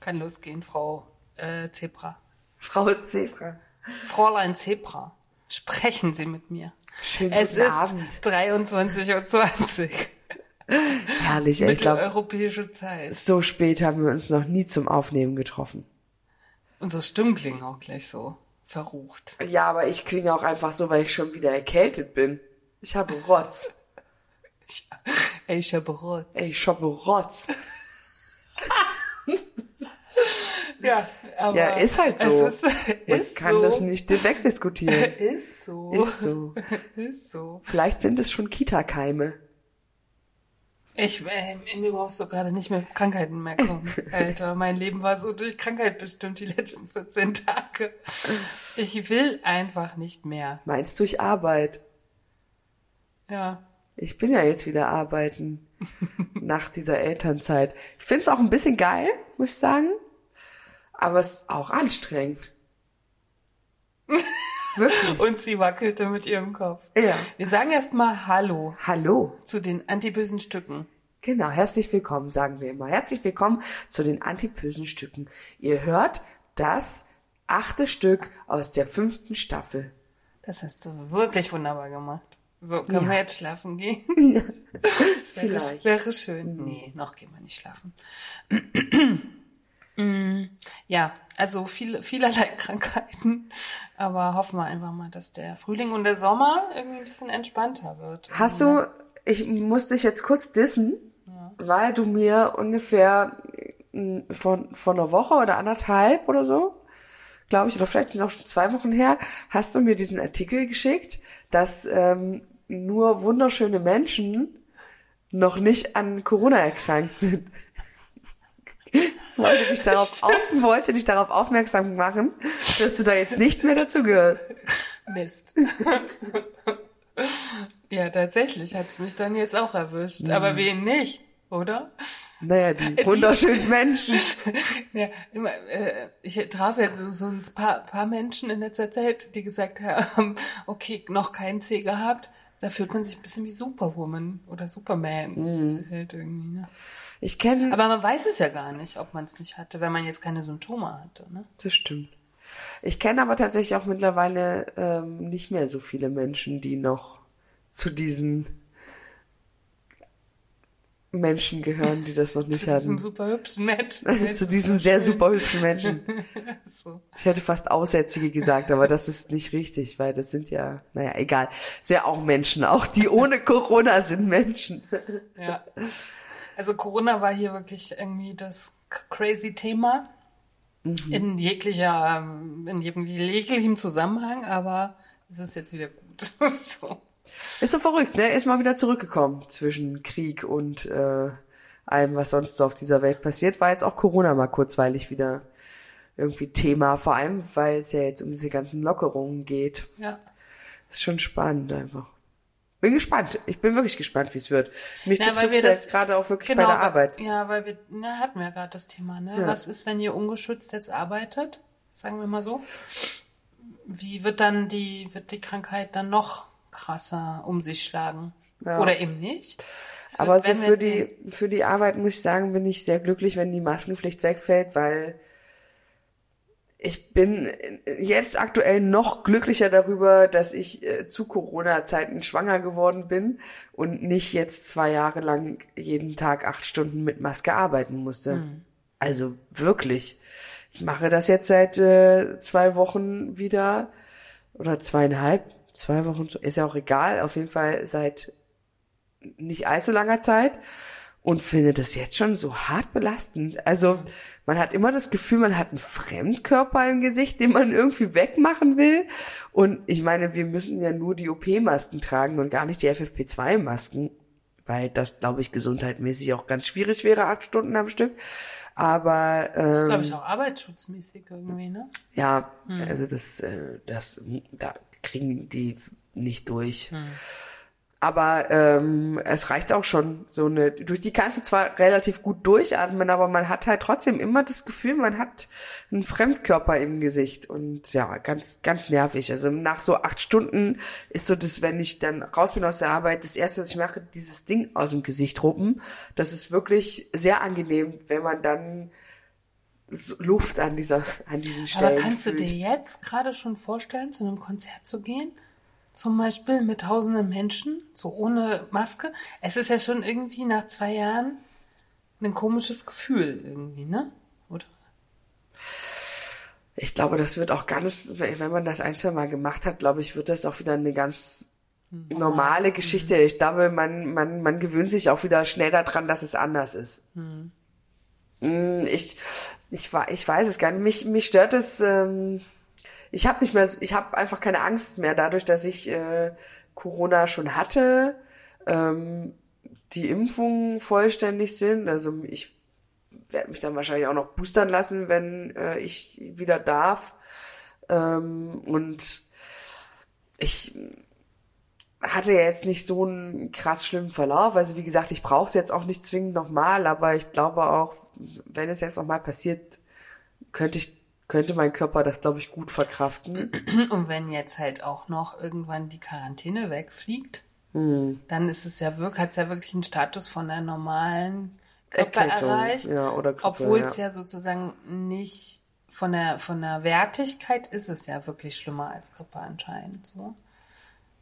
Kann losgehen, Frau äh, Zebra. Frau Zebra. Fräulein Zebra, sprechen Sie mit mir. Schönen Es guten ist Abend. 23.20 Uhr. Herrlich, ey, ich glaube, Mitteleuropäische Zeit. so spät haben wir uns noch nie zum Aufnehmen getroffen. Unsere Stimmen klingen auch gleich so verrucht. Ja, aber ich klinge auch einfach so, weil ich schon wieder erkältet bin. Ich habe Rotz. Ey, ich habe Rot. Ey, ich habe Rotz. Ja, aber Ja, ist halt so. Ist, Man ist kann so. das nicht wegdiskutieren. Ist so. Ist so. Ist so. Vielleicht sind es schon Kita-Keime. Ich, äh, in mir brauchst du gerade nicht mehr Krankheiten mehr kommen. Alter, mein Leben war so durch Krankheit bestimmt die letzten 14 Tage. Ich will einfach nicht mehr. Meinst du, ich Arbeit? Ja. Ich bin ja jetzt wieder arbeiten. nach dieser Elternzeit. Ich finde es auch ein bisschen geil, muss ich sagen. Aber es ist auch anstrengend. Wirklich. Und sie wackelte mit ihrem Kopf. Ja. Wir sagen erst mal Hallo Hallo. zu den antibösen Stücken. Genau, herzlich willkommen, sagen wir immer. Herzlich willkommen zu den antipösen Stücken. Ihr hört das achte Stück aus der fünften Staffel. Das hast du wirklich wunderbar gemacht. So, können Ja. wir jetzt schlafen gehen? Das wäre, Vielleicht. wäre schön. Nee, noch gehen wir nicht schlafen. Mm, ja, also viele, vielerlei Krankheiten. Aber hoffen wir einfach mal, dass der Frühling und der Sommer irgendwie ein bisschen entspannter wird. Hast du, ich muss dich jetzt kurz dissen, weil du mir ungefähr mm, von, von einer Woche oder anderthalb oder so, glaube ich, oder vielleicht schon zwei Wochen her, hast du mir diesen Artikel geschickt, dass ähm, nur wunderschöne Menschen noch nicht an Corona erkrankt sind. Wollte dich darauf auf, wollte dich darauf aufmerksam machen, dass du da jetzt nicht mehr dazu gehörst. Mist. ja, tatsächlich hat's mich dann jetzt auch erwischt. Aber wen nicht, oder? Naja, die wunderschönen Menschen. Ja, immer, äh, ich traf jetzt so, ein paar, paar Menschen in letzter Zeit, die gesagt haben, okay, noch keinen C gehabt. Da fühlt man sich ein bisschen wie Superwoman oder Superman. Halt irgendwie, ne? Ich kenne Aber man weiß es ja gar nicht, ob man es nicht hatte, wenn man jetzt keine Symptome hatte. Ne? Das stimmt. Ich kenne aber tatsächlich auch mittlerweile ähm, nicht mehr so viele Menschen, die noch zu diesen Menschen gehören, die das noch nicht Zu diesem hatten. super hübschen Menschen. zu diesen sehr super hübschen Menschen. So. Ich hätte fast Aussätzige gesagt, aber das ist nicht richtig, weil das sind ja, naja, egal. Sehr auch Menschen, auch die ohne Corona sind Menschen. Ja. Also Corona war hier wirklich irgendwie das crazy Thema. In jeglicher, ähm, in jedem- jeglichem Zusammenhang, aber es ist jetzt wieder gut. so. Ist so verrückt, ne? Ist mal wieder zurückgekommen zwischen Krieg und äh, allem, was sonst so auf dieser Welt passiert. War jetzt auch Corona mal kurzweilig wieder irgendwie Thema, vor allem, weil es ja jetzt um diese ganzen Lockerungen geht. Ja. Ist schon spannend einfach. Bin gespannt. Ich bin wirklich gespannt, wie es wird. Mich weil betrifft es jetzt gerade auch wirklich Genau, bei der Arbeit. Ja, weil wir, na, hatten wir ja gerade das Thema, ne? Ja. Was ist, wenn ihr ungeschützt jetzt arbeitet? Sagen wir mal so. Wie wird dann die, wird die Krankheit dann noch krasser um sich schlagen? Ja. Oder eben nicht? Das Aber so für die, für die Arbeit muss ich sagen, bin ich sehr glücklich, wenn die Maskenpflicht wegfällt, weil ich bin jetzt aktuell noch glücklicher darüber, dass ich äh, zu Corona-Zeiten schwanger geworden bin und nicht jetzt zwei Jahre lang jeden Tag acht Stunden mit Maske arbeiten musste. Also wirklich. Ich mache das jetzt seit äh, zwei Wochen wieder oder zweieinhalb, zwei Wochen, ist ja auch egal, auf jeden Fall seit nicht allzu langer Zeit und finde das jetzt schon so hart belastend. Also man hat immer das Gefühl, man hat einen Fremdkörper im Gesicht, den man irgendwie wegmachen will. Und ich meine, wir müssen ja nur die OP-Masken tragen und gar nicht die FFP2-Masken. weil das, glaube ich, gesundheitmäßig auch ganz schwierig wäre, acht Stunden am Stück. Aber Das ist, ähm, glaube ich, auch arbeitsschutzmäßig irgendwie, ne? ja, also das, äh, das, da kriegen die nicht durch. Aber ähm, es reicht auch schon so eine. Durch die kannst du zwar relativ gut durchatmen, aber man hat halt trotzdem immer das Gefühl, man hat einen Fremdkörper im Gesicht und ja, ganz, ganz nervig. Also nach so acht Stunden ist so das, wenn ich dann raus bin aus der Arbeit, das erste, was ich mache, dieses Ding aus dem Gesicht ruppen. Das ist wirklich sehr angenehm, wenn man dann Luft an dieser, an diesen Stellen Aber kannst du fühlt. dir jetzt gerade schon vorstellen, zu einem Konzert zu gehen? Zum Beispiel mit tausenden Menschen, so ohne Maske? Es ist ja schon irgendwie nach zwei Jahren ein komisches Gefühl irgendwie, ne? Oder? Ich glaube, das wird auch ganz, wenn man das ein, zwei Mal gemacht hat, glaube ich, wird das auch wieder eine ganz normale Geschichte. Ich glaube, man, man, man gewöhnt sich auch wieder schnell daran, dass es anders ist. Mm, Ich, ich, ich weiß es gar nicht. Mich, mich stört es, ähm, ich habe nicht mehr, ich habe einfach keine Angst mehr dadurch, dass ich äh, Corona schon hatte, ähm, die Impfungen vollständig sind. Also ich werde mich dann wahrscheinlich auch noch boostern lassen, wenn äh, ich wieder darf. Ähm, und ich hatte ja jetzt nicht so einen krass schlimmen Verlauf. Also wie gesagt, ich brauche es jetzt auch nicht zwingend nochmal, aber ich glaube auch, wenn es jetzt nochmal passiert, könnte ich könnte mein Körper das, glaube ich, gut verkraften. Und wenn jetzt halt auch noch irgendwann die Quarantäne wegfliegt, Hm. dann ist es ja wirklich, hat es ja wirklich einen Status von der normalen Grippe Erkältung, erreicht. ja, oder Grippe, Obwohl es ja. ja sozusagen nicht von der, von der Wertigkeit ist es ja wirklich schlimmer als Grippe anscheinend, so.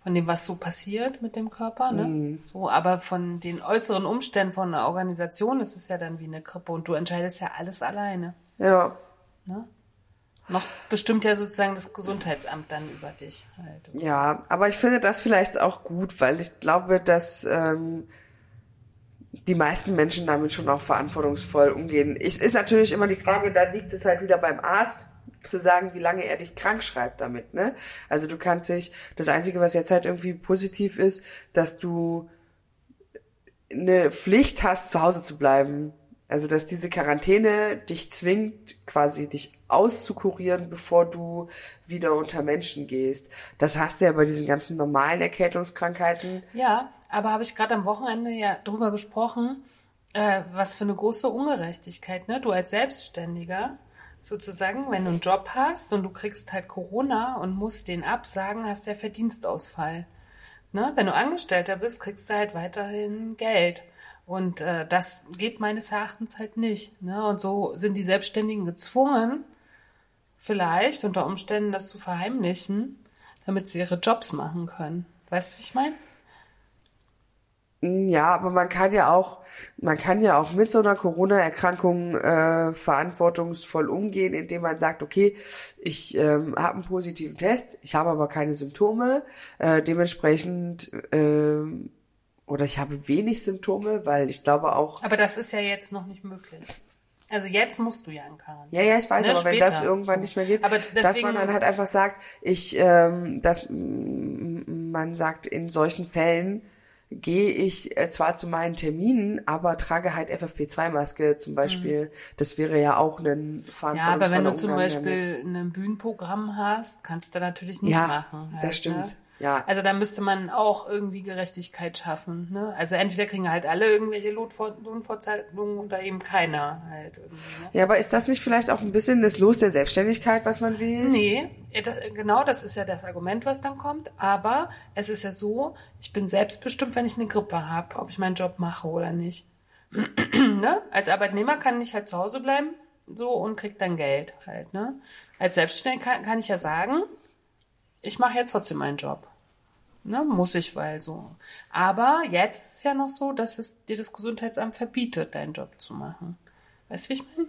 Von dem, was so passiert mit dem Körper, ne? Hm. So, aber von den äußeren Umständen von einer Organisation ist es ja dann wie eine Grippe und du entscheidest ja alles alleine. Ja, Noch bestimmt ja sozusagen das Gesundheitsamt dann über dich halt. Ja, aber ich finde das vielleicht auch gut, weil ich glaube, dass ähm, die meisten Menschen damit schon auch verantwortungsvoll umgehen. Es ist natürlich immer die Frage, da liegt es halt wieder beim Arzt, zu sagen, wie lange er dich krank schreibt damit, ne? Also du kannst dich, das Einzige, was jetzt halt irgendwie positiv ist, dass du eine Pflicht hast, zu Hause zu bleiben. Also, dass diese Quarantäne dich zwingt, quasi dich auszukurieren, bevor du wieder unter Menschen gehst. Das hast du ja bei diesen ganzen normalen Erkältungskrankheiten. Ja, aber habe ich gerade am Wochenende ja drüber gesprochen, äh, was für eine große Ungerechtigkeit, ne? Du als Selbstständiger sozusagen, wenn du einen Job hast und du kriegst halt Corona und musst den absagen, hast du ja Verdienstausfall. Ne? Wenn du Angestellter bist, kriegst du halt weiterhin Geld. Und äh, das geht meines Erachtens halt nicht. Ne? Und so sind die Selbstständigen gezwungen, vielleicht unter Umständen das zu verheimlichen, damit sie ihre Jobs machen können. Weißt du, wie ich meine? Ja, aber man kann ja auch, man kann ja auch mit so einer Corona-Erkrankung äh, verantwortungsvoll umgehen, indem man sagt, okay, ich ähm, habe einen positiven Test, ich habe aber keine Symptome, äh, dementsprechend ähm, oder ich habe wenig Symptome, weil ich glaube auch, Aber das ist ja jetzt noch nicht möglich. Also jetzt musst du ja in Quarantäne. Ja, ja, ich weiß, Ne, aber wenn später. das irgendwann nicht mehr geht, aber dass deswegen, man dann halt einfach sagt, ich, ähm, dass man sagt, in solchen Fällen gehe ich äh, zwar zu meinen Terminen, aber trage halt FFP2-Maske zum Beispiel. Das wäre ja auch ein Mhm. ja, aber wenn du zum Umgang damit. Beispiel ein Bühnenprogramm hast, kannst du natürlich nicht Ja, machen. das halt, stimmt. Ne? Ja. Also da müsste man auch irgendwie Gerechtigkeit schaffen. Ne? Also entweder kriegen halt alle irgendwelche Lohnfortzahlungen oder eben keiner halt. Ne? Ja, aber ist das nicht vielleicht auch ein bisschen das Los der Selbstständigkeit, was man wählt? Nee, das, genau, das ist ja das Argument, was dann kommt. Aber es ist ja so, ich bin selbstbestimmt, wenn ich eine Grippe habe, ob ich meinen Job mache oder nicht. ne? Als Arbeitnehmer kann ich halt zu Hause bleiben so und krieg dann Geld halt. Ne? Als Selbstständiger kann, kann ich ja sagen, ich mache jetzt trotzdem meinen Job. Ne, muss ich, weil so. Aber jetzt ist es ja noch so, dass es dir das Gesundheitsamt verbietet, deinen Job zu machen. Weißt du, wie ich meine?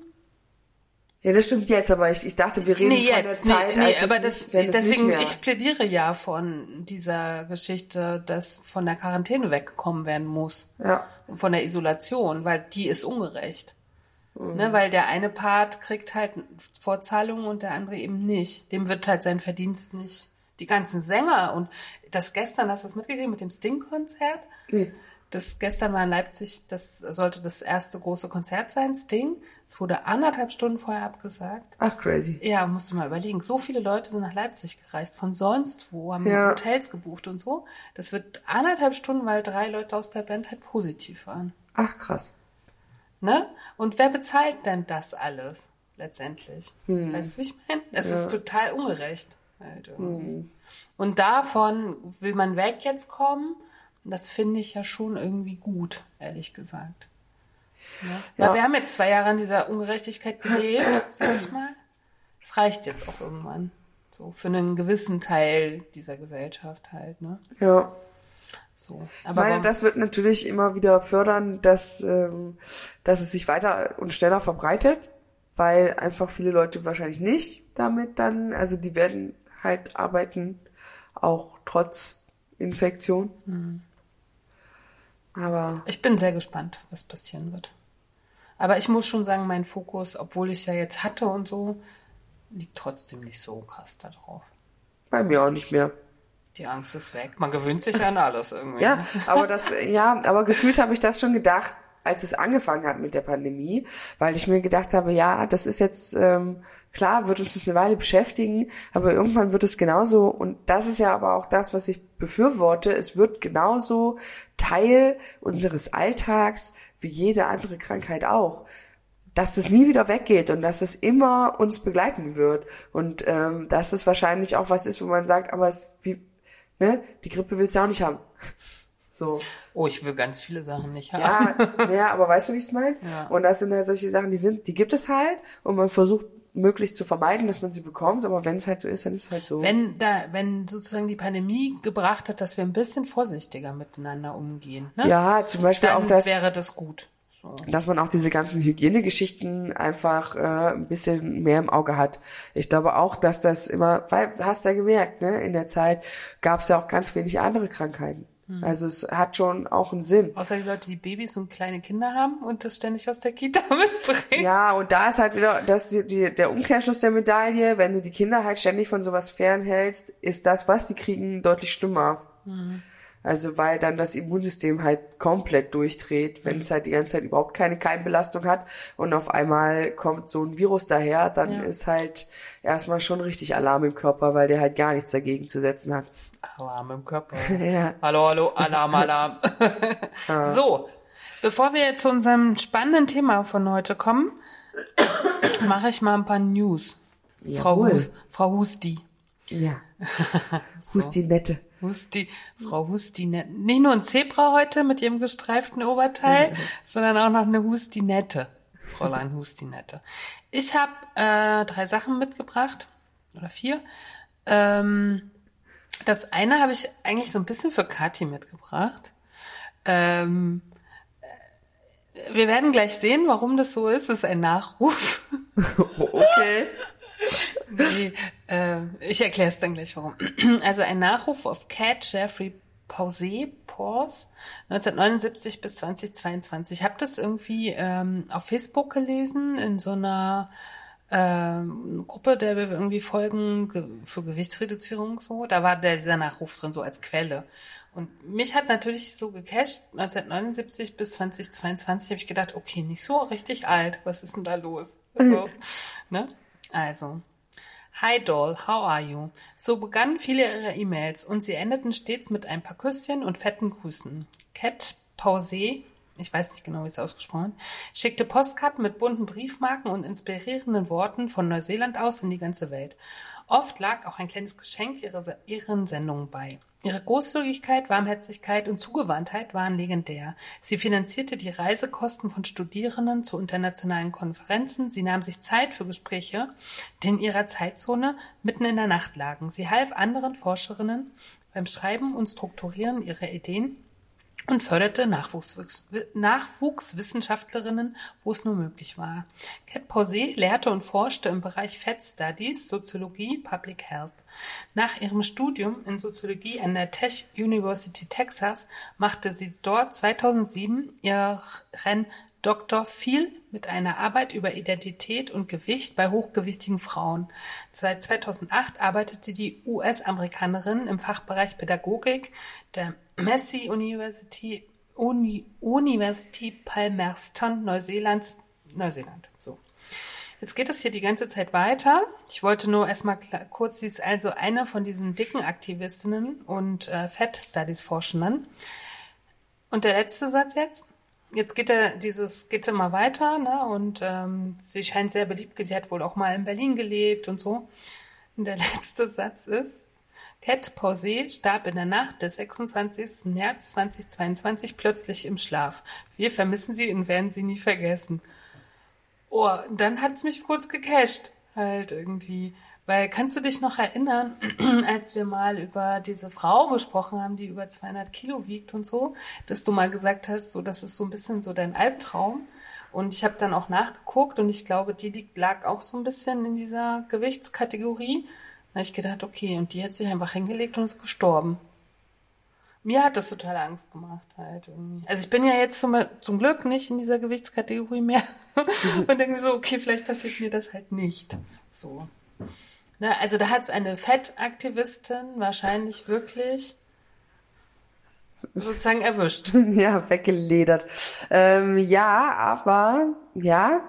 Ja, das stimmt jetzt, aber ich, ich dachte, wir reden von der Zeit, nee, nee, aber das, nicht, deswegen, ich plädiere ja von dieser Geschichte, dass von der Quarantäne weggekommen werden muss. ja. Und von der Isolation, weil die ist ungerecht. Mhm. Ne, weil der eine Part kriegt halt Vorzahlungen und der andere eben nicht. Dem wird halt sein Verdienst nicht. Die ganzen Sänger und das gestern, hast du das mitgekriegt mit dem Sting-Konzert? Nee. Das gestern war in Leipzig, das sollte das erste große Konzert sein, Sting. Es wurde anderthalb Stunden vorher abgesagt. Ach, crazy. Ja, musst du mal überlegen. So viele Leute sind nach Leipzig gereist, von sonst wo, haben Ja. Hotels gebucht und so. Das wird anderthalb Stunden, weil drei Leute aus der Band halt positiv waren. Ach, krass. Ne? Und wer bezahlt denn das alles letztendlich? Weißt du, wie ich meine? Es ist total ungerecht. Halt irgendwie. Und davon will man weg jetzt kommen. Das finde ich ja schon irgendwie gut, ehrlich gesagt. Ne? Weil Ja. wir haben jetzt zwei Jahre an dieser Ungerechtigkeit gelebt, sag ich mal. Es reicht jetzt auch irgendwann. So für einen gewissen Teil dieser Gesellschaft halt, ne? Ja. So. Ich Aber meine, warum- das wird natürlich immer wieder fördern, dass, ähm, dass es sich weiter und schneller verbreitet, weil einfach viele Leute wahrscheinlich nicht damit dann, also die werden halt arbeiten, auch trotz Infektion. Mhm. Aber Ich bin sehr gespannt, was passieren wird. Aber ich muss schon sagen, mein Fokus, obwohl ich ja jetzt hatte und so, liegt trotzdem nicht so krass da drauf. bei mir auch nicht mehr. Die Angst ist weg. Man gewöhnt sich an alles irgendwie. Ja, aber das, ja, aber gefühlt habe ich das schon gedacht, als es angefangen hat mit der Pandemie, weil ich mir gedacht habe, ja, das ist jetzt ähm, klar, wird uns das eine Weile beschäftigen, aber irgendwann wird es genauso und das ist ja aber auch das, was ich befürworte. Es wird genauso Teil unseres Alltags wie jede andere Krankheit auch dass das nie wieder weggeht und dass es immer uns begleiten wird und ähm, dass es wahrscheinlich auch was ist, wo man sagt, aber es wie ne, die Grippe willst du auch nicht haben. So. Oh, ich will ganz viele Sachen nicht haben. Ja, ja, aber weißt du, wie ich es meine? Ja. Und das sind halt solche Sachen, die sind, die gibt es halt und man versucht möglichst zu vermeiden, dass man sie bekommt, aber wenn es halt so ist, dann ist es halt so. Wenn da, wenn sozusagen die Pandemie gebracht hat, dass wir ein bisschen vorsichtiger miteinander umgehen, ne? ja, zum Beispiel dann auch das, wäre das gut. So. dass man auch diese ganzen Hygienegeschichten einfach äh, ein bisschen mehr im Auge hat. Ich glaube auch, dass das immer, weil hast ja gemerkt, ne, in der Zeit gab es ja auch ganz wenig andere Krankheiten. Hm. Also es hat schon auch einen Sinn. Außer die Leute, die Babys und kleine Kinder haben und das ständig aus der Kita mitbringen. Ja, und da ist halt wieder das die, die, der Umkehrschluss der Medaille. Wenn du die Kinder halt ständig von sowas fernhältst, ist das, was die kriegen, deutlich schlimmer. Also weil dann das Immunsystem halt komplett durchdreht, wenn es halt die ganze Zeit überhaupt keine Keimbelastung hat und auf einmal kommt so ein Virus daher, dann Ja. ist halt erstmal schon richtig Alarm im Körper, weil der halt gar nichts dagegen zu setzen hat. Alarm im Körper. Ja. Hallo, hallo, Alarm, Alarm. So, bevor wir zu unserem spannenden Thema von heute kommen, mache ich mal ein paar News. Frau, Jawohl. Hus, Frau Husti. Ja. Hust die Nette. Husti, Frau Hustinette. Nicht nur ein Zebra heute mit ihrem gestreiften Oberteil, sondern auch noch eine Hustinette. Fräulein Hustinette. Ich habe äh, drei Sachen mitgebracht. Oder vier. Ähm, das eine habe ich eigentlich so ein bisschen für Kathi mitgebracht. Ähm, äh, wir werden gleich sehen, warum das so ist. Es ist ein Nachruf. Okay. Nee, äh, ich erkläre es dann gleich warum. Also ein Nachruf auf Cat Jeffrey Pause, Pause 1979 bis 2022. Ich habe das irgendwie ähm, auf Facebook gelesen in so einer ähm, Gruppe, der wir irgendwie folgen ge für Gewichtsreduzierung so. Da war der, dieser Nachruf drin so als Quelle. Und mich hat natürlich so gecasht, 1979 bis 2022 habe ich gedacht, okay, nicht so richtig alt, was ist denn da los? So, ne? Also, Hi Doll, how are you? So begannen viele ihrer E-Mails und sie endeten stets mit ein paar Küsschen und fetten Grüßen. Cat Pause, ich weiß nicht genau, wie es ausgesprochen schickte Postkarten mit bunten Briefmarken und inspirierenden Worten von Neuseeland aus in die ganze Welt. Oft lag auch ein kleines Geschenk ihrer, ihren Sendungen bei. Ihre Großzügigkeit, Warmherzigkeit und Zugewandtheit waren legendär. Sie finanzierte die Reisekosten von Studierenden zu internationalen Konferenzen. Sie nahm sich Zeit für Gespräche, die in ihrer Zeitzone mitten in der Nacht lagen. Sie half anderen Forscherinnen beim Schreiben und Strukturieren ihrer Ideen und förderte Nachwuchswis- Nachwuchswissenschaftlerinnen, wo es nur möglich war. Cat Pause lehrte und forschte im Bereich Fat Studies, Soziologie, Public Health. Nach ihrem Studium in Soziologie an der Tech University Texas machte sie dort 2007 ihren Dr. Phil mit einer Arbeit über Identität und Gewicht bei hochgewichtigen Frauen. Seit 2008 arbeitete die US-Amerikanerin im Fachbereich Pädagogik der Massey University Uni University Palmerston, Neuseelands, Neuseeland. So. Jetzt geht es hier die ganze Zeit weiter. Ich wollte nur erstmal kurz, sie ist also eine von diesen dicken Aktivistinnen und äh, Fat Studies Forschenden. Und der letzte Satz jetzt. Jetzt geht er dieses geht immer weiter, ne? Und ähm, sie scheint sehr beliebt. Sie hat wohl auch mal in Berlin gelebt und so. Und der letzte Satz ist: Cat Posey starb in der Nacht des 26. März 2022 plötzlich im Schlaf. Wir vermissen sie und werden sie nie vergessen. Oh, dann hat's mich kurz gecasht, halt irgendwie. Weil kannst du dich noch erinnern, als wir mal über diese Frau gesprochen haben, die über 200 Kilo wiegt und so, dass du mal gesagt hast, so das ist so ein bisschen so dein Albtraum. Und ich habe dann auch nachgeguckt und ich glaube, die lag auch so ein bisschen in dieser Gewichtskategorie. Da habe ich gedacht, okay, und die hat sich einfach hingelegt und ist gestorben. Mir hat das total Angst gemacht halt irgendwie. Also ich bin ja jetzt zum, zum Glück nicht in dieser Gewichtskategorie mehr und denke so, okay, vielleicht passiert mir das halt nicht. So. Na, also da hat es eine Fettaktivistin wahrscheinlich wirklich sozusagen erwischt. Ja, weggeledert. Ähm, ja, aber ja,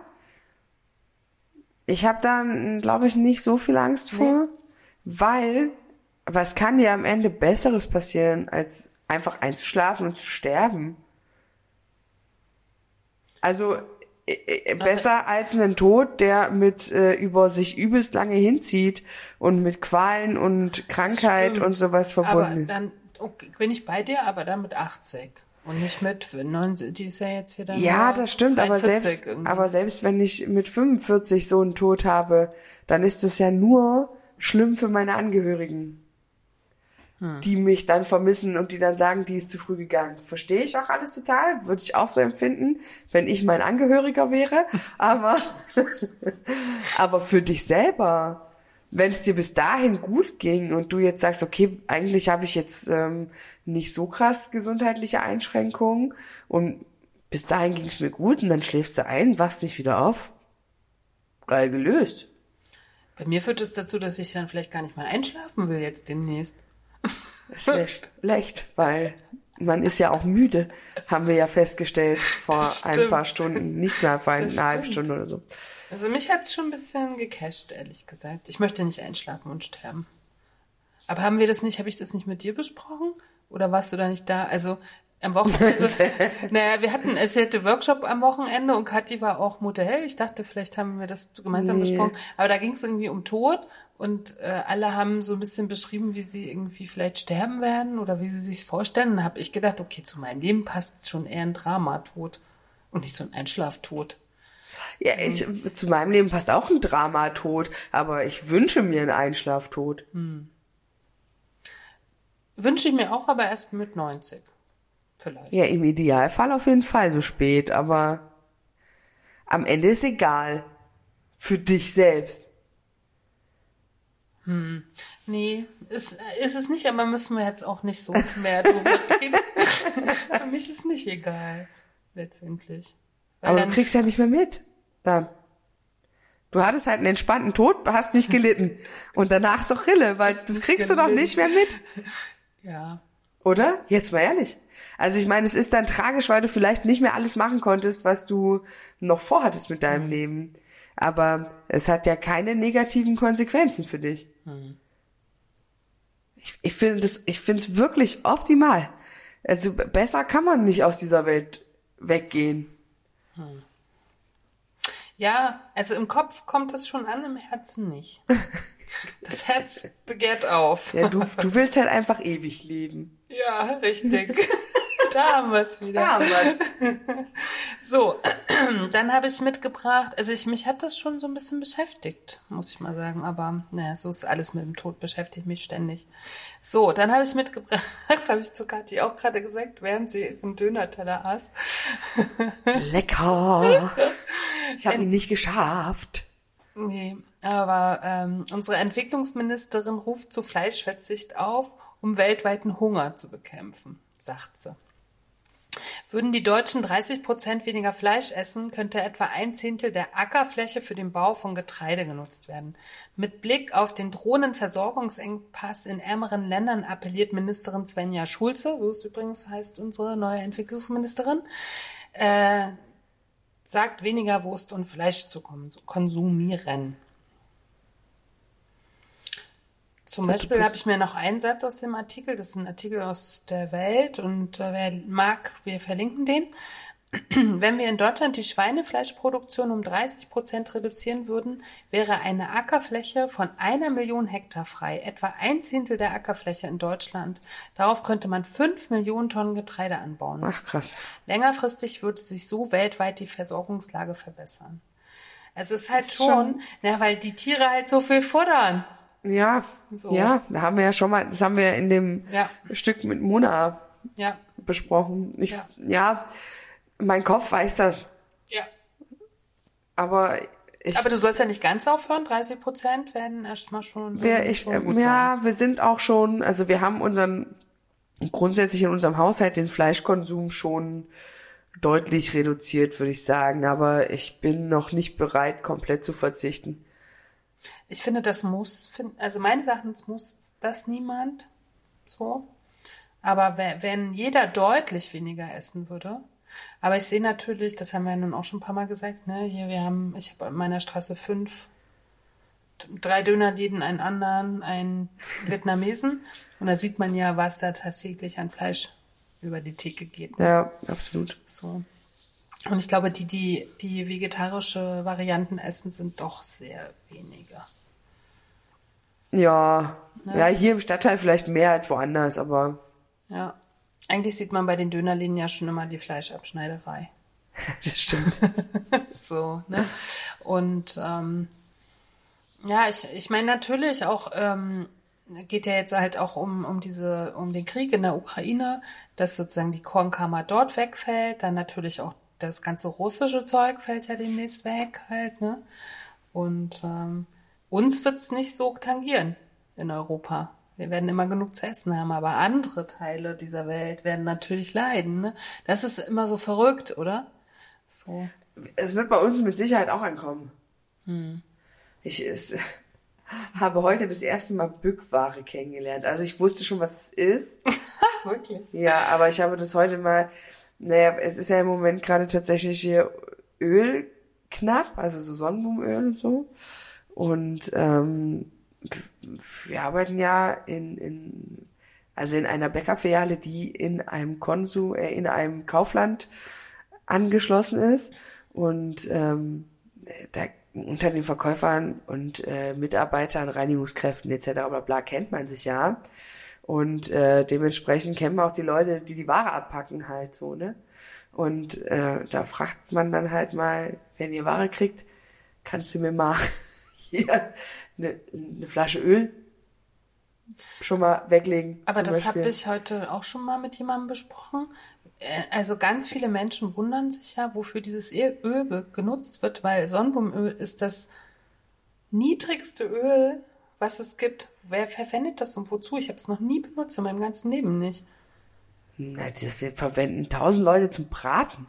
ich habe da, glaube ich, nicht so viel Angst vor, nee. Weil was kann dir am Ende Besseres passieren, als einfach einzuschlafen und zu sterben? Also äh, äh, besser als einen Tod, der mit äh, über sich übelst lange hinzieht und mit Qualen und Krankheit Stimmt. und sowas verbunden aber ist. Dann okay, bin ich bei dir, aber dann mit 80. Und nicht mit 90, die ist ja jetzt hier dann. Ja, das stimmt, aber selbst, aber selbst wenn ich mit 45 so einen Tod habe, dann ist es ja nur schlimm für meine Angehörigen hm. die mich dann vermissen und die dann sagen, die ist zu früh gegangen. Verstehe ich auch alles total, würde ich auch so empfinden, wenn ich mein Angehöriger wäre. Aber, aber für dich selber, wenn es dir bis dahin gut ging und du jetzt sagst, okay, eigentlich habe ich jetzt ähm, nicht so krass gesundheitliche Einschränkungen und bis dahin ging es mir gut und dann schläfst du ein, wachst nicht wieder auf. Geil gelöst. Bei mir führt es dazu, dass ich dann vielleicht gar nicht mehr einschlafen will jetzt demnächst. Das wäre schlecht, weil man ist ja auch müde, haben wir ja festgestellt vor ein paar Stunden, nicht mehr vor einer halben Stunde oder so. Also mich hat's schon ein bisschen gecasht, ehrlich gesagt. Ich möchte nicht einschlafen und sterben. Aber haben wir das nicht, habe ich das nicht mit dir besprochen? Oder warst du da nicht da? Also am Wochenende. Naja, wir hatten, es hatte Workshop am Wochenende und Kathi war auch Mutter Ich dachte, vielleicht haben wir das gemeinsam nee. besprochen. Aber da ging es irgendwie um Tod und äh, alle haben so ein bisschen beschrieben, wie sie irgendwie vielleicht sterben werden oder wie sie sich vorstellen. Und habe ich gedacht, okay, zu meinem Leben passt schon eher ein Dramatod und nicht so ein Einschlaftod. Ja, ich, zu meinem Leben passt auch ein Dramatod, aber ich wünsche mir einen Einschlaftod. Hm. Wünsche ich mir auch, aber erst mit 90. Vielleicht. Ja, im Idealfall auf jeden Fall so spät, aber am Ende ist egal. Für dich selbst. Hm. Nee, ist, ist es nicht, aber müssen wir jetzt auch nicht so mehr drüber reden. Für mich ist nicht egal, letztendlich. Weil aber du kriegst ja nicht mehr mit. Dann. Du hattest halt einen entspannten Tod, hast nicht gelitten. Und danach ist auch Rille, weil das kriegst du doch nicht mehr mit. Ja. Oder? Jetzt mal ehrlich. Also ich meine, es ist dann tragisch, weil du vielleicht nicht mehr alles machen konntest, was du noch vorhattest mit deinem mhm. Leben. Aber es hat ja keine negativen Konsequenzen für dich. Mhm. Ich, ich finde das, ich finde es wirklich optimal. Also besser kann man nicht aus dieser Welt weggehen. Mhm. Ja, also im Kopf kommt das schon an, im Herzen nicht. Das Herz begehrt auf. Ja, du, du willst halt einfach ewig leben. Ja, richtig. da haben wir es wieder. Da haben wir's. So, dann habe ich mitgebracht, also ich, mich hat das schon so ein bisschen beschäftigt, muss ich mal sagen, aber naja, so ist alles mit dem Tod, beschäftigt mich ständig. So, dann habe ich mitgebracht, habe ich zu Kathi auch gerade gesagt, während sie ihren Döner-Teller aß. Lecker! Ich habe ihn nicht geschafft. Nee, aber ähm, unsere Entwicklungsministerin ruft zu Fleischverzicht auf, um weltweiten Hunger zu bekämpfen, sagt sie. Würden die Deutschen 30 Prozent weniger Fleisch essen, könnte etwa ein Zehntel der Ackerfläche für den Bau von Getreide genutzt werden. Mit Blick auf den drohenden Versorgungsengpass in ärmeren Ländern appelliert Ministerin Svenja Schulze, so ist übrigens heißt unsere neue Entwicklungsministerin, äh, sagt weniger Wurst und Fleisch zu konsumieren. Zum Beispiel habe ich mir noch einen Satz aus dem Artikel, das ist ein Artikel aus der Welt und äh, wer mag, wir verlinken den. Wenn wir in Deutschland die Schweinefleischproduktion um 30 Prozent reduzieren würden, wäre eine Ackerfläche von einer Million Hektar frei, etwa ein Zehntel der Ackerfläche in Deutschland. Darauf könnte man fünf Millionen Tonnen Getreide anbauen. Ach krass. Längerfristig würde sich so weltweit die Versorgungslage verbessern. Es ist halt schon, schon- na, weil die Tiere halt so viel futtern. Ja, So. ja, da haben wir ja schon mal, das haben wir in dem Ja. Stück mit Mona Ja, besprochen. Ich, Ja. ja. mein Kopf weiß das, ja. aber ich, Aber du sollst ja nicht ganz aufhören. 30 Prozent werden erstmal schon, wir, ich, schon gut ja, wir sind auch schon, also wir haben unseren, grundsätzlich in unserem Haushalt den Fleischkonsum schon deutlich reduziert, würde ich sagen, aber ich bin noch nicht bereit, komplett zu verzichten. Ich finde, das muss, also meines Erachtens muss das niemand so. Aber we- wenn jeder deutlich weniger essen würde, aber ich sehe natürlich, das haben wir ja nun auch schon ein paar Mal gesagt, ne, hier, wir haben, ich habe in meiner Straße fünf, drei Dönerläden, einen anderen, einen Vietnamesen. Und da sieht man ja, was da tatsächlich an Fleisch über die Theke geht. Ja, absolut. So. Und ich glaube, die, die, die vegetarische Varianten essen, sind doch sehr wenige. Ja, ja, hier im Stadtteil vielleicht mehr als woanders, aber Ja. Eigentlich sieht man bei den Dönerläden ja schon immer die Fleischabschneiderei. das stimmt. So, ne? Und ähm, ja, ich, ich meine natürlich auch, ähm, geht ja jetzt halt auch um, um diese, um den Krieg in der Ukraine, dass sozusagen die Kornkammer dort wegfällt, dann natürlich auch das ganze russische Zeug fällt ja demnächst weg halt, ne? Und ähm, uns wird's nicht so tangieren in Europa. Wir werden immer genug zu essen haben, aber andere Teile dieser Welt werden natürlich leiden. Ne? Das ist immer so verrückt, oder? So. es wird bei uns mit Sicherheit auch ankommen. Ich es, habe heute das erste Mal Bückware kennengelernt. Also ich wusste schon, was es ist. Wirklich? Ja, aber ich habe das heute mal, naja, es ist ja im Moment gerade tatsächlich hier Öl knapp, also so Sonnenblumenöl und so. Und ähm, wir arbeiten ja in, in also in einer Bäckerfiliale, die in einem Konsum, äh, in einem Kaufland angeschlossen ist. Und ähm, da unter den Verkäufern und äh, Mitarbeitern, Reinigungskräften etc. bla bla kennt man sich ja. Und äh, dementsprechend kennen wir auch die Leute, die die Ware abpacken halt so, ne? Und äh, da fragt man dann halt mal, wenn ihr Ware kriegt, kannst du mir mal hier eine, eine Flasche Öl schon mal weglegen. Aber das habe ich heute auch schon mal mit jemandem besprochen. Äh, Also ganz viele Menschen wundern sich ja, wofür dieses E- Öl ge genutzt wird, weil Sonnenblumenöl ist das niedrigste Öl, was es gibt. Wer verwendet das und wozu? Ich habe es noch nie benutzt in meinem ganzen Leben nicht. Na, das wir verwenden tausend Leute zum Braten.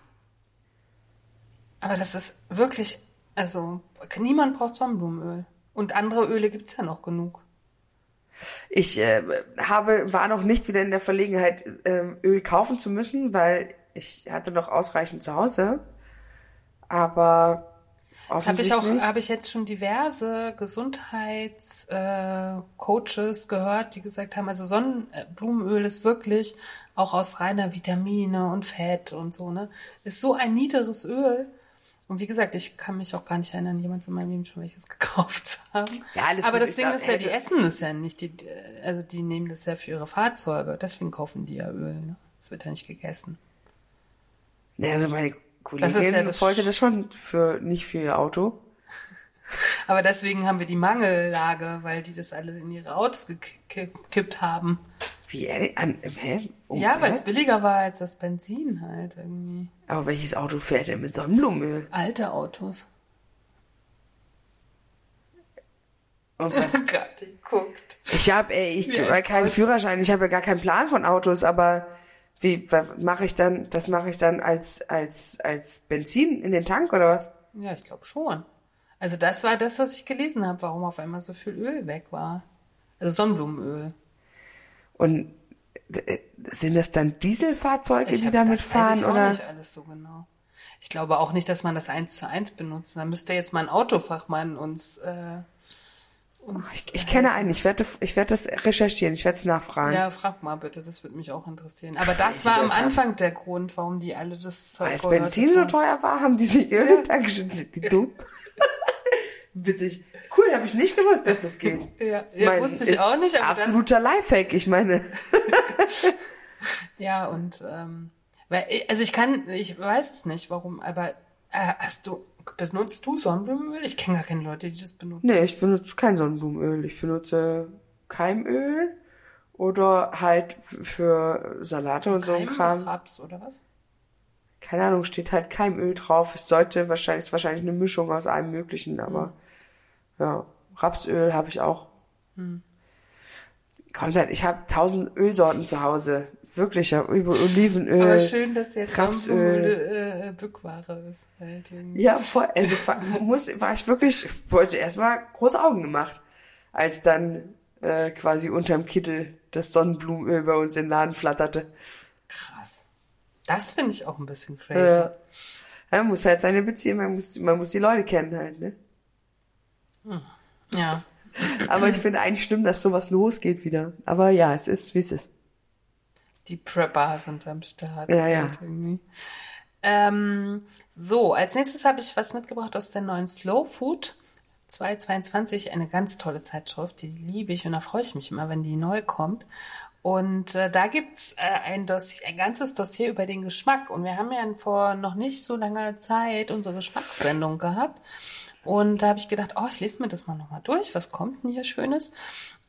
Aber das ist wirklich, also niemand braucht Sonnenblumenöl. Und andere Öle gibt's ja noch genug. Ich äh, habe, war noch nicht wieder in der Verlegenheit, ähm, Öl kaufen zu müssen, weil ich hatte noch ausreichend zu Hause. Aber Habe ich auch, habe ich jetzt schon diverse Gesundheitscoaches äh, gehört, die gesagt haben, also Sonnenblumenöl ist wirklich auch aus reiner Vitamine und Fett und so, ne? Ist so ein niederes Öl. Und wie gesagt, ich kann mich auch gar nicht erinnern, jemals in meinem Leben schon welches gekauft zu haben. Ja, alles Aber gut, das Ding glaub, ist ja, die essen das ja nicht. Die, also die nehmen das ja für ihre Fahrzeuge. Deswegen kaufen die ja Öl. Ne? Das wird ja nicht gegessen. Also meine Das Kollegin ist ja das wollte das schon für, nicht für ihr Auto. Aber deswegen haben wir die Mangellage, weil die das alle in ihre Autos gekippt haben. Wie, äh, an, hä? Oh, ja, weil es billiger war als das Benzin halt irgendwie. Aber welches Auto fährt denn mit Sonnenblumenöl? Alte Autos. Und was, Gerade geguckt. ich habe, ey, ich habe ein keinen Faust. Führerschein, ich habe ja gar keinen Plan von Autos, aber Wie mache ich dann? Das mache ich dann als als als Benzin in den Tank oder was? Ja, ich glaube schon. Also das war das, was ich gelesen habe, warum auf einmal so viel Öl weg war. Also Sonnenblumenöl. Und äh, sind das dann Dieselfahrzeuge, Ich die damit das fahren weiß ich auch oder? nicht alles so genau. Ich glaube auch nicht, dass man das eins zu eins benutzt. Da müsste jetzt mal ein Autofachmann uns äh, uns Ich, ich kenne einen, ich werde ich werde das recherchieren, ich werde es nachfragen. Ja, frag mal bitte, das würde mich auch interessieren. Aber das Crazy, war am Anfang der Grund, warum die alle das Zeug Weil das geordert Benzin so teuer war, haben die sich Öl in. Sind die dumm? Witzig. Cool, habe ich nicht gewusst, dass das geht. Ja, ja Mein, wusste ich auch nicht, aber das, absoluter Lifehack, ich meine. ja und ähm, weil, also ich kann, ich weiß es nicht, warum, aber äh, hast du, benutzt du Sonnenblumenöl? Ich kenne gar keine Leute, die das benutzen. Nee, ich benutze kein Sonnenblumenöl. Ich benutze Keimöl oder halt für Salate und so ein Keim Kram. ist Raps oder was? Keine Ahnung, steht halt Keimöl drauf. Es sollte wahrscheinlich, ist wahrscheinlich eine Mischung aus allem Möglichen, aber ja, Rapsöl habe ich auch. Kommt halt, ich habe tausend Ölsorten zu Hause. Wirklich, ja, über Olivenöl. Aber schön, dass jetzt Rapsöl. Sonnenblumenöl äh, Bückware ist. Halt. Ja, voll, also war- muss, war ich wirklich, wollte erstmal große Augen gemacht, als dann äh, quasi unterm Kittel das Sonnenblumenöl bei uns in den Laden flatterte. Krass. Das finde ich auch ein bisschen crazy. Ja. Man muss halt seine Beziehung, man muss, man muss die Leute kennen halt, ne? ja. Aber ich finde eigentlich schlimm, dass sowas losgeht wieder. Aber ja, es ist, wie es ist. Die Prepper sind am Start. Ja, ja. Halt. Ähm, so, als nächstes habe ich was mitgebracht aus der neuen Slow Food 222, eine ganz tolle Zeitschrift, die liebe ich und da freue ich mich immer, wenn die neu kommt. Und äh, da gibt's äh, ein, Dossier, ein ganzes Dossier über den Geschmack. Und wir haben ja vor noch nicht so langer Zeit unsere Geschmackssendung gehabt. Und da habe ich gedacht, oh, ich lese mir das mal nochmal durch. Was kommt denn hier Schönes?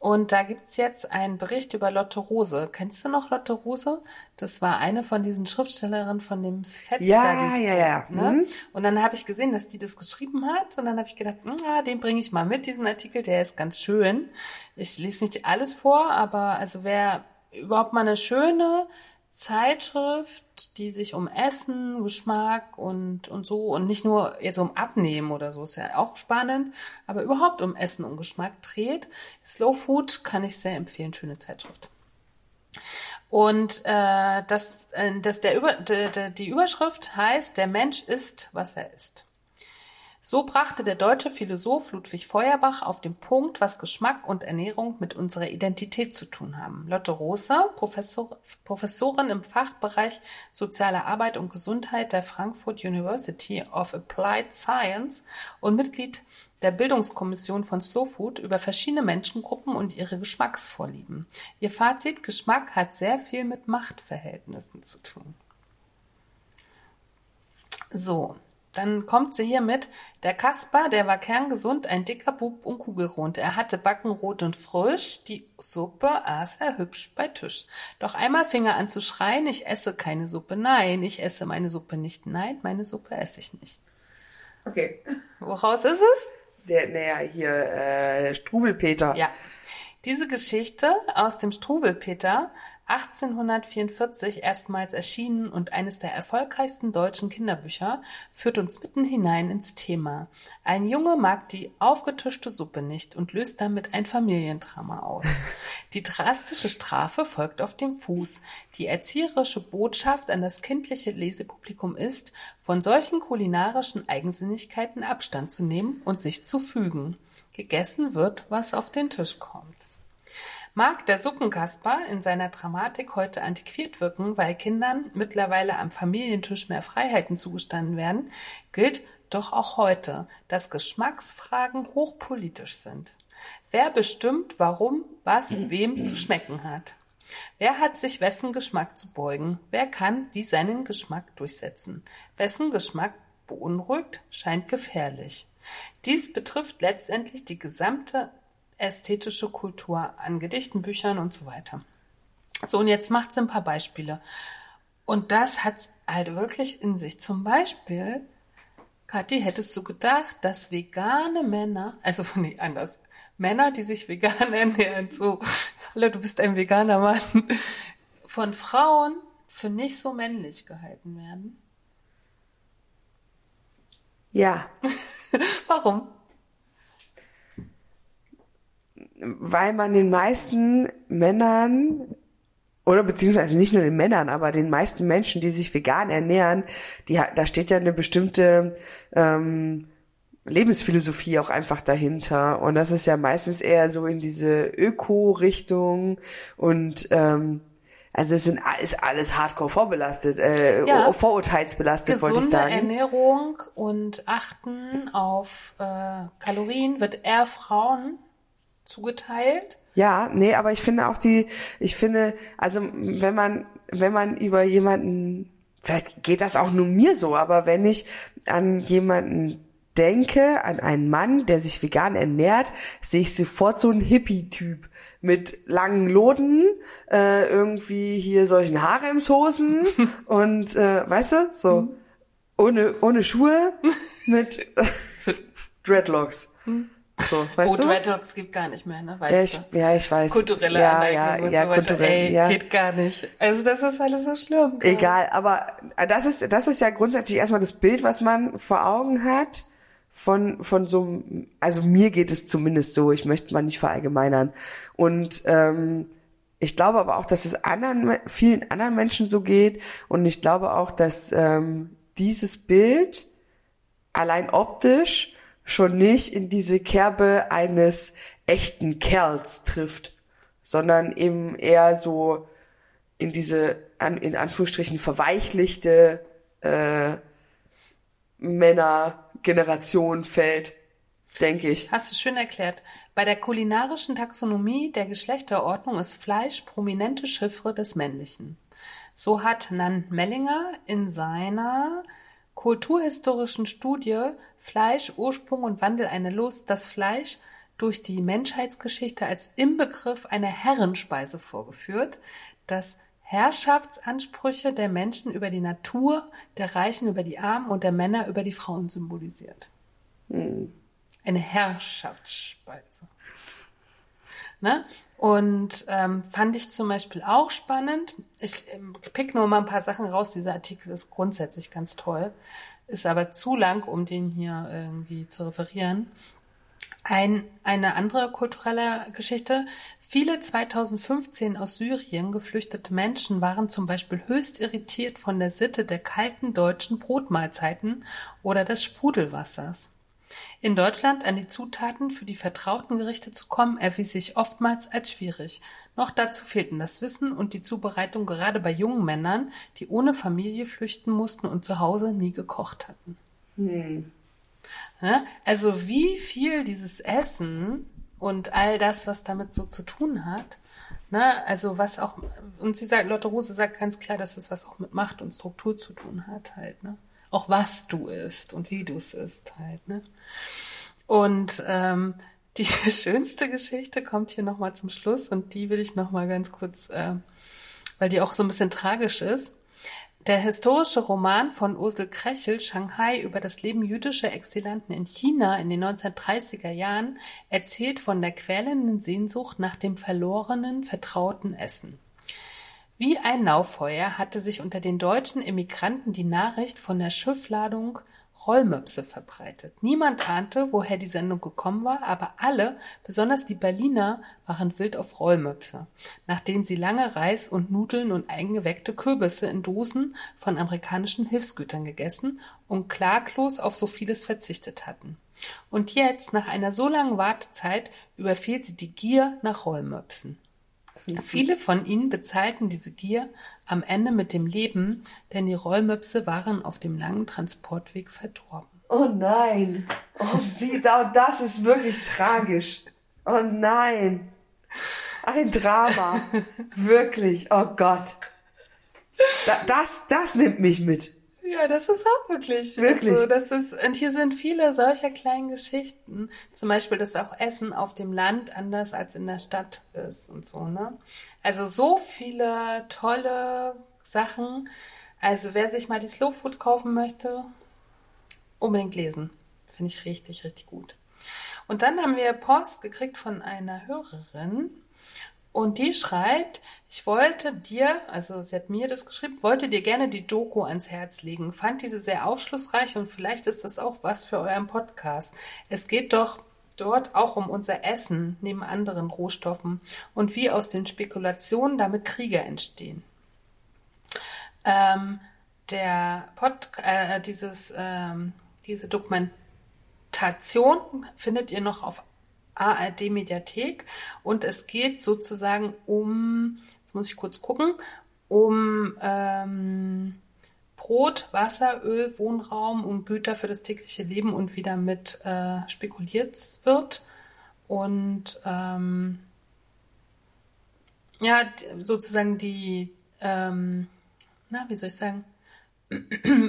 Und da gibt's jetzt einen Bericht über Lotte Rose. Kennst du noch Lotte Rose? Das war eine von diesen Schriftstellerinnen von dem Fetster. Ja, ja, ja. Ne? Mhm. Und dann habe ich gesehen, dass die das geschrieben hat. Und dann habe ich gedacht, hm, ja, den bringe ich mal mit, diesen Artikel. Der ist ganz schön. Ich lese nicht alles vor, aber also wer überhaupt mal eine schöne Zeitschrift, die sich um Essen, Geschmack und, und so und nicht nur jetzt um Abnehmen oder so, ist ja auch spannend, aber überhaupt um Essen und Geschmack dreht. Slow Food kann ich sehr empfehlen, schöne Zeitschrift. Und äh, das, äh, das der Über, de, de, die Überschrift heißt, der Mensch ist, was er ist. So brachte der deutsche Philosoph Ludwig Feuerbach auf den Punkt, was Geschmack und Ernährung mit unserer Identität zu tun haben. Lotte Rosa, Professor, Professorin im Fachbereich Soziale Arbeit und Gesundheit der Frankfurt University of Applied Science und Mitglied der Bildungskommission von Slow Food über verschiedene Menschengruppen und ihre Geschmacksvorlieben. Ihr Fazit, Geschmack hat sehr viel mit Machtverhältnissen zu tun. So, dann kommt sie hier mit. Der Kasper, der war kerngesund, ein dicker Bub und kugelrund. Er hatte Backen rot und frisch, die Suppe aß er hübsch bei Tisch. Doch einmal fing er an zu schreien, ich esse keine Suppe, nein, ich esse meine Suppe nicht, nein, meine Suppe esse ich nicht. Okay. Woraus ist es? Der, naja, hier, äh, Struwelpeter. Ja. Diese Geschichte aus dem Struwelpeter 1844 erstmals erschienen und eines der erfolgreichsten deutschen Kinderbücher, führt uns mitten hinein ins Thema. Ein Junge mag die aufgetischte Suppe nicht und löst damit ein Familiendrama aus. Die drastische Strafe folgt auf dem Fuß. Die erzieherische Botschaft an das kindliche Lesepublikum ist, von solchen kulinarischen Eigensinnigkeiten Abstand zu nehmen und sich zu fügen. Gegessen wird, was auf den Tisch kommt. Mag der Suppenkasper in seiner Dramatik heute antiquiert wirken, weil Kindern mittlerweile am Familientisch mehr Freiheiten zugestanden werden, gilt doch auch heute, dass Geschmacksfragen hochpolitisch sind. Wer bestimmt, warum, was, wem zu schmecken hat? Wer hat sich wessen Geschmack zu beugen? Wer kann wie seinen Geschmack durchsetzen? Wessen Geschmack beunruhigt, scheint gefährlich. Dies betrifft letztendlich die gesamte ästhetische Kultur an Gedichten, Büchern und so weiter. So, und jetzt macht sie ein paar Beispiele. Und das hat halt wirklich in sich. Zum Beispiel, Kathi, hättest du gedacht, dass vegane Männer, also nee, anders, Männer, die sich vegan ernähren, so, hallo, du bist ein veganer Mann, von Frauen für nicht so männlich gehalten werden? Ja. Warum? Weil man den meisten Männern oder beziehungsweise nicht nur den Männern, aber den meisten Menschen, die sich vegan ernähren, die, da steht ja eine bestimmte ähm, Lebensphilosophie auch einfach dahinter. Und das ist ja meistens eher so in diese Öko-Richtung und ähm, also es sind, ist alles hardcore vorbelastet, äh, Ja. vorurteilsbelastet, wollte ich sagen. Ernährung und Achten auf äh, Kalorien wird eher Frauen zugeteilt. Ja, nee, aber ich finde auch die, ich finde, also wenn man, wenn man über jemanden, vielleicht geht das auch nur mir so, aber wenn ich an jemanden denke, an einen Mann, der sich vegan ernährt, sehe ich sofort so einen Hippie-Typ mit langen Loden, äh, irgendwie hier solchen Haremshosen und, äh, weißt du, so ohne, ohne Schuhe mit Dreadlocks. So, weißt oh, du? Dreadlocks gibt gar nicht mehr, ne? Weißt Ja, ich, du? ja, ich weiß. Kulturelle ja, Aneignung ja, und ja, so kulturell, Ey, ja. geht gar nicht. Also das ist alles so schlimm. Egal, aber das ist, das ist ja grundsätzlich erstmal das Bild, was man vor Augen hat von, von so, also mir geht es zumindest so, ich möchte mal nicht verallgemeinern. Und ähm, ich glaube aber auch, dass es anderen, vielen anderen Menschen so geht und ich glaube auch, dass ähm, dieses Bild allein optisch schon nicht in diese Kerbe eines echten Kerls trifft, sondern eben eher so in diese an, in Anführungsstrichen verweichlichte äh, Männergeneration fällt, denke ich. Hast du schön erklärt. Bei der kulinarischen Taxonomie der Geschlechterordnung ist Fleisch prominente Chiffre des Männlichen. So hat Nan Mellinger in seiner kulturhistorischen Studie Fleisch, Ursprung und Wandel eine Lust, das Fleisch durch die Menschheitsgeschichte als Inbegriff einer Herrenspeise vorgeführt, das Herrschaftsansprüche der Menschen über die Natur, der Reichen über die Armen und der Männer über die Frauen symbolisiert. Eine Herrschaftsspeise. Ne? Und ähm, fand ich zum Beispiel auch spannend. Ich ähm, pick nur mal ein paar Sachen raus. Dieser Artikel ist grundsätzlich ganz toll, ist aber zu lang, um den hier irgendwie zu referieren. Ein, eine andere kulturelle Geschichte. Viele 2015 aus Syrien geflüchtete Menschen waren zum Beispiel höchst irritiert von der Sitte der kalten deutschen Brotmahlzeiten oder des Sprudelwassers. In Deutschland an die Zutaten für die vertrauten Gerichte zu kommen, erwies sich oftmals als schwierig. Noch dazu fehlten das Wissen und die Zubereitung gerade bei jungen Männern, die ohne Familie flüchten mussten und zu Hause nie gekocht hatten. Ja, Also wie viel dieses Essen und all das, was damit so zu tun hat, ne, also was auch, und sie sagt, Lotte Rose sagt ganz klar, dass es was auch mit Macht und Struktur zu tun hat, halt, ne. Auch was du isst und wie du es isst, halt, ne. Und ähm, die schönste Geschichte kommt hier nochmal zum Schluss und die will ich nochmal ganz kurz, äh, weil die auch so ein bisschen tragisch ist. Der historische Roman von Ursel Krechel, Shanghai, über das Leben jüdischer Exilanten in China in den 1930er Jahren, erzählt von der quälenden Sehnsucht nach dem verlorenen, vertrauten Essen. Wie ein Lauffeuer hatte sich unter den deutschen Emigranten die Nachricht von der Schiffladung Rollmöpse verbreitet. Niemand ahnte, woher die Sendung gekommen war, aber alle, besonders die Berliner, waren wild auf Rollmöpse, nachdem sie lange Reis und Nudeln und eingeweckte Kürbisse in Dosen von amerikanischen Hilfsgütern gegessen und klaglos auf so vieles verzichtet hatten. Und jetzt, nach einer so langen Wartezeit, überfiel sie die Gier nach Rollmöpsen. Viele von ihnen bezahlten diese Gier am Ende mit dem Leben, denn die Rollmöpse waren auf dem langen Transportweg verdorben. Oh nein. Oh, wie, da- das ist wirklich tragisch. Oh nein. Ein Drama. Wirklich. Oh Gott. Da, das, das nimmt mich mit. Ja, das ist auch wirklich. Wirklich? So, das ist, und hier sind viele solcher kleinen Geschichten. Zum Beispiel, dass auch Essen auf dem Land anders als in der Stadt ist und so, ne? Also so viele tolle Sachen. Also wer sich mal die Slow Food kaufen möchte, unbedingt lesen. Finde ich richtig, richtig gut. Und dann haben wir Post gekriegt von einer Hörerin. Und die schreibt, ich wollte dir, also sie hat mir das geschrieben, wollte dir gerne die Doku ans Herz legen. Fand diese sehr aufschlussreich und vielleicht ist das auch was für euren Podcast. Es geht doch dort auch um unser Essen neben anderen Rohstoffen und wie aus den Spekulationen damit Kriege entstehen. Ähm, der Pod, äh, dieses, ähm, diese Dokumentation findet ihr noch auf ARD Mediathek und es geht sozusagen um, jetzt muss ich kurz gucken, um ähm, Brot, Wasser, Öl, Wohnraum und Güter für das tägliche Leben und wie damit äh, spekuliert wird. Und ähm, ja, sozusagen die, ähm, na, wie soll ich sagen,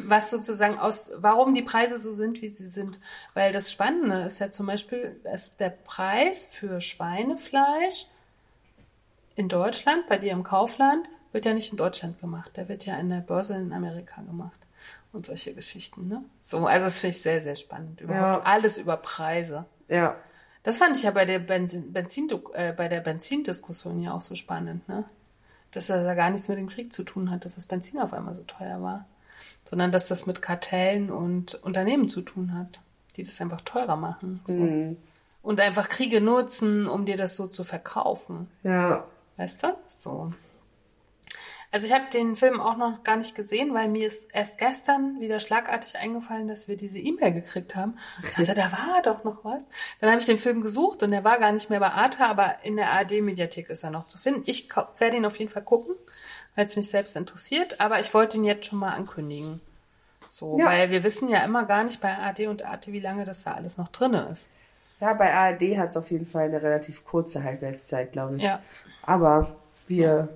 was sozusagen aus, warum die Preise so sind, wie sie sind. Weil das Spannende ist ja zum Beispiel, dass der Preis für Schweinefleisch in Deutschland, bei dir im Kaufland, wird ja nicht in Deutschland gemacht. Der wird ja an der Börse in Amerika gemacht. Und solche Geschichten, ne? So, also das finde ich sehr, sehr spannend. Überhaupt ja. alles über Preise. Ja. Das fand ich ja bei der Benzin, Benzin äh, bei der Benzindiskussion ja auch so spannend, ne? Dass das ja gar nichts mit dem Krieg zu tun hat, dass das Benzin auf einmal so teuer war sondern dass das mit Kartellen und Unternehmen zu tun hat, die das einfach teurer machen. So. Mhm. Und einfach Kriege nutzen, um dir das so zu verkaufen. Ja. Weißt du? So. Also ich habe den Film auch noch gar nicht gesehen, weil mir ist erst gestern wieder schlagartig eingefallen, dass wir diese E-Mail gekriegt haben. Ich dachte, da war doch noch was. Dann habe ich den Film gesucht und der war gar nicht mehr bei Arta, aber in der ARD-Mediathek ist er noch zu finden. Ich werde ihn auf jeden Fall gucken weil es mich selbst interessiert, aber ich wollte ihn jetzt schon mal ankündigen. So, ja. weil wir wissen ja immer gar nicht bei AD und AT, wie lange das da alles noch drin ist. Ja, bei ARD hat es auf jeden Fall eine relativ kurze Halbwertszeit, glaube ich. Ja. Aber wir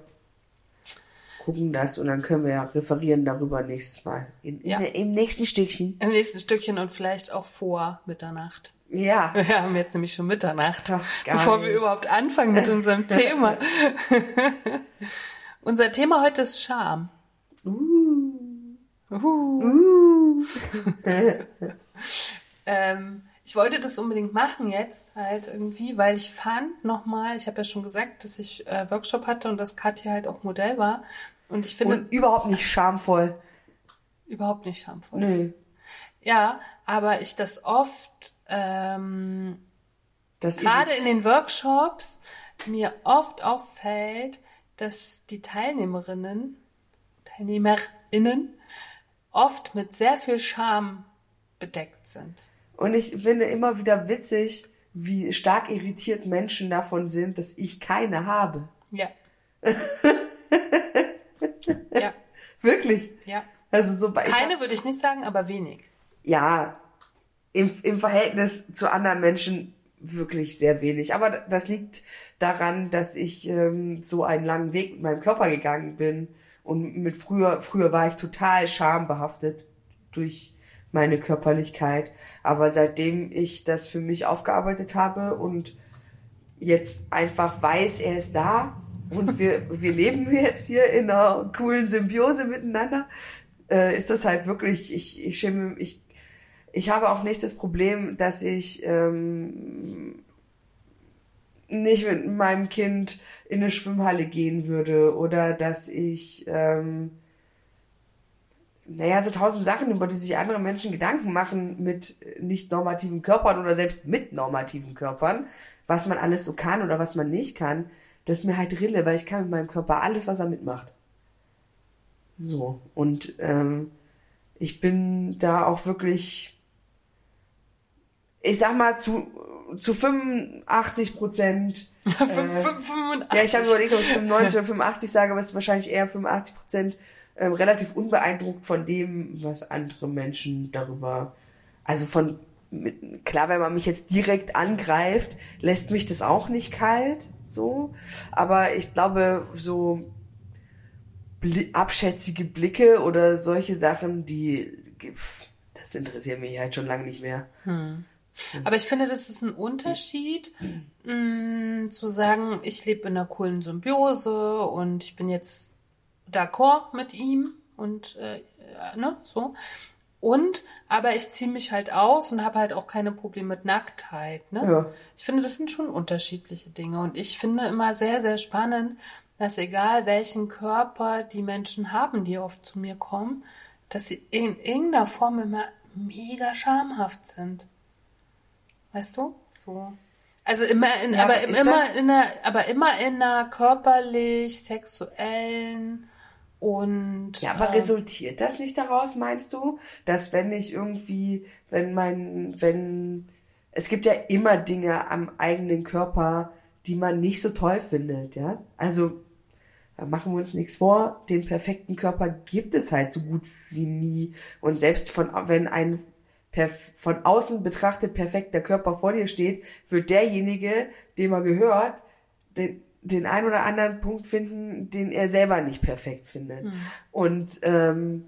gucken das und dann können wir ja referieren darüber nächstes Mal. In, in, ja. Im nächsten Stückchen. Im nächsten Stückchen und vielleicht auch vor Mitternacht. Ja. Wir haben jetzt nämlich schon Mitternacht, Ach, bevor wir überhaupt anfangen mit unserem Thema. Unser Thema heute ist Scham. Uh. Uh. uh. ähm, ich wollte das unbedingt machen jetzt halt irgendwie, weil ich fand nochmal, ich habe ja schon gesagt, dass ich äh, Workshop hatte und dass Katja halt auch Modell war. Und ich finde. Und überhaupt nicht schamvoll. Überhaupt nicht schamvoll. Nö. Ja, aber ich das oft, ähm, gerade in den Workshops mir oft auffällt, dass die Teilnehmerinnen, Teilnehmerinnen oft mit sehr viel Scham bedeckt sind. Und ich finde immer wieder witzig, wie stark irritiert Menschen davon sind, dass ich keine habe. Ja. ja. Wirklich? Ja. Also so Keine würde ich nicht sagen, aber wenig. Ja. Im, Im Verhältnis zu anderen Menschen wirklich sehr wenig. Aber das liegt daran, dass ich ähm, so einen langen Weg mit meinem Körper gegangen bin. Und mit früher, früher war ich total schambehaftet durch meine Körperlichkeit. Aber seitdem ich das für mich aufgearbeitet habe und jetzt einfach weiß, er ist da und wir, wir leben jetzt hier in einer coolen Symbiose miteinander, äh, ist das halt wirklich, ich, ich schäme, ich, ich habe auch nicht das Problem, dass ich ähm, nicht mit meinem Kind in eine Schwimmhalle gehen würde oder dass ich, ähm, naja, so tausend Sachen, über die sich andere Menschen Gedanken machen mit nicht normativen Körpern oder selbst mit normativen Körpern, was man alles so kann oder was man nicht kann, das ist mir halt Rille, weil ich kann mit meinem Körper alles, was er mitmacht. So, und ähm, ich bin da auch wirklich, ich sag mal, zu zu 85 Prozent. Äh, ja, ich habe überlegt, ob ich 95 oder 85 sage, aber es ist wahrscheinlich eher 85 Prozent äh, relativ unbeeindruckt von dem, was andere Menschen darüber, also von, mit, klar, wenn man mich jetzt direkt angreift, lässt mich das auch nicht kalt, so, aber ich glaube, so bli abschätzige Blicke oder solche Sachen, die, das interessiert mich halt schon lange nicht mehr. Hm. Aber ich finde, das ist ein Unterschied, mh, mm, zu sagen, ich lebe in einer coolen Symbiose und ich bin jetzt d'accord mit ihm und äh, ne, so. Und, aber ich ziehe mich halt aus und habe halt auch keine Probleme mit Nacktheit. Ne? Ja. Ich finde, das sind schon unterschiedliche Dinge. Und ich finde immer sehr, sehr spannend, dass egal welchen Körper die Menschen haben, die oft zu mir kommen, dass sie in irgendeiner Form immer mega schamhaft sind. Weißt du? So. Also immer in, Ja, aber aber immer das- in einer, aber immer in einer körperlich, sexuellen und Ja, aber ähm, resultiert das nicht daraus, meinst du, dass wenn ich irgendwie, wenn mein, wenn, es gibt ja immer Dinge am eigenen Körper, die man nicht so toll findet, ja? Also, da machen wir uns nichts vor, den perfekten Körper gibt es halt so gut wie nie. Und selbst von, wenn ein von außen betrachtet perfekter Körper vor dir steht, wird derjenige, dem er gehört, den, den ein oder anderen Punkt finden, den er selber nicht perfekt findet. Und ähm,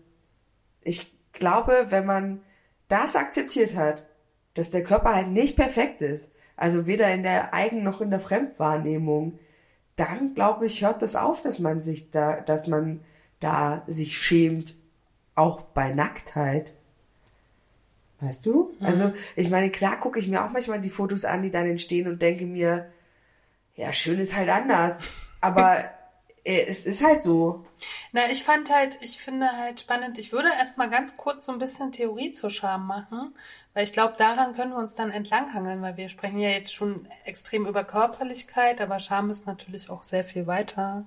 ich glaube, wenn man das akzeptiert hat, dass der Körper halt nicht perfekt ist, also weder in der Eigen- noch in der Fremdwahrnehmung, dann glaube ich, hört das auf, dass man sich da, dass man da sich schämt, auch bei Nacktheit. Weißt du? Also, ich meine, klar gucke ich mir auch manchmal die Fotos an, die dann entstehen und denke mir, ja, schön ist halt anders. Aber äh, es ist halt so. Na, ich fand halt, ich finde halt spannend, ich würde erst mal ganz kurz so ein bisschen Theorie zur Scham machen, weil ich glaube, daran können wir uns dann entlanghangeln, weil wir sprechen ja jetzt schon extrem über Körperlichkeit, aber Scham ist natürlich auch sehr viel weiter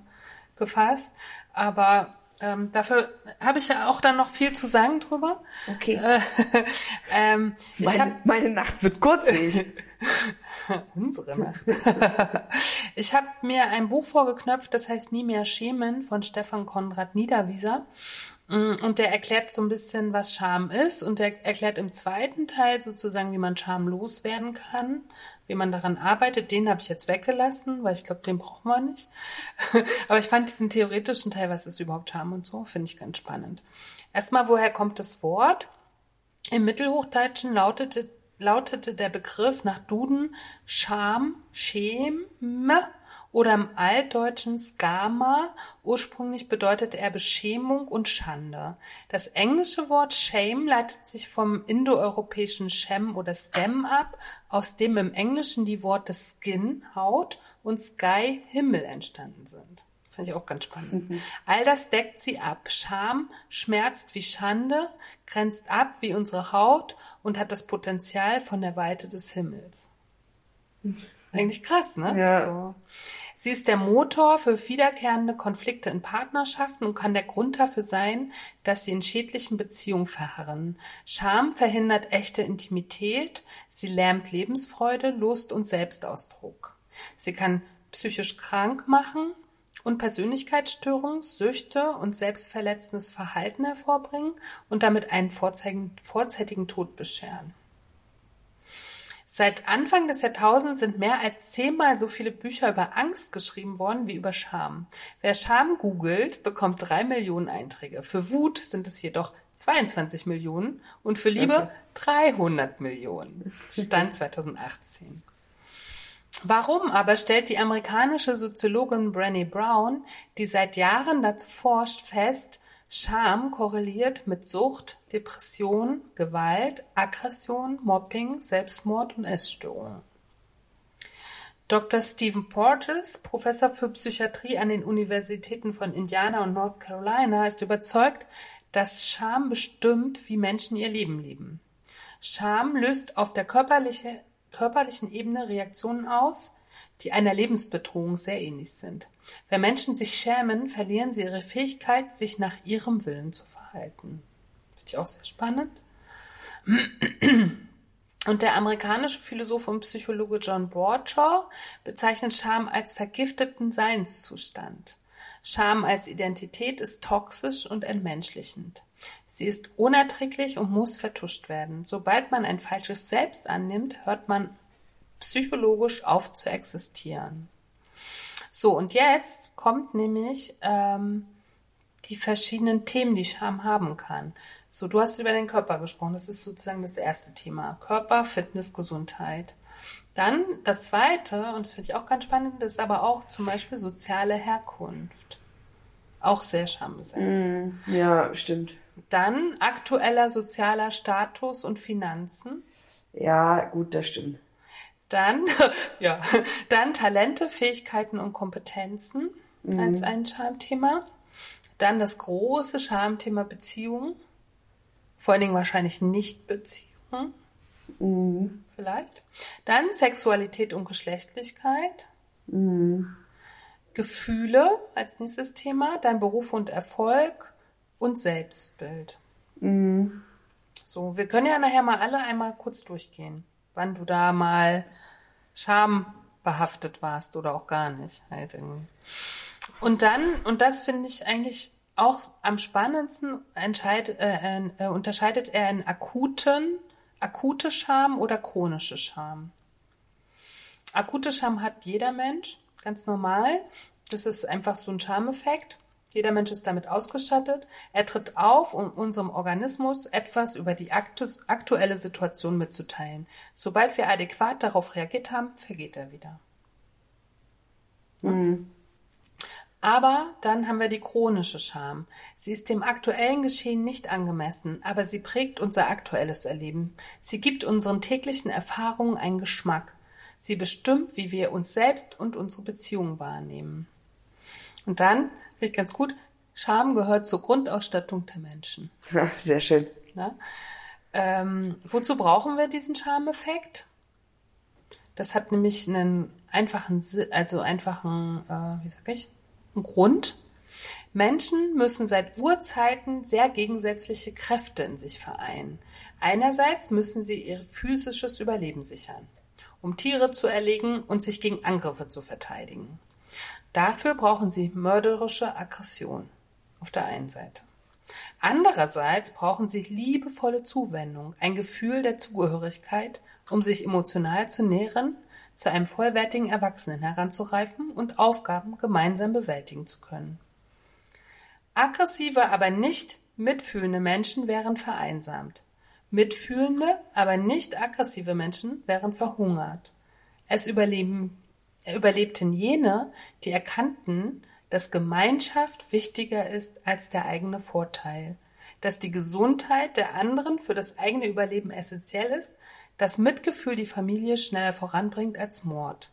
gefasst. Aber ähm, dafür habe ich ja auch dann noch viel zu sagen drüber. Okay. Äh, ähm, Meine, habe meine Nacht wird kurzig. Unsere Nacht. ich habe mir ein Buch vorgeknöpft, das heißt Nie mehr schämen von Stefan Konrad Niederwieser. Mm, Und der erklärt so ein bisschen, was Scham ist. Und der erklärt im zweiten Teil sozusagen, wie man Scham loswerden kann, wie man daran arbeitet. Den habe ich jetzt weggelassen, weil ich glaube, den braucht man nicht. Aber ich fand diesen theoretischen Teil, was ist überhaupt Scham und so, finde ich ganz spannend. Erstmal, woher kommt das Wort? Im Mittelhochdeutschen lautete, lautete der Begriff nach Duden Scham, Schem oder im Altdeutschen Skama. Ursprünglich bedeutete er Beschämung und Schande. Das englische Wort Shame leitet sich vom indoeuropäischen Shem oder Stem ab, aus dem im Englischen die Worte Skin, Haut und Sky, Himmel entstanden sind. Fand ich auch ganz spannend. All das deckt sie ab. Scham schmerzt wie Schande, grenzt ab wie unsere Haut und hat das Potenzial von der Weite des Himmels. Eigentlich krass, ne? Ja. So. Sie ist der Motor für wiederkehrende Konflikte in Partnerschaften und kann der Grund dafür sein, dass sie in schädlichen Beziehungen verharren. Scham verhindert echte Intimität, sie lähmt Lebensfreude, Lust und Selbstausdruck. Sie kann psychisch krank machen und Persönlichkeitsstörungen, Süchte und selbstverletzendes Verhalten hervorbringen und damit einen vorzeitigen, Tod bescheren. Seit Anfang des Jahrtausends sind mehr als zehnmal so viele Bücher über Angst geschrieben worden wie über Scham. Wer Scham googelt, bekommt drei Millionen Einträge. Für Wut sind es jedoch 22 Millionen und für Liebe 300 Millionen. Stand 2018. Warum aber stellt die amerikanische Soziologin Brené Brown, die seit Jahren dazu forscht, fest, Scham korreliert mit Sucht, Depression, Gewalt, Aggression, Mobbing, Selbstmord und Essstörungen. Dr. Stephen Porges, Professor für Psychiatrie an den Universitäten von Indiana und North Carolina, ist überzeugt, dass Scham bestimmt, wie Menschen ihr Leben leben. Scham löst auf der körperliche, körperlichen Ebene Reaktionen aus, die einer Lebensbedrohung sehr ähnlich sind. Wenn Menschen sich schämen, verlieren sie ihre Fähigkeit, sich nach ihrem Willen zu verhalten. Finde ich auch sehr spannend. Und der amerikanische Philosoph und Psychologe John Bradshaw bezeichnet Scham als vergifteten Seinszustand. Scham als Identität ist toxisch und entmenschlichend. Sie ist unerträglich und muss vertuscht werden. Sobald man ein falsches Selbst annimmt, hört man psychologisch auf zu existieren. So, und jetzt kommt nämlich ähm, die verschiedenen Themen, die Scham haben kann. So, du hast über den Körper gesprochen. Das ist sozusagen das erste Thema. Körper, Fitness, Gesundheit. Dann das zweite, und das finde ich auch ganz spannend, ist aber auch zum Beispiel soziale Herkunft. Auch sehr schambesetzt. Ja, stimmt. Dann aktueller sozialer Status und Finanzen. Ja, gut, das stimmt. Dann, ja, dann Talente, Fähigkeiten und Kompetenzen als ein Schamthema. Dann das große Schamthema Beziehung. Vor allen Dingen wahrscheinlich nicht Beziehung. Vielleicht. Dann Sexualität und Geschlechtlichkeit. Gefühle als nächstes Thema. Dann Beruf und Erfolg und Selbstbild. So, wir können ja nachher mal alle einmal kurz durchgehen, wann du da mal schambehaftet warst oder auch gar nicht. Halt irgendwie. Und dann, und das finde ich eigentlich auch am spannendsten, entscheid, äh, äh, unterscheidet er in akuten, akute Scham oder chronische Scham. Akute Scham hat jeder Mensch, ganz normal. Das ist einfach so ein Schameffekt. Jeder Mensch ist damit ausgestattet. Er tritt auf, um unserem Organismus etwas über die aktu aktuelle Situation mitzuteilen. Sobald wir adäquat darauf reagiert haben, vergeht er wieder. Aber dann haben wir die chronische Scham. Sie ist dem aktuellen Geschehen nicht angemessen, aber sie prägt unser aktuelles Erleben. Sie gibt unseren täglichen Erfahrungen einen Geschmack. Sie bestimmt, wie wir uns selbst und unsere Beziehungen wahrnehmen. Und dann, finde ich ganz gut, Scham gehört zur Grundausstattung der Menschen. Sehr schön. Ne? Ähm, wozu brauchen wir diesen Charmeffekt? Das hat nämlich einen einfachen, also einfachen, äh, wie sag ich, einen Grund. Menschen müssen seit Urzeiten sehr gegensätzliche Kräfte in sich vereinen. Einerseits müssen sie ihr physisches Überleben sichern, um Tiere zu erlegen und sich gegen Angriffe zu verteidigen. Dafür brauchen sie mörderische Aggression auf der einen Seite. Andererseits brauchen sie liebevolle Zuwendung, ein Gefühl der Zugehörigkeit, um sich emotional zu nähren, zu einem vollwertigen Erwachsenen heranzureifen und Aufgaben gemeinsam bewältigen zu können. Aggressive, aber nicht mitfühlende Menschen wären vereinsamt. Mitfühlende, aber nicht aggressive Menschen wären verhungert. Es überleben, überlebten jene, die erkannten, dass Gemeinschaft wichtiger ist als der eigene Vorteil, dass die Gesundheit der anderen für das eigene Überleben essentiell ist, dass Mitgefühl die Familie schneller voranbringt als Mord.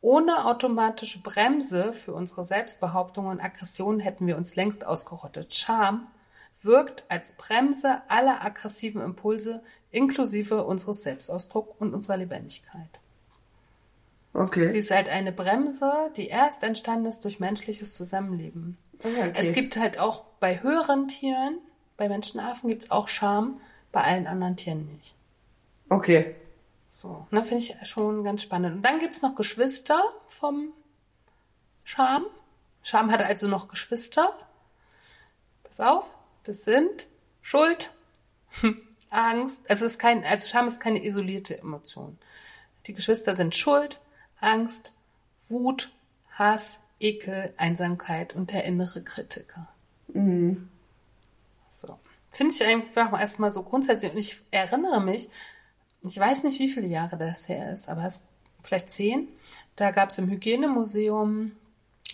Ohne automatische Bremse für unsere Selbstbehauptung und Aggression hätten wir uns längst ausgerottet. Scham wirkt als Bremse aller aggressiven Impulse inklusive unseres Selbstausdrucks und unserer Lebendigkeit. Sie Okay. ist halt eine Bremse, die erst entstanden ist durch menschliches Zusammenleben. Ah, okay. Es gibt halt auch bei höheren Tieren, bei Menschenaffen gibt es auch Scham, bei allen anderen Tieren nicht. Okay. So, ne, finde ich schon ganz spannend. Und dann gibt's noch Geschwister vom Scham. Scham hat also noch Geschwister. Pass auf, das sind Schuld, Angst. Also, es ist kein, also Scham ist keine isolierte Emotion. Die Geschwister sind Schuld, Angst, Wut, Hass, Ekel, Einsamkeit und der innere Kritiker. So. Finde ich einfach erstmal so grundsätzlich. Und ich erinnere mich, ich weiß nicht, wie viele Jahre das her ist, aber es vielleicht zehn. Da gab es im Hygienemuseum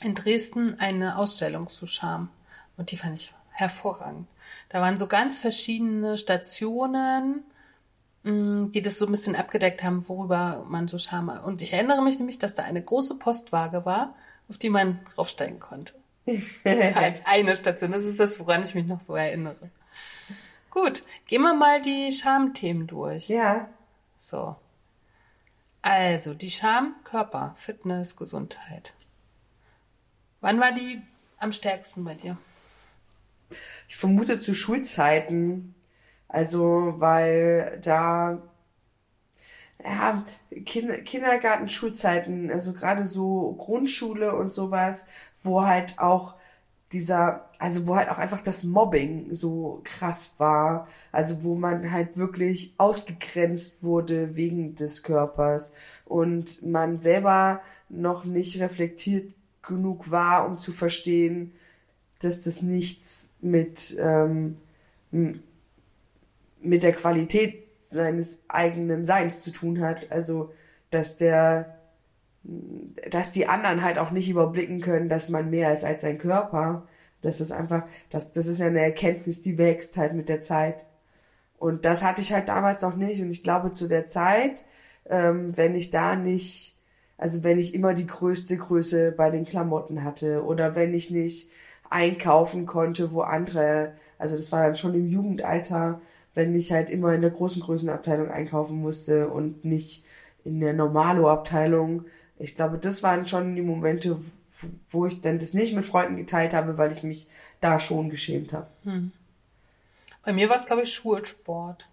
in Dresden eine Ausstellung zu Scham. Und die fand ich hervorragend. Da waren so ganz verschiedene Stationen, die das so ein bisschen abgedeckt haben, worüber man so Scham hat. Und ich erinnere mich nämlich, dass da eine große Postwaage war, auf die man raufsteigen konnte. Als eine Station. Das ist das, woran ich mich noch so erinnere. Gut, gehen wir mal die Schamthemen durch. Ja. So. Also, die Scham, Körper, Fitness, Gesundheit. Wann war die am stärksten bei dir? Ich vermute zu Schulzeiten. Also, weil da, ja, kind, Kindergarten, Schulzeiten, also gerade so Grundschule und sowas, wo halt auch dieser, also wo halt auch einfach das Mobbing so krass war, also wo man halt wirklich ausgegrenzt wurde wegen des Körpers und man selber noch nicht reflektiert genug war, um zu verstehen, dass das nichts mit ähm, mit der Qualität seines eigenen Seins zu tun hat. Also, dass der, dass die anderen halt auch nicht überblicken können, dass man mehr ist als sein Körper. Das ist einfach, das, das ist ja eine Erkenntnis, die wächst halt mit der Zeit. Und das hatte ich halt damals noch nicht. Und ich glaube, zu der Zeit, ähm, wenn ich da nicht, also wenn ich immer die größte Größe bei den Klamotten hatte oder wenn ich nicht einkaufen konnte, wo andere, also das war dann schon im Jugendalter, wenn ich halt immer in der großen Größenabteilung einkaufen musste und nicht in der Normalo-Abteilung. Ich glaube, das waren schon die Momente, wo ich dann das nicht mit Freunden geteilt habe, weil ich mich da schon geschämt habe. Hm. Bei mir war es, glaube ich, Schulsport.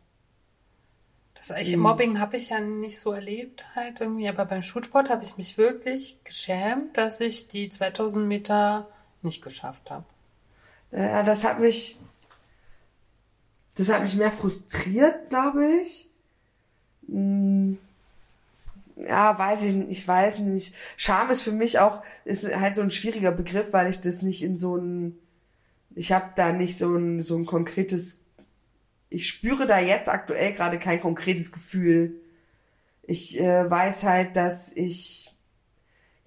Das ich, mhm. Mobbing habe ich ja nicht so erlebt halt irgendwie, aber beim Schulsport habe ich mich wirklich geschämt, dass ich die 2000 Meter nicht geschafft habe. Ja, das hat mich, das hat mich mehr frustriert, glaube ich. Hm. Ja, weiß ich nicht, ich weiß nicht. Scham ist für mich auch, ist halt so ein schwieriger Begriff, weil ich das nicht in so ein, ich habe da nicht so ein, so ein konkretes, ich spüre da jetzt aktuell gerade kein konkretes Gefühl. Ich äh, weiß halt, dass ich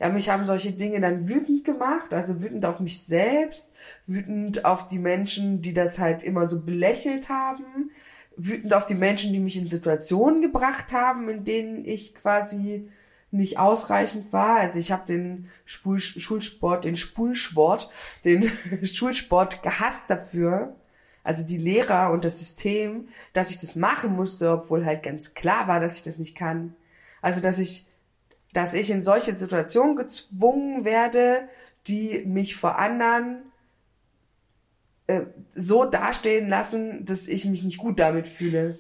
ja, mich haben solche Dinge dann wütend gemacht, also wütend auf mich selbst, wütend auf die Menschen, die das halt immer so belächelt haben, wütend auf die Menschen, die mich in Situationen gebracht haben, in denen ich quasi nicht ausreichend war. Also ich habe den Spul Schulsport, den Spulsport, den Schulsport gehasst dafür. Also die Lehrer und das System, dass ich das machen musste, obwohl halt ganz klar war, dass ich das nicht kann. Also dass ich dass ich in solche Situationen gezwungen werde, die mich vor anderen äh, so dastehen lassen, dass ich mich nicht gut damit fühle.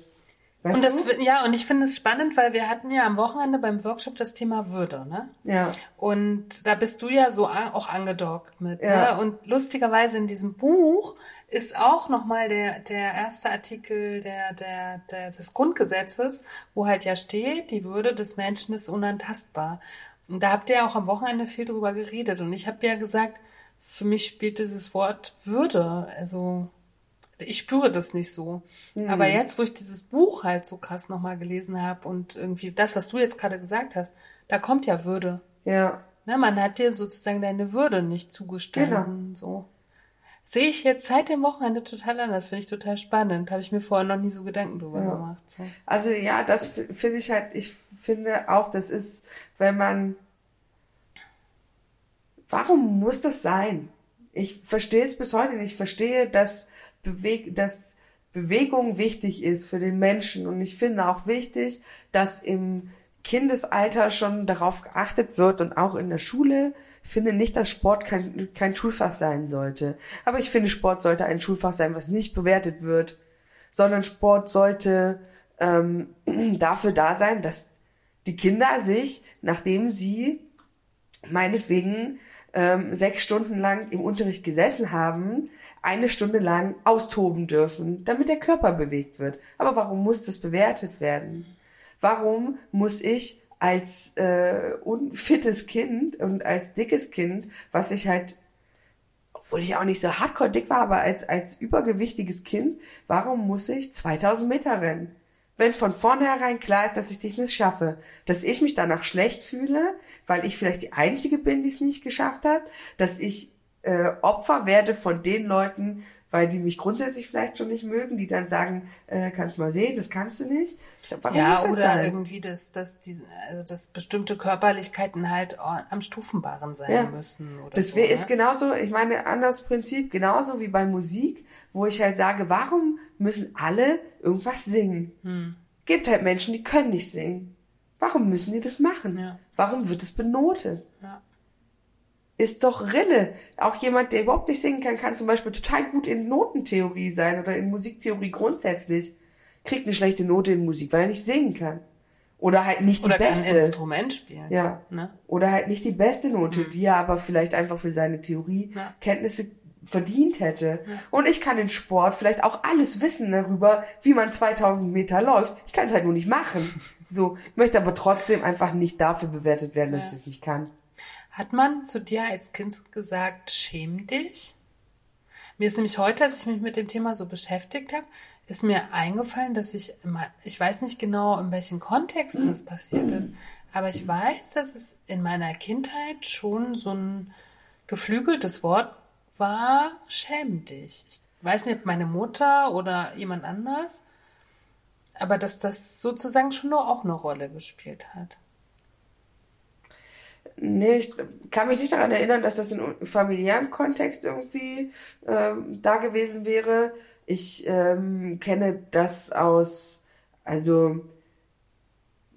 Weißt und das, du? ja, und ich finde es spannend, weil wir hatten ja am Wochenende beim Workshop das Thema Würde, ne? Ja. Und da bist du ja so an, auch angedockt mit, ja. ne? Und lustigerweise in diesem Buch ist auch nochmal der, der erste Artikel der, der, der, des Grundgesetzes, wo halt ja steht, die Würde des Menschen ist unantastbar. Und da habt ihr ja auch am Wochenende viel drüber geredet. Und ich habe ja gesagt, für mich spielt dieses Wort Würde, also ich spüre das nicht so. Mhm. Aber jetzt, wo ich dieses Buch halt so krass nochmal gelesen habe und irgendwie das, was du jetzt gerade gesagt hast, da kommt ja Würde. Ja. Ne, man hat dir sozusagen deine Würde nicht zugestanden. Genau. So. Sehe ich jetzt seit dem Wochenende total anders, finde ich total spannend. Habe ich mir vorher noch nie so Gedanken drüber ja. gemacht. So. Also ja, das finde ich halt, ich finde auch, das ist, wenn man. Warum muss das sein? Ich verstehe es bis heute nicht. Ich verstehe, dass Beweg dass Bewegung wichtig ist für den Menschen. Und ich finde auch wichtig, dass im Kindesalter schon darauf geachtet wird und auch in der Schule. Ich finde nicht, dass Sport kein, kein Schulfach sein sollte. Aber ich finde, Sport sollte ein Schulfach sein, was nicht bewertet wird, sondern Sport sollte ähm, dafür da sein, dass die Kinder sich, nachdem sie meinetwegen ähm, sechs Stunden lang im Unterricht gesessen haben, eine Stunde lang austoben dürfen, damit der Körper bewegt wird. Aber warum muss das bewertet werden? Warum muss ich als äh, unfittes Kind und als dickes Kind, was ich halt, obwohl ich auch nicht so hardcore dick war, aber als, als übergewichtiges Kind, warum muss ich 2000 Meter rennen? Wenn von vornherein klar ist, dass ich dich nicht schaffe, dass ich mich danach schlecht fühle, weil ich vielleicht die Einzige bin, die es nicht geschafft hat, dass ich äh, Opfer werde von den Leuten, weil die mich grundsätzlich vielleicht schon nicht mögen, die dann sagen, äh, kannst du mal sehen, das kannst du nicht. Sag, warum ja, oder sein? irgendwie, dass, dass, diese, also, dass bestimmte Körperlichkeiten halt am Stufenbaren sein ja. müssen. Oder das so, ist ne? genauso, ich meine, anderes Prinzip, genauso wie bei Musik, wo ich halt sage, warum müssen alle irgendwas singen? Hm. Gibt halt Menschen, die können nicht singen. Warum müssen die das machen? Ja. Warum wird es benotet? Ja ist doch Rille. Auch jemand, der überhaupt nicht singen kann, kann zum Beispiel total gut in Notentheorie sein oder in Musiktheorie grundsätzlich. Kriegt eine schlechte Note in Musik, weil er nicht singen kann. Oder halt nicht oder die beste. Oder kann ein Instrument spielen. Ja. Ne? Oder halt nicht die beste Note, mhm. die er aber vielleicht einfach für seine Theoriekenntnisse ja. verdient hätte. Ja. Und ich kann in Sport vielleicht auch alles wissen darüber, wie man 2000 Meter läuft. Ich kann es halt nur nicht machen. So, ich möchte aber trotzdem einfach nicht dafür bewertet werden, dass ja. ich das nicht kann. Hat man zu dir als Kind gesagt, schäm dich? Mir ist nämlich heute, als ich mich mit dem Thema so beschäftigt habe, ist mir eingefallen, dass ich immer, ich weiß nicht genau, in welchen Kontexten es passiert ist, aber ich weiß, dass es in meiner Kindheit schon so ein geflügeltes Wort war, schäm dich. Ich weiß nicht, ob meine Mutter oder jemand anders, aber dass das sozusagen schon nur auch eine Rolle gespielt hat. Nee, ich kann mich nicht daran erinnern, dass das in familiären Kontext irgendwie ähm, da gewesen wäre. Ich ähm, kenne das aus, also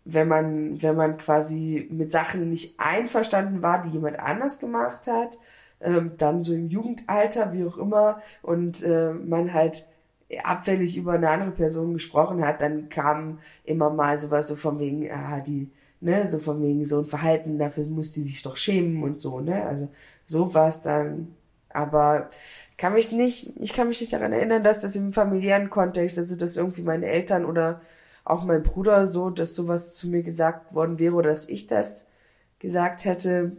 wenn man, wenn man quasi mit Sachen nicht einverstanden war, die jemand anders gemacht hat, ähm, dann so im Jugendalter, wie auch immer, und äh, man halt abfällig über eine andere Person gesprochen hat, dann kam immer mal sowas so von wegen, ah, die, ne, so von wegen so ein Verhalten, dafür muss die sich doch schämen und so, ne, also so war es dann, aber kann mich nicht, ich kann mich nicht daran erinnern, dass das im familiären Kontext, also dass irgendwie meine Eltern oder auch mein Bruder so, dass sowas zu mir gesagt worden wäre oder dass ich das gesagt hätte.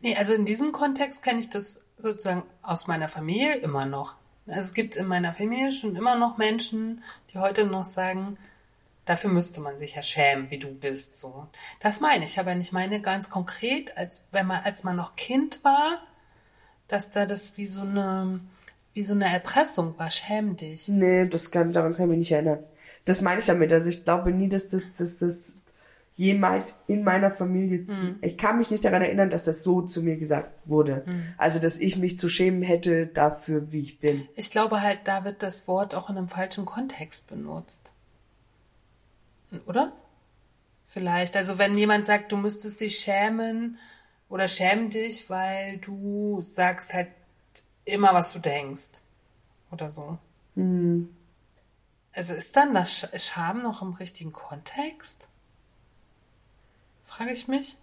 Nee, also in diesem Kontext kenne ich das sozusagen aus meiner Familie immer noch. Also es gibt in meiner Familie schon immer noch Menschen, die heute noch sagen, dafür müsste man sich ja schämen, wie du bist, so. Das meine ich, aber ich meine ganz konkret, als wenn man, als man noch Kind war, dass da das wie so eine, wie so eine Erpressung war, schäm dich. Nee, das kann, daran kann ich mich nicht erinnern. Das meine ich damit. Also ich glaube nie, dass das, dass das jemals in meiner Familie, mhm. ich kann mich nicht daran erinnern, dass das so zu mir gesagt wurde. Mhm. Also, dass ich mich zu schämen hätte dafür, wie ich bin. Ich glaube halt, da wird das Wort auch in einem falschen Kontext benutzt. Oder? Vielleicht. Also, wenn jemand sagt, du müsstest dich schämen oder schäm dich, weil du sagst halt immer, was du denkst. Oder so. Mhm. Also ist dann das Scham noch im richtigen Kontext? Frage ich mich.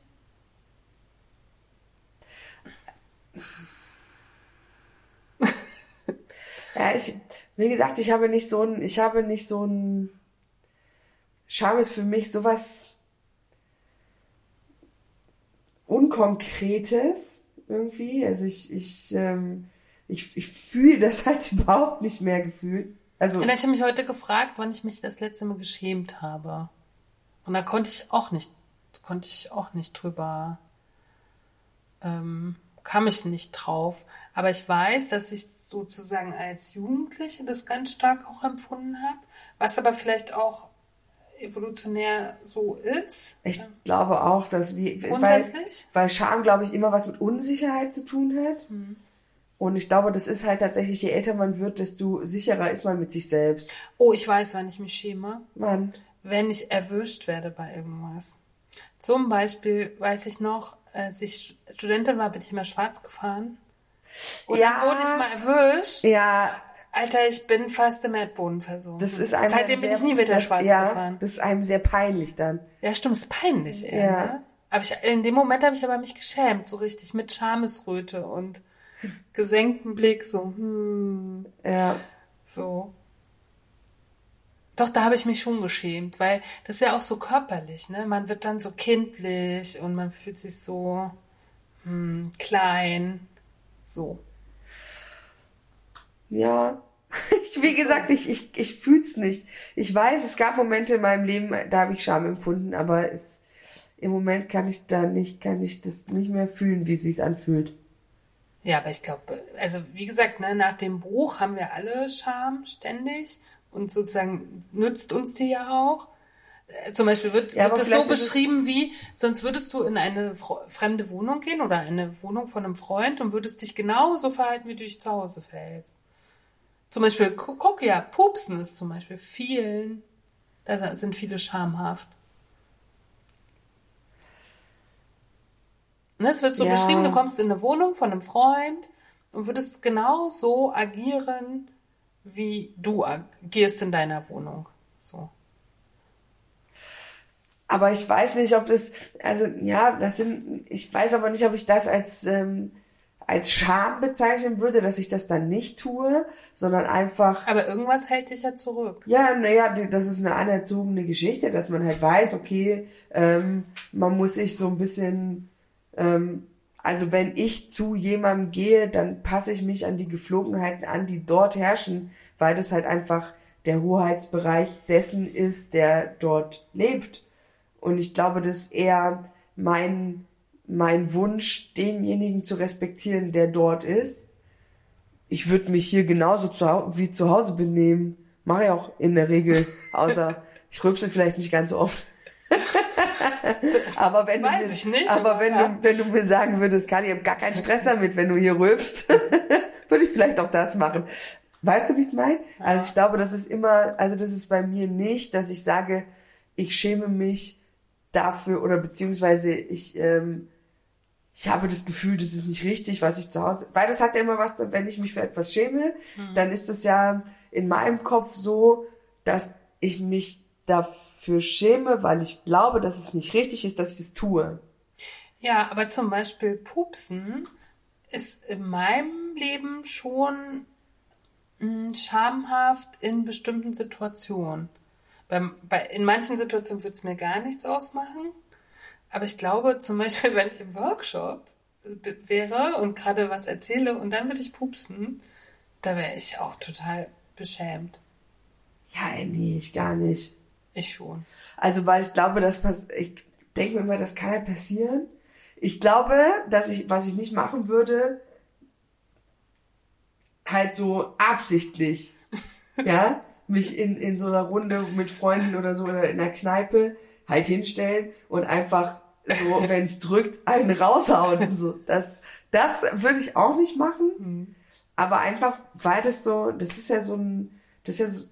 ja, ich, wie gesagt, ich habe nicht so ein, ich habe nicht so ein, Scham ist für mich sowas Unkonkretes irgendwie. Also ich, ich, ähm, ich, ich fühle das halt überhaupt nicht mehr gefühlt. Also. Und ich habe mich heute gefragt, wann ich mich das letzte Mal geschämt habe. Und da konnte ich auch nicht, konnte ich auch nicht drüber, ähm, kam ich nicht drauf. Aber ich weiß, dass ich sozusagen als Jugendliche das ganz stark auch empfunden habe, was aber vielleicht auch evolutionär so ist. Ich glaube auch, dass wir, weil, weil Scham, glaube ich, immer was mit Unsicherheit zu tun hat. Mhm. Und ich glaube, das ist halt tatsächlich, je älter man wird, desto sicherer ist man mit sich selbst. Oh, ich weiß, wann ich mich schäme. Wann? Wenn ich erwischt werde bei irgendwas. Zum Beispiel weiß ich noch, als ich Studentin war, bin ich immer schwarz gefahren. Und ja. dann wurde ich mal erwischt. Ja. Alter, ich bin fast im Erdboden versunken. Das ist einem Seitdem bin ich nie wieder schwarz ja, gefahren. Das ist einem sehr peinlich dann. Ja, stimmt, ist peinlich, ey. Ja. Ne? Aber ich, in dem Moment habe ich aber mich geschämt, so richtig, mit Schamesröte und gesenkten Blick, so, hm. Ja. So. Doch, da habe ich mich schon geschämt, weil das ist ja auch so körperlich, ne? Man wird dann so kindlich und man fühlt sich so hm, klein. So. Ja. Ich, wie gesagt, ich, ich, ich fühl's nicht. Ich weiß, es gab Momente in meinem Leben, da habe ich Scham empfunden, aber es, im Moment kann ich da nicht, kann ich das nicht mehr fühlen, wie es sich anfühlt. Ja, aber ich glaube, also wie gesagt, ne, nach dem Buch haben wir alle Scham ständig und sozusagen nützt uns die ja auch. Äh, zum Beispiel wird, ja, wird das so beschrieben wie, sonst würdest du in eine fremde Wohnung gehen oder eine Wohnung von einem Freund und würdest dich genauso verhalten, wie du dich zu Hause verhältst. Zum Beispiel, guck ja, Pupsen ist zum Beispiel vielen, da sind viele schamhaft. Ne, es wird so ja. beschrieben, du kommst in eine Wohnung von einem Freund und würdest genau so agieren, wie du agierst in deiner Wohnung. So. Aber ich weiß nicht, ob das, also ja, das sind, ich weiß aber nicht, ob ich das als ähm, als Scham bezeichnen würde, dass ich das dann nicht tue, sondern einfach. Aber irgendwas hält dich ja zurück. Ja, naja, das ist eine anerzogene Geschichte, dass man halt weiß, okay, ähm, man muss sich so ein bisschen ähm, also wenn ich zu jemandem gehe, dann passe ich mich an die Geflogenheiten an, die dort herrschen, weil das halt einfach der Hoheitsbereich dessen ist, der dort lebt. Und ich glaube, das ist eher mein, mein Wunsch, denjenigen zu respektieren, der dort ist, ich würde mich hier genauso zu, wie zu Hause benehmen. Mache ich auch in der Regel, außer ich rülpse vielleicht nicht ganz so oft. aber wenn Weiß du mir, ich nicht, aber wenn ja. du wenn du mir sagen würdest, Kali, ich habe gar keinen Stress damit, wenn du hier rülpst, würde ich vielleicht auch das machen. Weißt du, wie ich es meine? Also ich glaube, das ist immer, also das ist bei mir nicht, dass ich sage, ich schäme mich dafür oder beziehungsweise ich ähm, ich habe das Gefühl, das ist nicht richtig, was ich zu Hause, weil das hat ja immer was, wenn ich mich für etwas schäme, dann ist es ja in meinem Kopf so, dass ich mich dafür schäme, weil ich glaube, dass es nicht richtig ist, dass ich es tue. Ja, aber zum Beispiel Pupsen ist in meinem Leben schon mh, schamhaft in bestimmten Situationen. Beim, bei, in manchen Situationen würde es mir gar nichts ausmachen. Aber ich glaube zum Beispiel, wenn ich im Workshop wäre und gerade was erzähle und dann würde ich pupsen, da wäre ich auch total beschämt. Ja, nee, ich gar nicht. Ich schon. Also, weil ich glaube, das pass ich denke mir immer, das kann ja passieren. Ich glaube, dass ich, was ich nicht machen würde, halt so absichtlich, ja, mich in, in so einer Runde mit Freunden oder so oder in der Kneipe halt hinstellen und einfach so, wenn es drückt, einen raushauen. So, das, das würde ich auch nicht machen. Aber einfach, weil das so, das ist ja so ein, das ist ja so,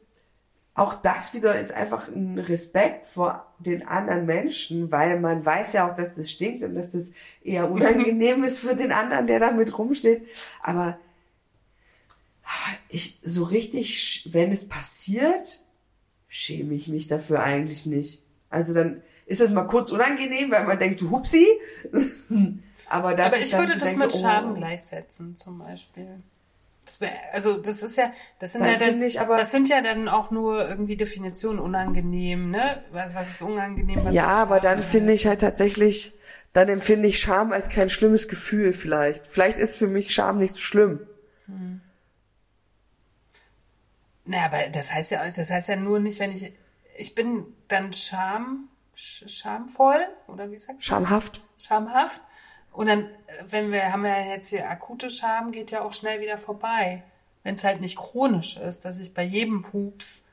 auch das wieder ist einfach ein Respekt vor den anderen Menschen, weil man weiß ja auch, dass das stinkt und dass das eher unangenehm ist für den anderen, der damit rumsteht. Aber ich so richtig, wenn es passiert, schäme ich mich dafür eigentlich nicht. Also dann ist das mal kurz unangenehm, weil man denkt, hupsi. Aber, dass Aber ich würde das denke, mit Scham oh, gleichsetzen, zum Beispiel. Das wär, also das ist ja, das sind Dann ja dann, ich das sind ja dann auch nur irgendwie Definitionen unangenehm, ne? Was, was ist unangenehm, was Ja, ist aber dann finde ich halt tatsächlich, dann empfinde ich Scham als kein schlimmes Gefühl vielleicht. Vielleicht ist für mich Scham nicht so schlimm. Na, aber das heißt ja, das heißt ja nur nicht, wenn ich, ich bin dann Scham, sch- schamvoll, oder wie sagt man? Schamhaft. Schamhaft. Und dann, wenn wir, haben wir jetzt hier akute Scham, geht ja auch schnell wieder vorbei. Wenn es halt nicht chronisch ist, dass ich bei jedem Pups,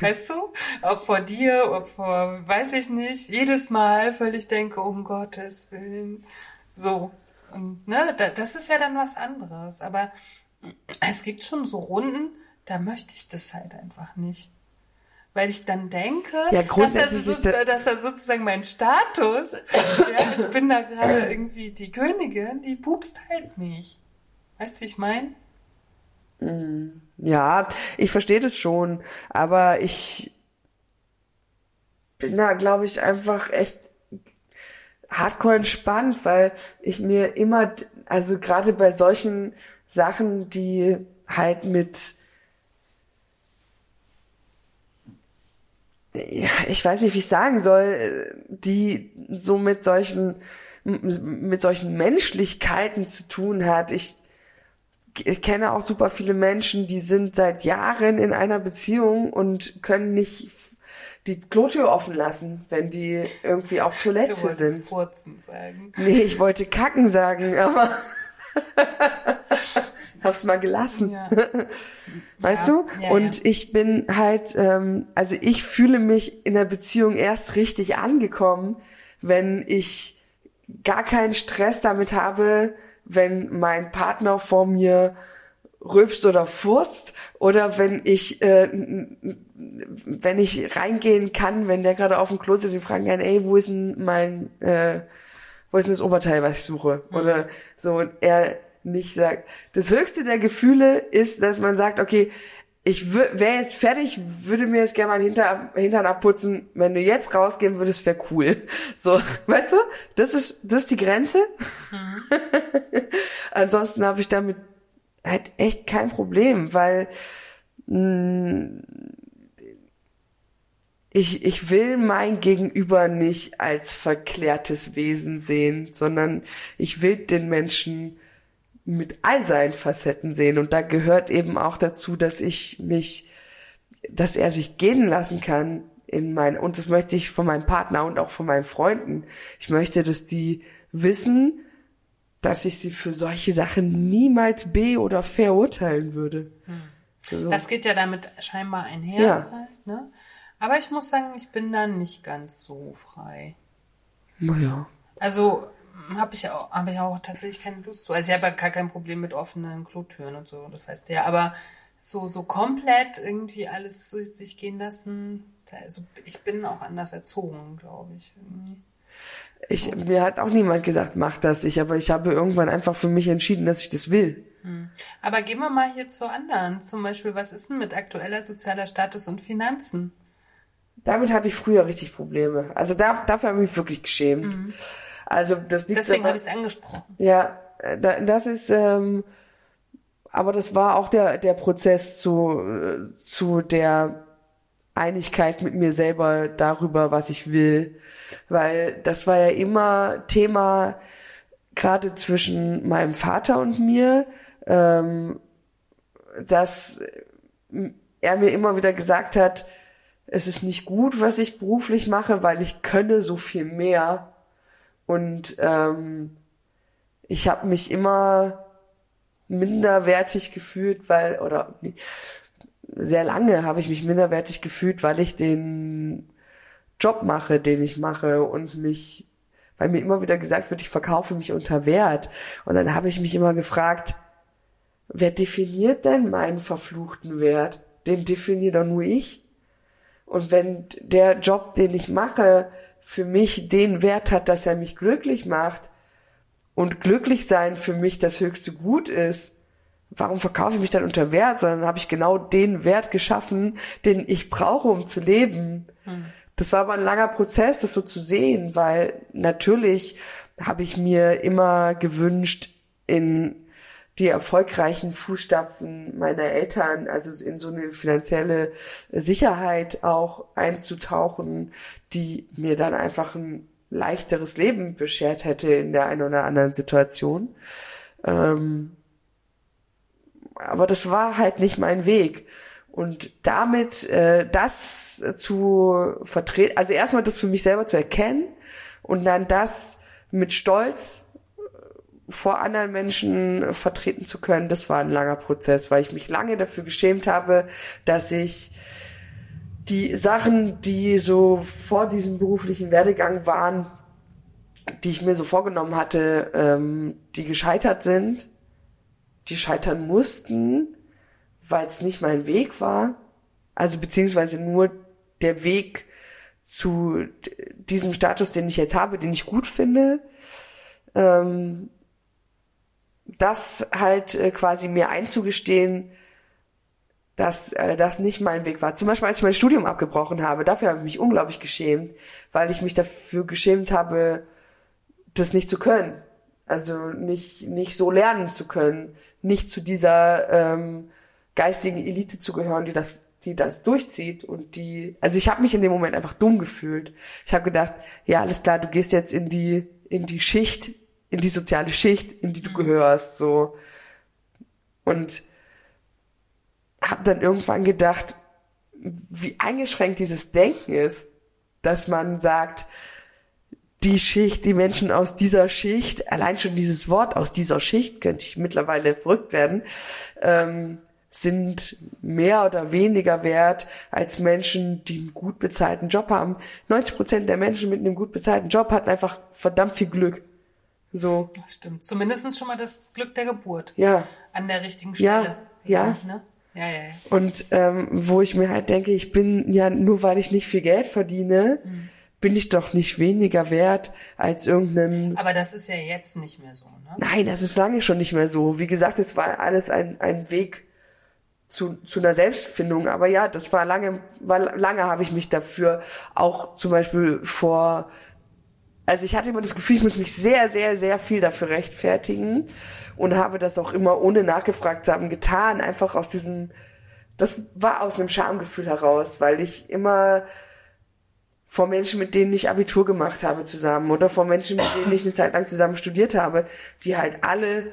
weißt du, ob vor dir, ob vor, weiß ich nicht, jedes Mal völlig denke, um Gottes Willen, so. Und, ne, da, das ist ja dann was anderes. Aber es gibt schon so Runden, da möchte ich das halt einfach nicht. Weil ich dann denke, Ja, dass, er er sozusagen mein Status, ja, ich bin da gerade irgendwie die Königin, die pupst halt nicht. Weißt du, wie ich meine? Ja, ich verstehe das schon, aber ich bin da, glaube ich, einfach echt hardcore entspannt, weil ich mir immer, also gerade bei solchen Sachen, die halt mit ich weiß nicht, wie ich sagen soll, die so mit solchen mit solchen Menschlichkeiten zu tun hat. Ich ich kenne auch super viele Menschen, die sind seit Jahren in einer Beziehung und können nicht die Klotür offen lassen, wenn die irgendwie auf Du Toilette wolltest sind. Furzen sagen. Nee, ich wollte kacken sagen, aber hab's mal gelassen. Ja. Weißt Ja, du? ja, und ich bin halt, ähm, also ich fühle mich in der Beziehung erst richtig angekommen, wenn ich gar keinen Stress damit habe, wenn mein Partner vor mir rülpst oder furzt oder wenn ich äh, wenn ich reingehen kann, wenn der gerade auf dem Klo sitzt und fragen kann, ey, wo ist denn mein äh, wo ist denn das Oberteil, was ich suche? Oder so und er nicht sagt. Das höchste der Gefühle ist, dass man sagt, okay, ich wäre jetzt fertig, würde mir jetzt gerne mal hinter, Hintern abputzen. Wenn du jetzt rausgehen würdest, wäre cool. So, weißt du? Das ist, das ist die Grenze. Ansonsten habe ich damit halt echt kein Problem, weil mh, ich, ich will mein Gegenüber nicht als verklärtes Wesen sehen, sondern ich will den Menschen mit all seinen Facetten sehen. Und da gehört eben auch dazu, dass ich mich, dass er sich gehen lassen kann in mein, und das möchte ich von meinem Partner und auch von meinen Freunden. Ich möchte, dass die wissen, dass ich sie für solche Sachen niemals be- oder verurteilen würde. Hm. So. Das geht ja damit scheinbar einher. Ja. Halt, ne? Aber ich muss sagen, ich bin da nicht ganz so frei. Naja. Also habe ich auch, habe ich auch tatsächlich keine Lust zu. Also ich habe ja gar kein Problem mit offenen Klotüren und so, das heißt ja, aber so so komplett irgendwie alles durch sich gehen lassen, also ich bin auch anders erzogen, glaube ich. Irgendwie. Ich, mir hat auch niemand gesagt, mach das. Ich, aber ich habe irgendwann einfach für mich entschieden, dass ich das will. Aber gehen wir mal hier zu anderen. Zum Beispiel, was ist denn mit aktueller sozialer Status und Finanzen? Damit hatte ich früher richtig Probleme. Also da, dafür habe ich mich wirklich geschämt. Also das liegt Deswegen habe ich es angesprochen. Ja, äh, da- das ist, ähm, aber das war auch der, der Prozess zu, äh, zu der Einigkeit mit mir selber darüber, was ich will. Weil das war ja immer Thema, gerade zwischen meinem Vater und mir, ähm, dass er mir immer wieder gesagt hat, es ist nicht gut, was ich beruflich mache, weil ich könne so viel mehr. Und ähm, ich habe mich immer minderwertig gefühlt, weil, oder sehr lange habe ich mich minderwertig gefühlt, weil ich den Job mache, den ich mache und mich, weil mir immer wieder gesagt wird, ich verkaufe mich unter Wert. Und dann habe ich mich immer gefragt, wer definiert denn meinen verfluchten Wert? Den definiert doch nur ich. Und wenn der Job, den ich mache, für mich den Wert hat, dass er mich glücklich macht und glücklich sein für mich das höchste Gut ist, warum verkaufe ich mich dann unter Wert? Sondern habe ich genau den Wert geschaffen, den ich brauche, um zu leben. Das war aber ein langer Prozess, das so zu sehen, weil natürlich habe ich mir immer gewünscht, in die erfolgreichen Fußstapfen meiner Eltern, also in so eine finanzielle Sicherheit auch einzutauchen, die mir dann einfach ein leichteres Leben beschert hätte in der einen oder anderen Situation. Ähm, aber das war halt nicht mein Weg. Und damit äh, das zu vertreten, also erstmal das für mich selber zu erkennen und dann das mit Stolz vor anderen Menschen vertreten zu können, das war ein langer Prozess, weil ich mich lange dafür geschämt habe, dass ich die Sachen, die so vor diesem beruflichen Werdegang waren, die ich mir so vorgenommen hatte, ähm, die gescheitert sind, die scheitern mussten, weil es nicht mein Weg war, also beziehungsweise nur der Weg zu diesem Status, den ich jetzt habe, den ich gut finde, ähm, das halt äh, quasi mir einzugestehen, dass äh, das nicht mein Weg war. Zum Beispiel, als ich mein Studium abgebrochen habe, dafür habe ich mich unglaublich geschämt, weil ich mich dafür geschämt habe, das nicht zu können. Also nicht, nicht so lernen zu können, nicht zu dieser ähm, geistigen Elite zu gehören, die das, die das durchzieht und die. Also ich habe mich in dem Moment einfach dumm gefühlt. Ich habe gedacht, ja alles klar, du gehst jetzt in die in die Schicht, in die soziale Schicht, in die du gehörst, so und habe dann irgendwann gedacht, wie eingeschränkt dieses Denken ist, dass man sagt, die Schicht, die Menschen aus dieser Schicht, allein schon dieses Wort aus dieser Schicht könnte ich mittlerweile verrückt werden, ähm, sind mehr oder weniger wert als Menschen, die einen gut bezahlten Job haben. 90 Prozent der Menschen mit einem gut bezahlten Job hatten einfach verdammt viel Glück. So, Das stimmt. Zumindest schon mal das Glück der Geburt. ja. An der richtigen Ja, Stelle. ja. Ne? Ja, ja, ja. Und ähm, wo ich mir halt denke, ich bin ja nur weil ich nicht viel Geld verdiene, bin ich doch nicht weniger wert als irgendein. Aber das ist ja jetzt nicht mehr so, ne? Nein, das ist lange schon nicht mehr so. Wie gesagt, es war alles ein, ein Weg zu, zu einer Selbstfindung. Aber ja, das war lange, war lange habe ich mich dafür auch zum Beispiel vor also ich hatte immer das Gefühl, ich muss mich sehr, sehr, sehr viel dafür rechtfertigen und habe das auch immer ohne nachgefragt zu haben getan, einfach aus diesem, das war aus einem Schamgefühl heraus, weil ich immer vor Menschen, mit denen ich Abitur gemacht habe zusammen oder vor Menschen, mit denen ich eine Zeit lang zusammen studiert habe, die halt alle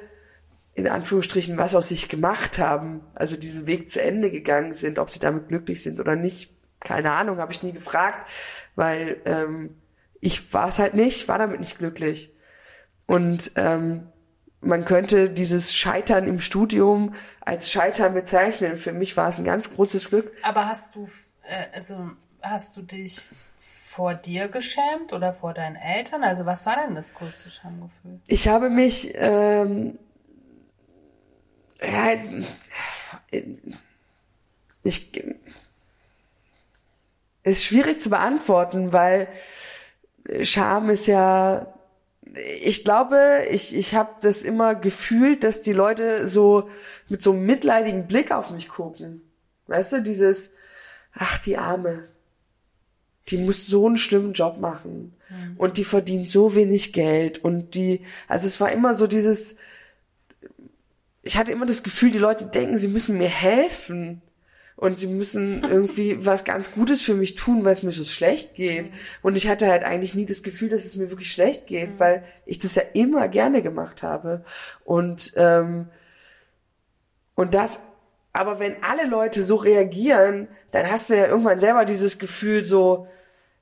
in Anführungsstrichen was aus sich gemacht haben, also diesen Weg zu Ende gegangen sind, ob sie damit glücklich sind oder nicht, keine Ahnung, habe ich nie gefragt, weil ähm, ich war es halt nicht, war damit nicht glücklich. Und ähm, man könnte dieses Scheitern im Studium als Scheitern bezeichnen. Für mich war es ein ganz großes Glück. Aber hast du, äh, also hast du dich vor dir geschämt oder vor deinen Eltern? Also was war denn das größte Schamgefühl? Ich habe mich, ähm, ja, ich, ist schwierig zu beantworten, weil Scham ist ja, ich glaube, ich, ich habe das immer gefühlt, dass die Leute so mit so einem mitleidigen Blick auf mich gucken. Weißt du, dieses, ach, die Arme, die muss so einen schlimmen Job machen mhm. und die verdient so wenig Geld und die, also es war immer so dieses, ich hatte immer das Gefühl, die Leute denken, sie müssen mir helfen und sie müssen irgendwie was ganz Gutes für mich tun, weil es mir so schlecht geht. Und ich hatte halt eigentlich nie das Gefühl, dass es mir wirklich schlecht geht, mhm. weil ich das ja immer gerne gemacht habe. Und ähm, und das, aber wenn alle Leute so reagieren, dann hast du ja irgendwann selber dieses Gefühl so,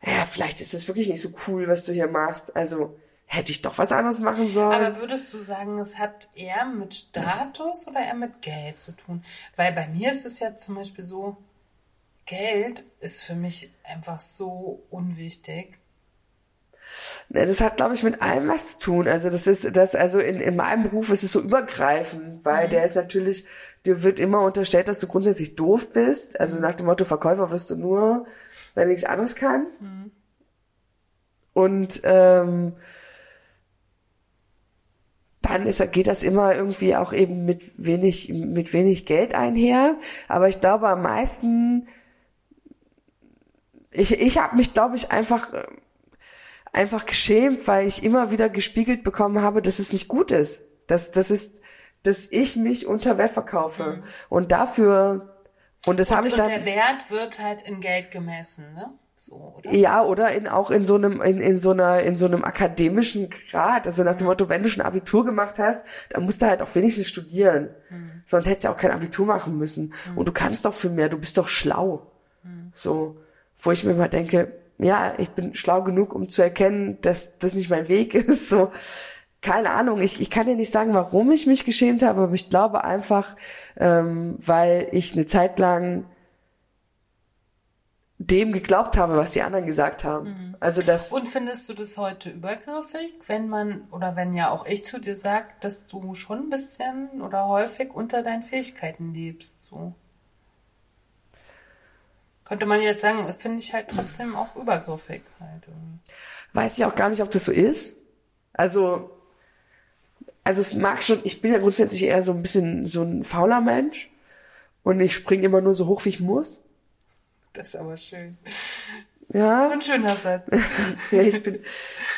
ja, vielleicht ist das wirklich nicht so cool, was du hier machst. Also hätte ich doch was anderes machen sollen. Aber würdest du sagen, es hat eher mit Status oder eher mit Geld zu tun? Weil bei mir ist es ja zum Beispiel so, Geld ist für mich einfach so unwichtig. Ne, das hat, glaube ich, mit allem was zu tun. Also das ist, das, also in, in meinem Beruf ist es so übergreifend, weil mhm. der ist natürlich, dir wird immer unterstellt, dass du grundsätzlich doof bist. Also nach dem Motto, Verkäufer wirst du nur, wenn du nichts anderes kannst. Mhm. Und ähm, dann ist, geht das immer irgendwie auch eben mit wenig, mit wenig Geld einher. Aber ich glaube am meisten, ich, ich habe mich, glaube ich, einfach, einfach geschämt, weil ich immer wieder gespiegelt bekommen habe, dass es nicht gut ist. Dass, das ist, dass ich mich unter Wert verkaufe. Mhm. Und dafür, und das habe ich dann. Und der Wert wird halt in Geld gemessen, ne? So, oder? Ja, oder in, auch in so einem, in, in so einer, in so einem akademischen Grad. Also nach dem Motto, wenn du schon Abitur gemacht hast, dann musst du halt auch wenigstens studieren. Mhm. Sonst hättest du ja auch kein Abitur machen müssen. Mhm. Und du kannst doch für mehr, du bist doch schlau. Mhm. So, wo ich mir mal denke, ja, ich bin schlau genug, um zu erkennen, dass das nicht mein Weg ist. So, keine Ahnung, ich, ich kann dir nicht sagen, warum ich mich geschämt habe, aber ich glaube einfach, ähm, weil ich eine Zeit lang dem geglaubt habe, was die anderen gesagt haben. Mhm. Also das. Und findest du das heute übergriffig, wenn man oder wenn ja auch ich zu dir sage, dass du schon ein bisschen oder häufig unter deinen Fähigkeiten lebst, so? Könnte man jetzt sagen, finde ich halt trotzdem auch übergriffig halt. Weiß ich auch gar nicht, ob das so ist. Also, also es mag schon, ich bin ja grundsätzlich eher so ein bisschen so ein fauler Mensch und ich springe immer nur so hoch, wie ich muss. Das ist aber schön. Ja. ein schöner Satz. ja, ich bin,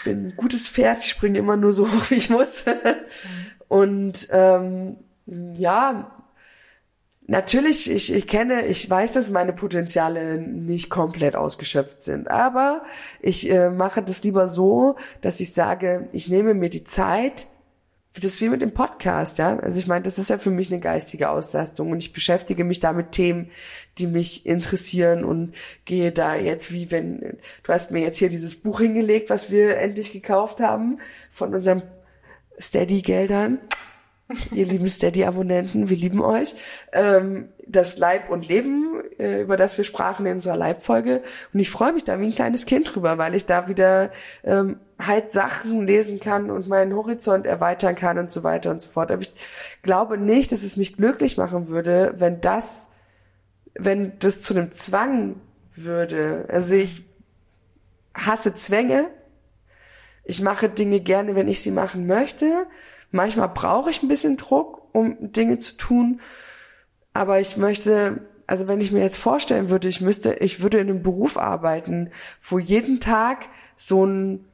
bin ein gutes Pferd, ich springe immer nur so hoch, wie ich muss. Und ähm, ja, natürlich, ich, ich kenne, ich weiß, dass meine Potenziale nicht komplett ausgeschöpft sind, aber ich äh, mache das lieber so, dass ich sage, ich nehme mir die Zeit, das ist wie mit dem Podcast, ja. Also ich meine, das ist ja für mich eine geistige Auslastung und ich beschäftige mich da mit Themen, die mich interessieren und gehe da jetzt wie wenn, du hast mir jetzt hier dieses Buch hingelegt, was wir endlich gekauft haben von unseren Steady-Geldern. Ihr lieben Steady-Abonnenten, wir lieben euch. Ähm, das Leib und Leben, äh, über das wir sprachen in unserer Leibfolge. Und ich freue mich da wie ein kleines Kind drüber, weil ich da wieder ähm, halt Sachen lesen kann und meinen Horizont erweitern kann und so weiter und so fort. Aber ich glaube nicht, dass es mich glücklich machen würde, wenn das, wenn das zu einem Zwang würde. Also ich hasse Zwänge. Ich mache Dinge gerne, wenn ich sie machen möchte. Manchmal brauche ich ein bisschen Druck, um Dinge zu tun. Aber ich möchte, also wenn ich mir jetzt vorstellen würde, ich müsste, ich würde in einem Beruf arbeiten, wo jeden Tag so ein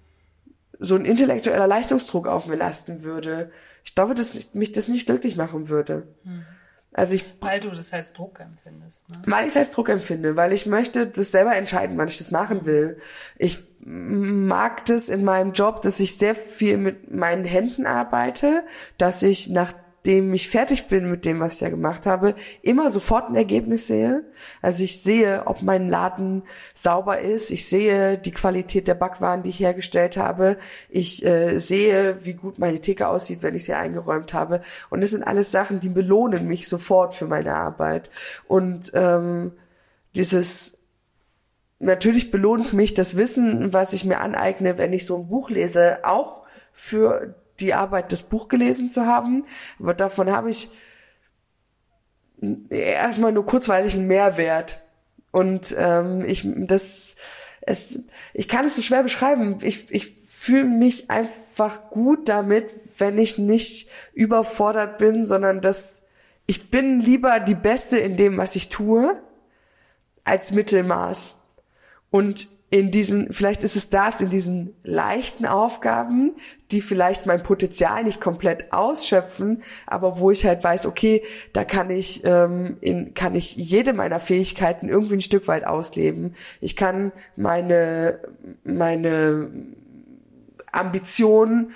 so ein intellektueller Leistungsdruck auf mir lasten würde. Ich glaube, dass mich das nicht glücklich machen würde. Hm. Also ich, weil du das als Druck empfindest. Ne? Weil ich es als Druck empfinde, weil ich möchte das selber entscheiden, wann ich das machen will. Ich mag das in meinem Job, dass ich sehr viel mit meinen Händen arbeite, dass ich nach nachdem ich fertig bin mit dem, was ich da gemacht habe, immer sofort ein Ergebnis sehe. Also ich sehe, ob mein Laden sauber ist. Ich sehe die Qualität der Backwaren, die ich hergestellt habe. Ich äh, sehe, wie gut meine Theke aussieht, wenn ich sie eingeräumt habe. Und das sind alles Sachen, die belohnen mich sofort für meine Arbeit. Und ähm, dieses natürlich belohnt mich das Wissen, was ich mir aneigne, wenn ich so ein Buch lese, auch für die Arbeit, das Buch gelesen zu haben. Aber davon habe ich erstmal nur kurzweilig einen Mehrwert. Und ähm, ich das es ich kann es so schwer beschreiben. Ich ich fühle mich einfach gut damit, wenn ich nicht überfordert bin, sondern dass ich bin lieber die Beste in dem, was ich tue, als Mittelmaß. Und in diesen, vielleicht ist es das, in diesen leichten Aufgaben, die vielleicht mein Potenzial nicht komplett ausschöpfen, aber wo ich halt weiß, okay, da kann ich, ähm, in, kann ich jede meiner Fähigkeiten irgendwie ein Stück weit ausleben. Ich kann meine, meine Ambitionen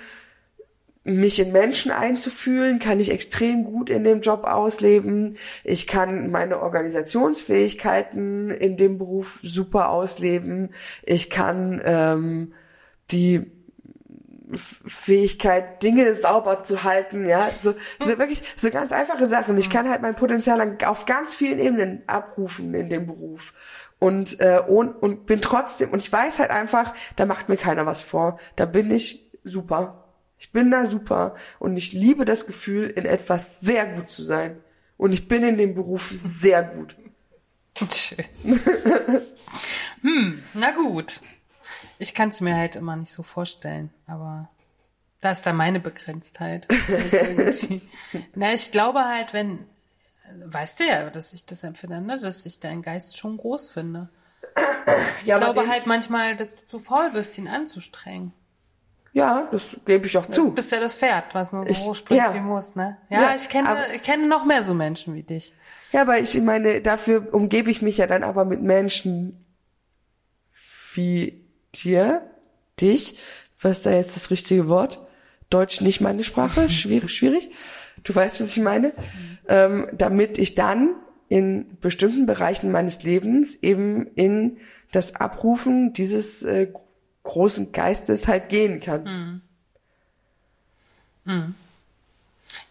mich in Menschen einzufühlen, kann ich extrem gut in dem Job ausleben. Ich kann meine Organisationsfähigkeiten in dem Beruf super ausleben. Ich kann ähm, die Fähigkeit, Dinge sauber zu halten, ja, so, so wirklich so ganz einfache Sachen. Ich kann halt mein Potenzial auf ganz vielen Ebenen abrufen in dem Beruf und äh, und, und bin trotzdem und ich weiß halt einfach, da macht mir keiner was vor. Da bin ich super. Ich bin da super und ich liebe das Gefühl, in etwas sehr gut zu sein. Und ich bin in dem Beruf sehr gut. Schön. hm, na gut. Ich kann es mir halt immer nicht so vorstellen, aber da ist da meine Begrenztheit. na, ich glaube halt, wenn, weißt du ja, dass ich das empfinde, ne? dass ich deinen Geist schon groß finde. Ich ja, glaube halt manchmal, dass du zu faul bist, ihn anzustrengen. Ja, das gebe ich auch zu. Du bist ja das Pferd, was man so ich, hochspringt ja. wie muss, ne? Ja, ja ich kenne, aber, ich kenne noch mehr so Menschen wie dich. Ja, aber ich meine, dafür umgebe ich mich ja dann aber mit Menschen wie dir, dich. Was ist da jetzt das richtige Wort? Deutsch nicht meine Sprache, schwierig, schwierig. Du weißt, was ich meine. Ähm, damit ich dann in bestimmten Bereichen meines Lebens eben in das Abrufen dieses äh, großen Geistes halt gehen kann. Mhm. Mhm.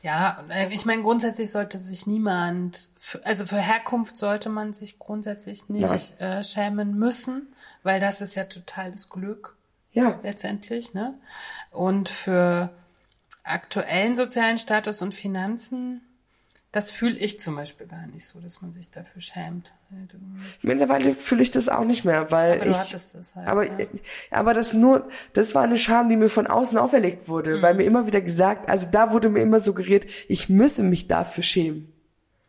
Ja, äh, ich meine, grundsätzlich sollte sich niemand, für, also für Herkunft sollte man sich grundsätzlich nicht äh, schämen müssen, weil das ist ja totales Glück. Ja. Letztendlich, ne? Und für aktuellen sozialen Status und Finanzen das fühle ich zum Beispiel gar nicht so, dass man sich dafür schämt. Mittlerweile fühle ich das auch nicht mehr, weil aber du ich, hattest das halt, aber, ja. aber das nur, das war eine Scham, die mir von außen auferlegt wurde, mhm. weil mir immer wieder gesagt, also da wurde mir immer suggeriert, ich müsse mich dafür schämen.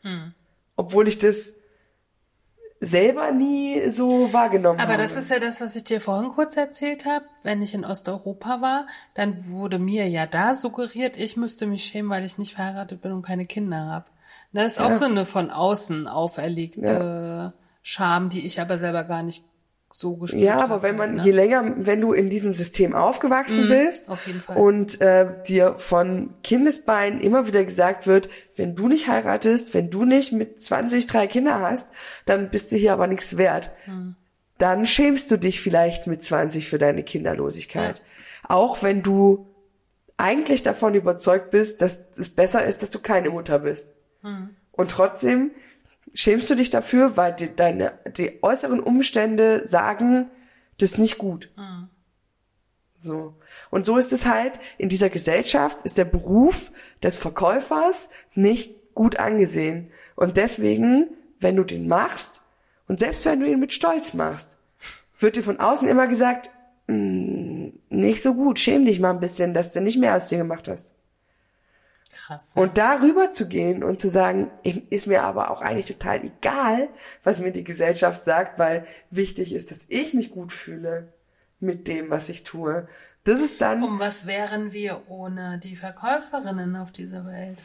Mhm. Obwohl ich das selber nie so wahrgenommen Aber habe. das ist ja das, was ich dir vorhin kurz erzählt habe. Wenn ich in Osteuropa war, dann wurde mir ja da suggeriert, ich müsste mich schämen, weil ich nicht verheiratet bin und keine Kinder habe. Das ist auch ja. so eine von außen auferlegte ja. Scham, die ich aber selber gar nicht so gespürt Ja, aber wenn man, ne? je länger, wenn du in diesem System aufgewachsen mhm, bist und äh, dir von Kindesbeinen immer wieder gesagt wird, wenn du nicht heiratest, wenn du nicht mit 20 drei Kinder hast, dann bist du hier aber nichts wert. Mhm. Dann schämst du dich vielleicht mit 20 für deine Kinderlosigkeit. Ja. Auch wenn du eigentlich davon überzeugt bist, dass es besser ist, dass du keine Mutter bist. Mhm. Und trotzdem schämst du dich dafür, weil die, deine, die äußeren Umstände sagen, das ist nicht gut. Mhm. So. Und so ist es halt, in dieser Gesellschaft ist der Beruf des Verkäufers nicht gut angesehen. Und deswegen, wenn du den machst, und selbst wenn du ihn mit Stolz machst, wird dir von außen immer gesagt, mm, nicht so gut, schäm dich mal ein bisschen, dass du nicht mehr aus dir gemacht hast. Krass. Ja. Und darüber zu gehen und zu sagen, ist mir aber auch eigentlich total egal, was mir die Gesellschaft sagt, weil wichtig ist, dass ich mich gut fühle mit dem, was ich tue. Das ist dann. Und was wären wir ohne die Verkäuferinnen auf dieser Welt?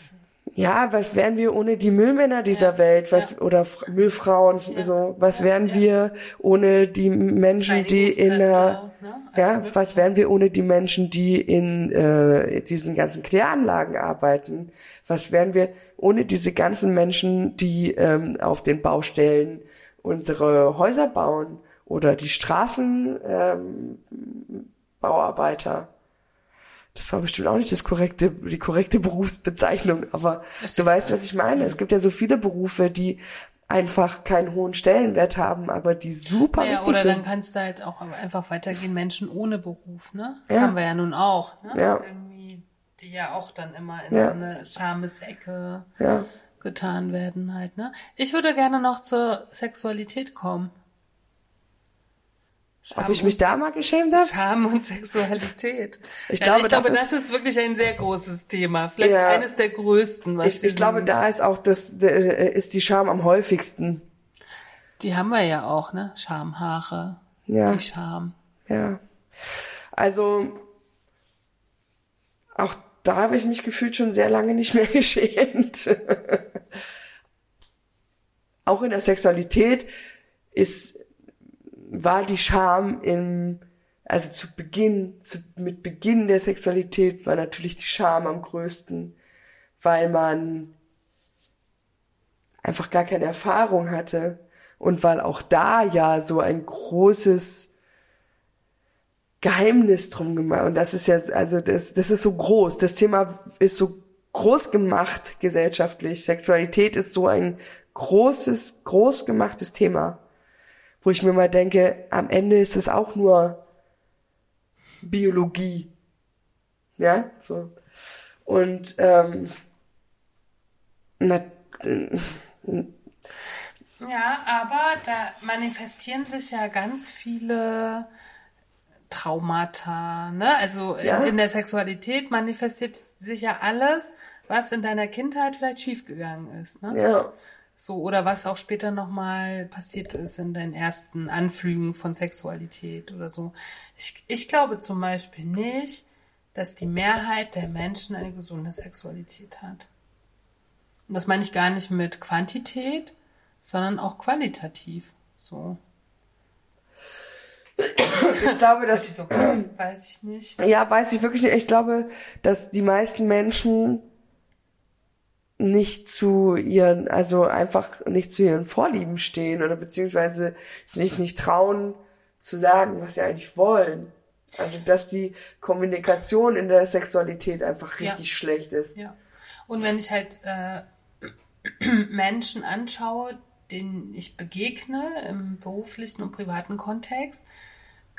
Ja, was wären wir ohne die Müllmänner dieser ja, Welt, was ja. oder Müllfrauen, ja, so was wären wir ohne die Menschen, die in ne? Ja, was wären wir ohne die Menschen, die in äh, diesen ganzen Kläranlagen arbeiten? Was wären wir ohne diese ganzen Menschen, die ähm, auf den Baustellen unsere Häuser bauen oder die Straßenbauarbeiter? Ähm, Bauarbeiter? Das war bestimmt auch nicht das korrekte, die korrekte Berufsbezeichnung, aber du weißt, was ich meine. Es gibt ja so viele Berufe, die einfach keinen hohen Stellenwert haben, aber die super ja, wichtig oder sind. dann kannst du halt auch einfach weitergehen, Menschen ohne Beruf, ne? Ja. Haben wir ja nun auch, ne? Ja. Irgendwie, die ja auch dann immer in Ja. so eine Schamesecke Ja. getan werden halt, ne? Ich würde gerne noch zur Sexualität kommen. Scham Ob ich mich da mal geschämt habe? Scham und Sexualität. Ich ja, glaube, ich glaube, das das ist, wirklich ein sehr großes Thema. Vielleicht Ja. eines der größten. Was Ich, ich glaube, da ist auch das, äh, ist die Scham am häufigsten. Die haben wir ja auch, ne? Schamhaare. Ja. Die Scham. Ja. Also, auch da habe ich mich gefühlt schon sehr lange nicht mehr geschämt. auch in der Sexualität ist, war die Scham im, also zu Beginn, zu, mit Beginn der Sexualität war natürlich die Scham am größten, weil man einfach gar keine Erfahrung hatte und weil auch da ja so ein großes Geheimnis drum gemacht und das ist ja also das das ist so groß. Das Thema ist so groß gemacht gesellschaftlich. Sexualität ist so ein großes groß gemachtes Thema wo ich mir mal denke am Ende ist es auch nur Biologie ja so und ähm, na, Ja, aber da manifestieren sich ja ganz viele Traumata, ne? Also in- Ja. in der Sexualität manifestiert sich ja alles, was in deiner Kindheit vielleicht schiefgegangen ist, ne? ja So, oder was auch später nochmal passiert ist in deinen ersten Anflügen von Sexualität oder so. Ich, ich glaube zum Beispiel nicht, dass die Mehrheit der Menschen eine gesunde Sexualität hat. Und das meine ich gar nicht mit Quantität, sondern auch qualitativ. So. ich glaube dass So, weiß ich nicht. Ja, weiß ich wirklich nicht. Ich glaube, dass die meisten Menschen nicht zu ihren, also einfach nicht zu ihren Vorlieben stehen oder beziehungsweise sich nicht trauen zu sagen, was sie eigentlich wollen. Also, dass die Kommunikation in der Sexualität einfach Ja. richtig schlecht ist. Ja. Und wenn ich halt äh, Menschen anschaue, denen ich begegne im beruflichen und privaten Kontext,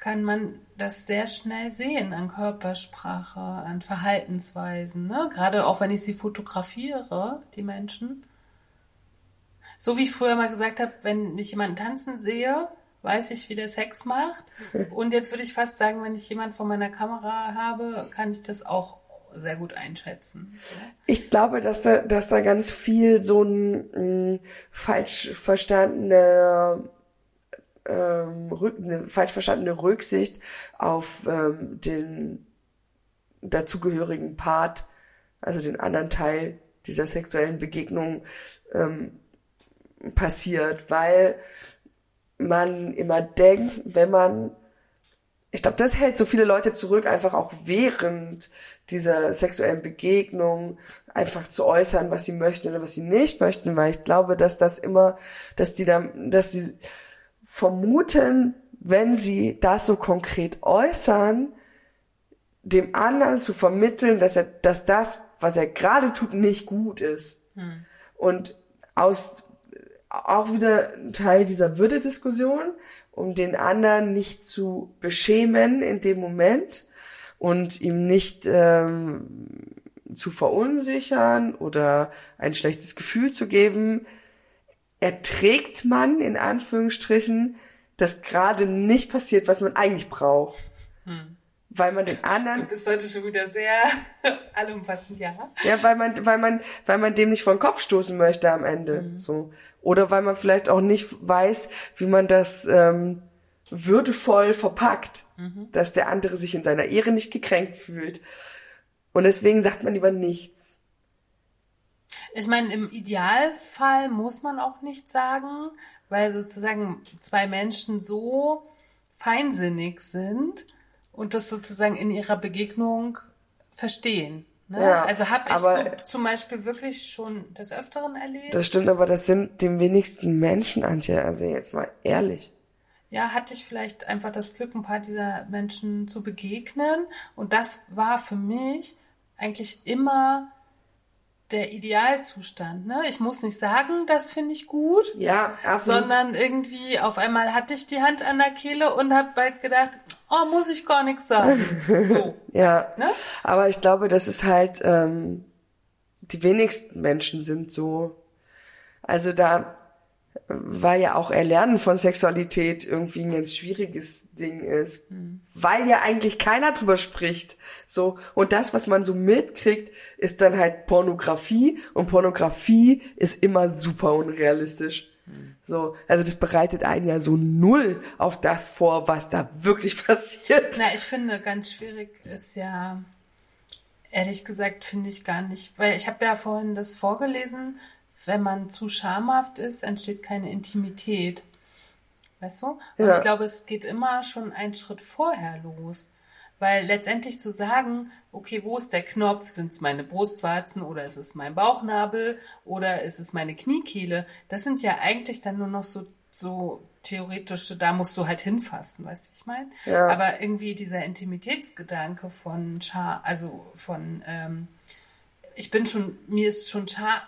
kann man das sehr schnell sehen an Körpersprache, an Verhaltensweisen. Ne? Gerade auch wenn ich sie fotografiere, die Menschen. So wie ich früher mal gesagt habe, wenn ich jemanden tanzen sehe, weiß ich, wie der Sex macht. Und jetzt würde ich fast sagen, wenn ich jemanden vor meiner Kamera habe, kann ich das auch sehr gut einschätzen. Ich glaube, dass da, dass da ganz viel so ein mh, falsch verstandene ähm, eine falsch verstandene Rücksicht auf ähm, den dazugehörigen Part, also den anderen Teil dieser sexuellen Begegnung ähm, passiert, weil man immer denkt, wenn man ich glaube, das hält so viele Leute zurück, einfach auch während dieser sexuellen Begegnung einfach zu äußern, was sie möchten oder was sie nicht möchten, weil ich glaube, dass das immer, dass die dann, dass sie vermuten, wenn sie das so konkret äußern, dem anderen zu vermitteln, dass er, dass das, was er gerade tut, nicht gut ist. Und aus auch wieder ein Teil dieser Würdediskussion, um den anderen nicht zu beschämen in dem Moment und ihm nicht ähm, zu verunsichern oder ein schlechtes Gefühl zu geben, erträgt man in Anführungsstrichen, dass gerade nicht passiert, was man eigentlich braucht. Weil man den Du anderen bist heute schon wieder sehr allumfassend, ja. ja, weil man, weil man, weil man dem nicht vor den Kopf stoßen möchte am Ende, so. Oder weil man vielleicht auch nicht weiß, wie man das ähm, würdevoll verpackt, dass der andere sich in seiner Ehre nicht gekränkt fühlt. Und deswegen sagt man lieber nichts. Ich meine, im Idealfall muss man auch nichts sagen, weil sozusagen zwei Menschen so feinsinnig sind und das sozusagen in ihrer Begegnung verstehen. Ne? Ja, also habe ich aber- so zum Beispiel wirklich schon des Öfteren erlebt. Das stimmt, aber das sind die wenigsten Menschen, Antje. Also jetzt mal ehrlich. ja, hatte ich vielleicht einfach das Glück, ein paar dieser Menschen zu begegnen. Und das war für mich eigentlich immer der Idealzustand. Ne? Ich muss nicht sagen, das finde ich gut, Ja, absolut. sondern irgendwie auf einmal hatte ich die Hand an der Kehle und habe bald gedacht, oh, muss ich gar nichts sagen. So. Ja, Ne? aber ich glaube, das ist halt, ähm, die wenigsten Menschen sind so. Also da, weil ja auch Erlernen von Sexualität irgendwie ein ganz schwieriges Ding ist, weil ja eigentlich keiner drüber spricht. So und das, was man so mitkriegt, ist dann halt Pornografie und Pornografie ist immer super unrealistisch. So, also das bereitet einen ja so null auf das vor, was da wirklich passiert. Na, ich finde, ganz schwierig ist ja, ehrlich gesagt, finde ich gar nicht, weil ich habe ja vorhin das vorgelesen, wenn man zu schamhaft ist, entsteht keine Intimität. Weißt du? Und Ja. ich glaube, es geht immer schon einen Schritt vorher los. Weil letztendlich zu sagen, okay, wo ist der Knopf? Sind es meine Brustwarzen oder ist es mein Bauchnabel oder ist es meine Kniekehle? Das sind ja eigentlich dann nur noch so, so theoretische, da musst du halt hinfassen, weißt du, wie ich meine? Ja. Aber irgendwie dieser Intimitätsgedanke von Schar, also von, ähm, ich bin schon, mir ist schon mir-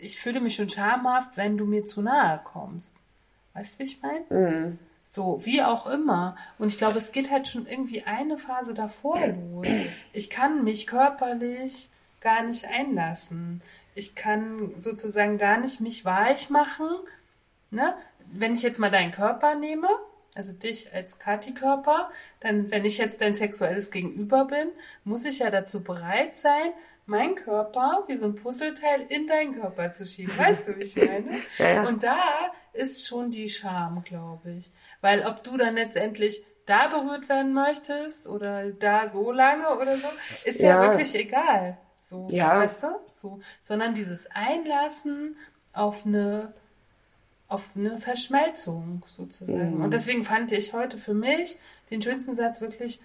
ich fühle mich schon schamhaft, wenn du mir zu nahe kommst. Weißt du, wie ich meine? So, wie auch immer. Und ich glaube, es geht halt schon irgendwie eine Phase davor los. Ich kann mich körperlich gar nicht einlassen. Ich kann sozusagen gar nicht mich weich machen. Ne? Wenn ich jetzt mal deinen Körper nehme, also dich als Kati-Körper, dann, wenn ich jetzt dein sexuelles Gegenüber bin, muss ich ja dazu bereit sein, meinen Körper wie so ein Puzzleteil in deinen Körper zu schieben. Weißt du, wie ich meine? Ja, ja. Und da ist schon die Scham, glaube ich. Weil ob du dann letztendlich da berührt werden möchtest oder da so lange oder so, ist ja, Ja. wirklich egal. So, Ja. weißt du? So, sondern dieses Einlassen auf eine auf eine Verschmelzung sozusagen. Und deswegen fand ich heute für mich den schönsten Satz wirklich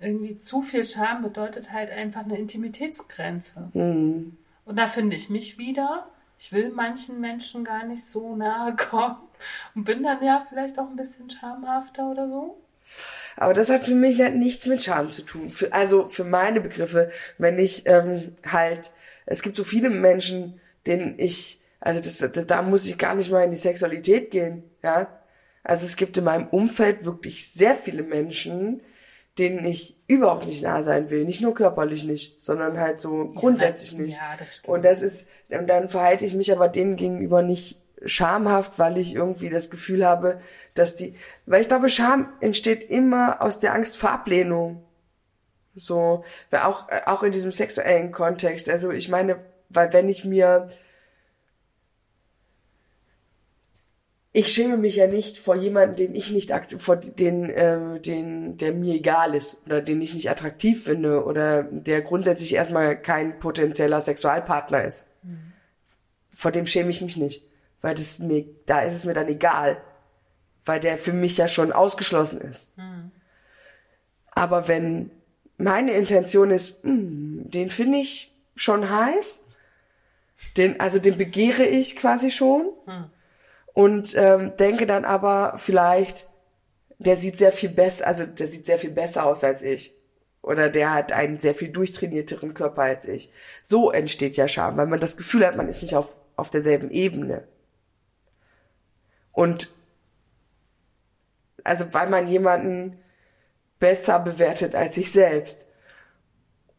irgendwie zu viel Scham bedeutet halt einfach eine Intimitätsgrenze. Und da finde ich mich wieder. Ich will manchen Menschen gar nicht so nahe kommen und bin dann ja vielleicht auch ein bisschen schamhafter oder so. Aber das hat für mich halt nichts mit Scham zu tun. Für, also für meine Begriffe, wenn ich ähm, halt, es gibt so viele Menschen, denen ich, also das, das, da muss ich gar nicht mal in die Sexualität gehen, ja. Also es gibt in meinem Umfeld wirklich sehr viele Menschen, denen ich überhaupt nicht nah sein will. Nicht nur körperlich nicht, sondern halt so grundsätzlich na- nicht. ja, das stimmt. Und das ist, und dann verhalte ich mich aber denen gegenüber nicht schamhaft, weil ich irgendwie das Gefühl habe, dass die, weil ich glaube, Scham entsteht immer aus der Angst vor Ablehnung. So, weil auch, auch in diesem sexuellen Kontext. Also ich meine, weil wenn ich mir, ich schäme mich ja nicht vor jemanden, den ich nicht vor den, ähm, den, der mir egal ist oder den ich nicht attraktiv finde oder der grundsätzlich erstmal kein potenzieller Sexualpartner ist. Vor dem schäme ich mich nicht, weil das mir, da ist es mir dann egal, weil der für mich ja schon ausgeschlossen ist. Aber wenn meine Intention ist, hm, den finde ich schon heiß, den, also den begehre ich quasi schon und ähm, denke dann aber vielleicht, der sieht sehr viel besser, also der sieht sehr viel besser aus als ich. Oder der hat einen sehr viel durchtrainierteren Körper als ich. So entsteht ja Scham, weil man das Gefühl hat, man ist nicht auf, auf derselben Ebene. Und also weil man jemanden besser bewertet als sich selbst.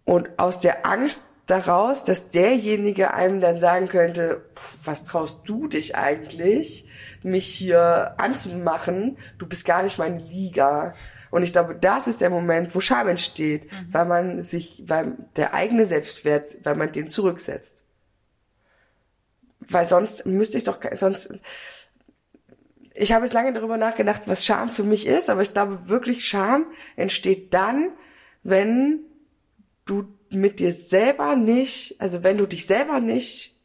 Und aus der Angst daraus, dass derjenige einem dann sagen könnte, "Pff, was traust du dich eigentlich, mich hier anzumachen? Du bist gar nicht meine Liga. Und ich glaube, das ist der Moment, wo Scham entsteht, weil man sich, weil der eigene Selbstwert, weil man den zurücksetzt. Weil sonst müsste ich doch, sonst, ich habe jetzt lange darüber nachgedacht, was Scham für mich ist, aber ich glaube wirklich, Scham entsteht dann, wenn du mit dir selber nicht, also wenn du dich selber nicht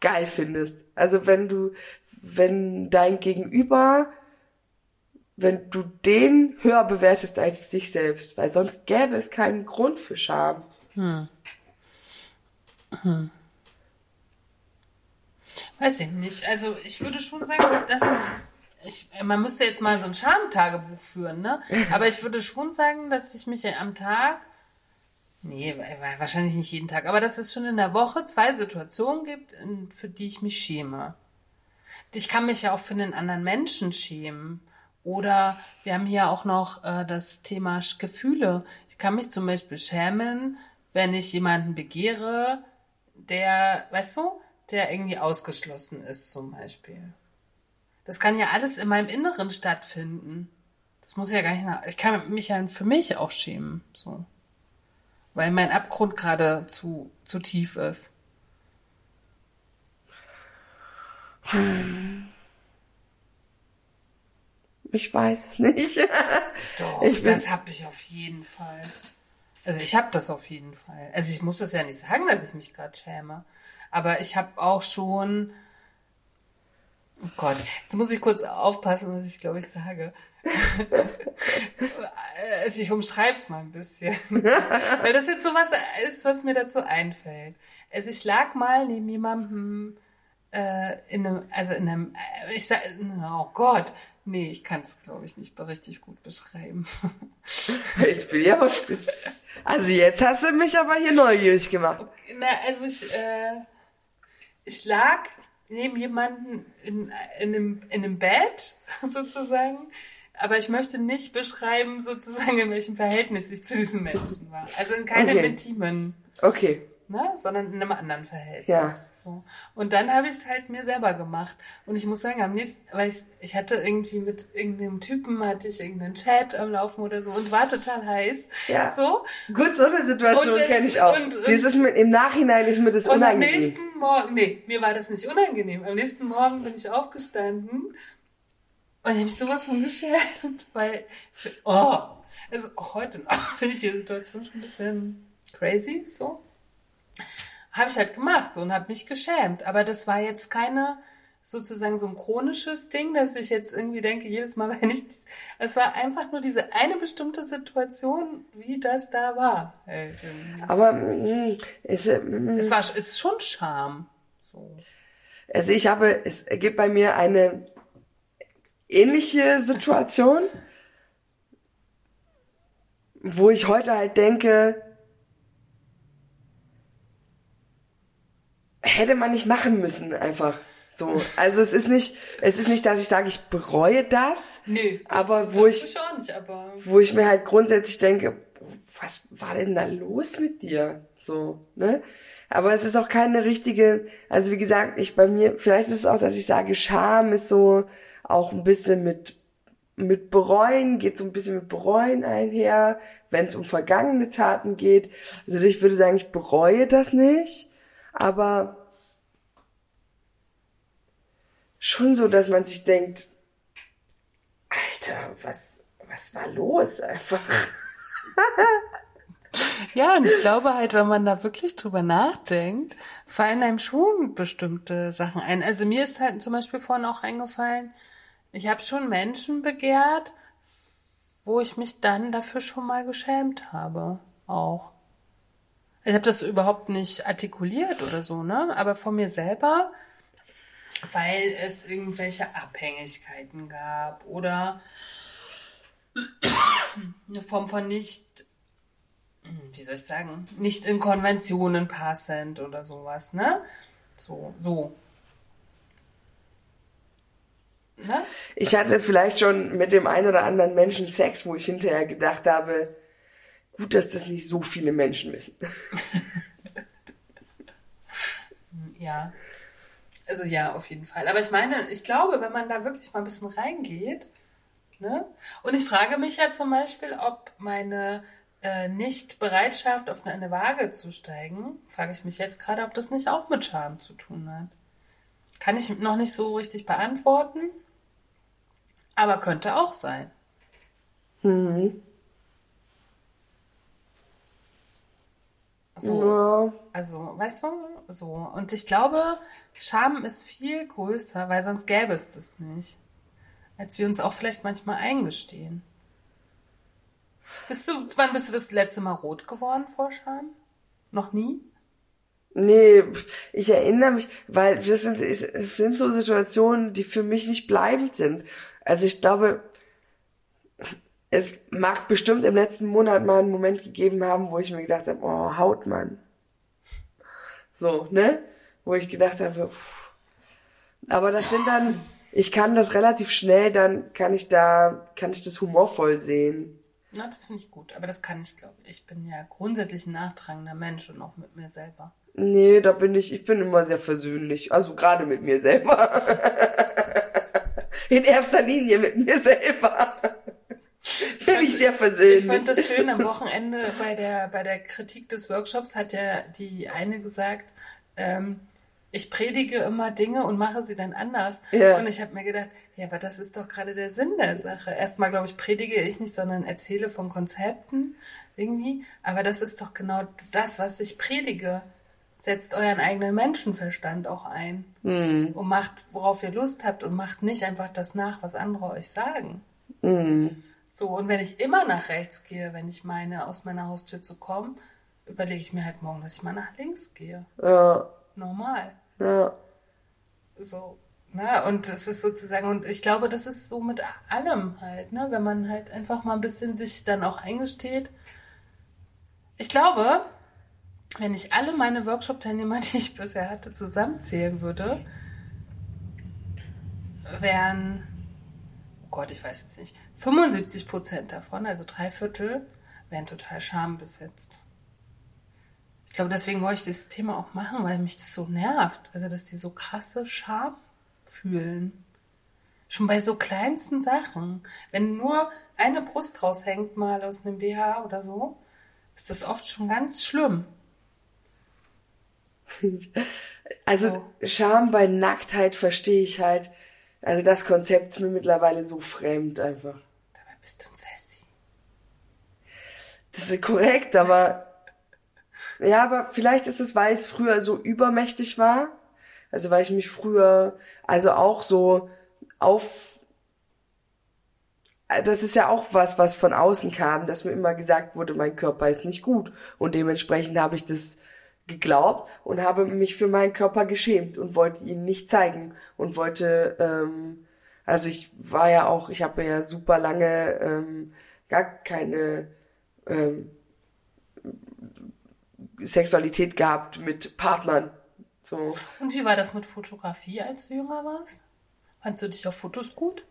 geil findest. Also wenn du, wenn dein Gegenüber wenn du den höher bewertest als dich selbst, weil sonst gäbe es keinen Grund für Scham. Hm. Hm. Weiß ich nicht. Also ich würde schon sagen, dass es, ich, man müsste jetzt mal so ein Schamtagebuch führen, ne? Aber ich würde schon sagen, dass ich mich am Tag, nee, wahrscheinlich nicht jeden Tag, aber dass es schon in der Woche zwei Situationen gibt, für die ich mich schäme. Ich kann mich ja auch für einen anderen Menschen schämen. Oder wir haben hier auch noch äh, das Thema Gefühle. Ich kann mich zum Beispiel schämen, wenn ich jemanden begehre, der, weißt du, der irgendwie ausgeschlossen ist zum Beispiel. Das kann ja alles in meinem Inneren stattfinden. Das muss ja gar nicht nach, ich kann mich ja für mich auch schämen, so. Weil mein Abgrund gerade zu, zu tief ist. Hm. Ich weiß nicht. Doch, ich bin... das habe ich auf jeden Fall. Also ich habe das auf jeden Fall. Also ich muss das ja nicht sagen, dass ich mich gerade schäme. Aber ich habe auch schon. Oh Gott, jetzt muss ich kurz aufpassen, was ich glaube ich sage. Also ich umschreib's mal ein bisschen. Weil das jetzt so was ist, was mir dazu einfällt. Also ich lag mal neben jemandem äh, in einem, also in einem, ich sag, oh Gott, Nee, ich kann es, glaube ich, nicht richtig gut beschreiben. ich bin ja spitz. Also jetzt hast du mich aber hier neugierig gemacht. Na, also ich, äh, ich lag neben jemanden in, in, einem, in einem Bett, sozusagen. Aber ich möchte nicht beschreiben, sozusagen, in welchem Verhältnis ich zu diesen Menschen war. Also in keinem okay. intimen. Okay ne? sondern in einem anderen Verhältnis. Ja. So. Und dann habe ich es halt mir selber gemacht. Und ich muss sagen, am nächsten, weil ich, ich hatte irgendwie mit irgendeinem Typen, hatte ich irgendeinen Chat am Laufen oder so und war total heiß. Ja. So. Gut, so eine Situation kenne ich auch. Und, und, Dieses mit, im Nachhinein ist mir das und unangenehm. am nächsten Morgen, nee, mir war das nicht unangenehm. Am nächsten Morgen bin ich aufgestanden und ich habe mich sowas von geschämt, weil oh, also heute noch finde ich die Situation schon ein bisschen crazy, so habe ich halt gemacht so und habe mich geschämt. Aber das war jetzt keine sozusagen so ein chronisches Ding, dass ich jetzt irgendwie denke, jedes Mal, wenn ich, es war einfach nur diese eine bestimmte Situation, wie das da war. Aber mh, es, mh, es war, es ist schon Scham. So. Also ich habe, es gibt bei mir eine ähnliche Situation, wo ich heute halt denke, hätte man nicht machen müssen, einfach. So, also es ist nicht, es ist nicht, dass ich sage, ich bereue das. Nö. Aber wo ich, nicht, aber wo ich mir halt grundsätzlich denke, was war denn da los mit dir? So, ne? Aber es ist auch keine richtige, also wie gesagt, ich bei mir, vielleicht ist es auch, dass ich sage, Scham ist so auch ein bisschen mit, mit bereuen, geht so ein bisschen mit bereuen einher, wenn es um vergangene Taten geht. Also ich würde sagen, ich bereue das nicht aber schon so, dass man sich denkt, Alter, was, was war los einfach? Ja, und ich glaube halt, wenn man da wirklich drüber nachdenkt, fallen einem schon bestimmte Sachen ein. Also mir ist halt zum Beispiel vorhin auch eingefallen, ich habe schon Menschen begehrt, wo ich mich dann dafür schon mal geschämt habe. Auch. Ich habe das überhaupt nicht artikuliert oder so, ne? Aber von mir selber, weil es irgendwelche Abhängigkeiten gab oder eine Form von nicht, wie soll ich sagen, nicht in Konventionen passend oder sowas, ne? So, so. Ne? Ich hatte vielleicht schon mit dem einen oder anderen Menschen Sex, wo ich hinterher gedacht habe, Gut, dass das nicht so viele Menschen wissen. ja. Also ja, auf jeden Fall. Aber ich meine, ich glaube, wenn man da wirklich mal ein bisschen reingeht, ne? Und ich frage mich ja zum Beispiel, ob meine äh, Nicht-Bereitschaft, auf eine Waage zu steigen, frage ich mich jetzt gerade, ob das nicht auch mit Scham zu tun hat. Kann ich noch nicht so richtig beantworten, aber könnte auch sein. Mhm. So, ja. Also, weißt du, so. Und ich glaube, Scham ist viel größer, weil sonst gäbe es das nicht. als wir uns auch vielleicht manchmal eingestehen. Bist du, wann bist du das letzte Mal rot geworden vor Scham? Noch nie? Nee, ich erinnere mich, weil das sind, es sind so Situationen, die für mich nicht bleibend sind. Also ich glaube, es mag bestimmt im letzten Monat mal einen Moment gegeben haben, wo ich mir gedacht habe, oh, Hautmann. So, ne? Wo ich gedacht habe, pff. aber das sind dann, ich kann das relativ schnell, dann kann ich da, kann ich das humorvoll sehen. Na, das finde ich gut. Aber das kann ich, glaube ich. Ich bin ja grundsätzlich ein nachtragender Mensch und auch mit mir selber. Nee, da bin ich, ich bin immer sehr versöhnlich. Also gerade mit mir selber. In erster Linie mit mir selber. Bin ich sehr versöhnlich. Ich fand das schön am Wochenende bei der, bei der Kritik des Workshops hat ja die eine gesagt, ähm, ich predige immer Dinge und mache sie dann anders. Ja. Und ich habe mir gedacht, ja, aber das ist doch gerade der Sinn der Sache. Erstmal, glaube ich, predige ich nicht, sondern erzähle von Konzepten irgendwie. Aber das ist doch genau das, was ich predige. Setzt euren eigenen Menschenverstand auch ein Mhm. und macht, worauf ihr Lust habt und macht nicht einfach das nach, was andere euch sagen. Mhm. So, und wenn ich immer nach rechts gehe, wenn ich meine, aus meiner Haustür zu kommen, überlege ich mir halt morgen, dass ich mal nach links gehe. Ja, Normal. ja. So. Ne? Und es ist sozusagen, und ich glaube, das ist so mit allem halt, ne? Wenn man halt einfach mal ein bisschen sich dann auch eingesteht. Ich glaube, wenn ich alle meine Workshop-Teilnehmer, die ich bisher hatte, zusammenzählen würde, wären, oh Gott, ich weiß jetzt nicht, 75 Prozent davon, also drei Viertel, wären total schambesetzt. Ich glaube, deswegen wollte ich das Thema auch machen, weil mich das so nervt. Also, dass die so krasse Scham fühlen. Schon bei so kleinsten Sachen. Wenn nur eine Brust raushängt, mal aus einem BH oder so, ist das oft schon ganz schlimm. Also Scham bei Nacktheit verstehe ich halt. Also das Konzept ist mir mittlerweile so fremd einfach. Dabei bist du ein Fessi. Das ist korrekt, aber ja, aber vielleicht ist es, weil es früher so übermächtig war. Also weil ich mich früher, also auch so auf, das ist ja auch was, was von außen kam, dass mir immer gesagt wurde, mein Körper ist nicht gut. Und dementsprechend habe ich das geglaubt und habe mich für meinen Körper geschämt und wollte ihn nicht zeigen und wollte, ähm, also ich war ja auch, ich habe ja super lange ähm, gar keine ähm, Sexualität gehabt mit Partnern. So. Und wie war das mit Fotografie, als du jünger warst? Fandst du dich auf Fotos gut?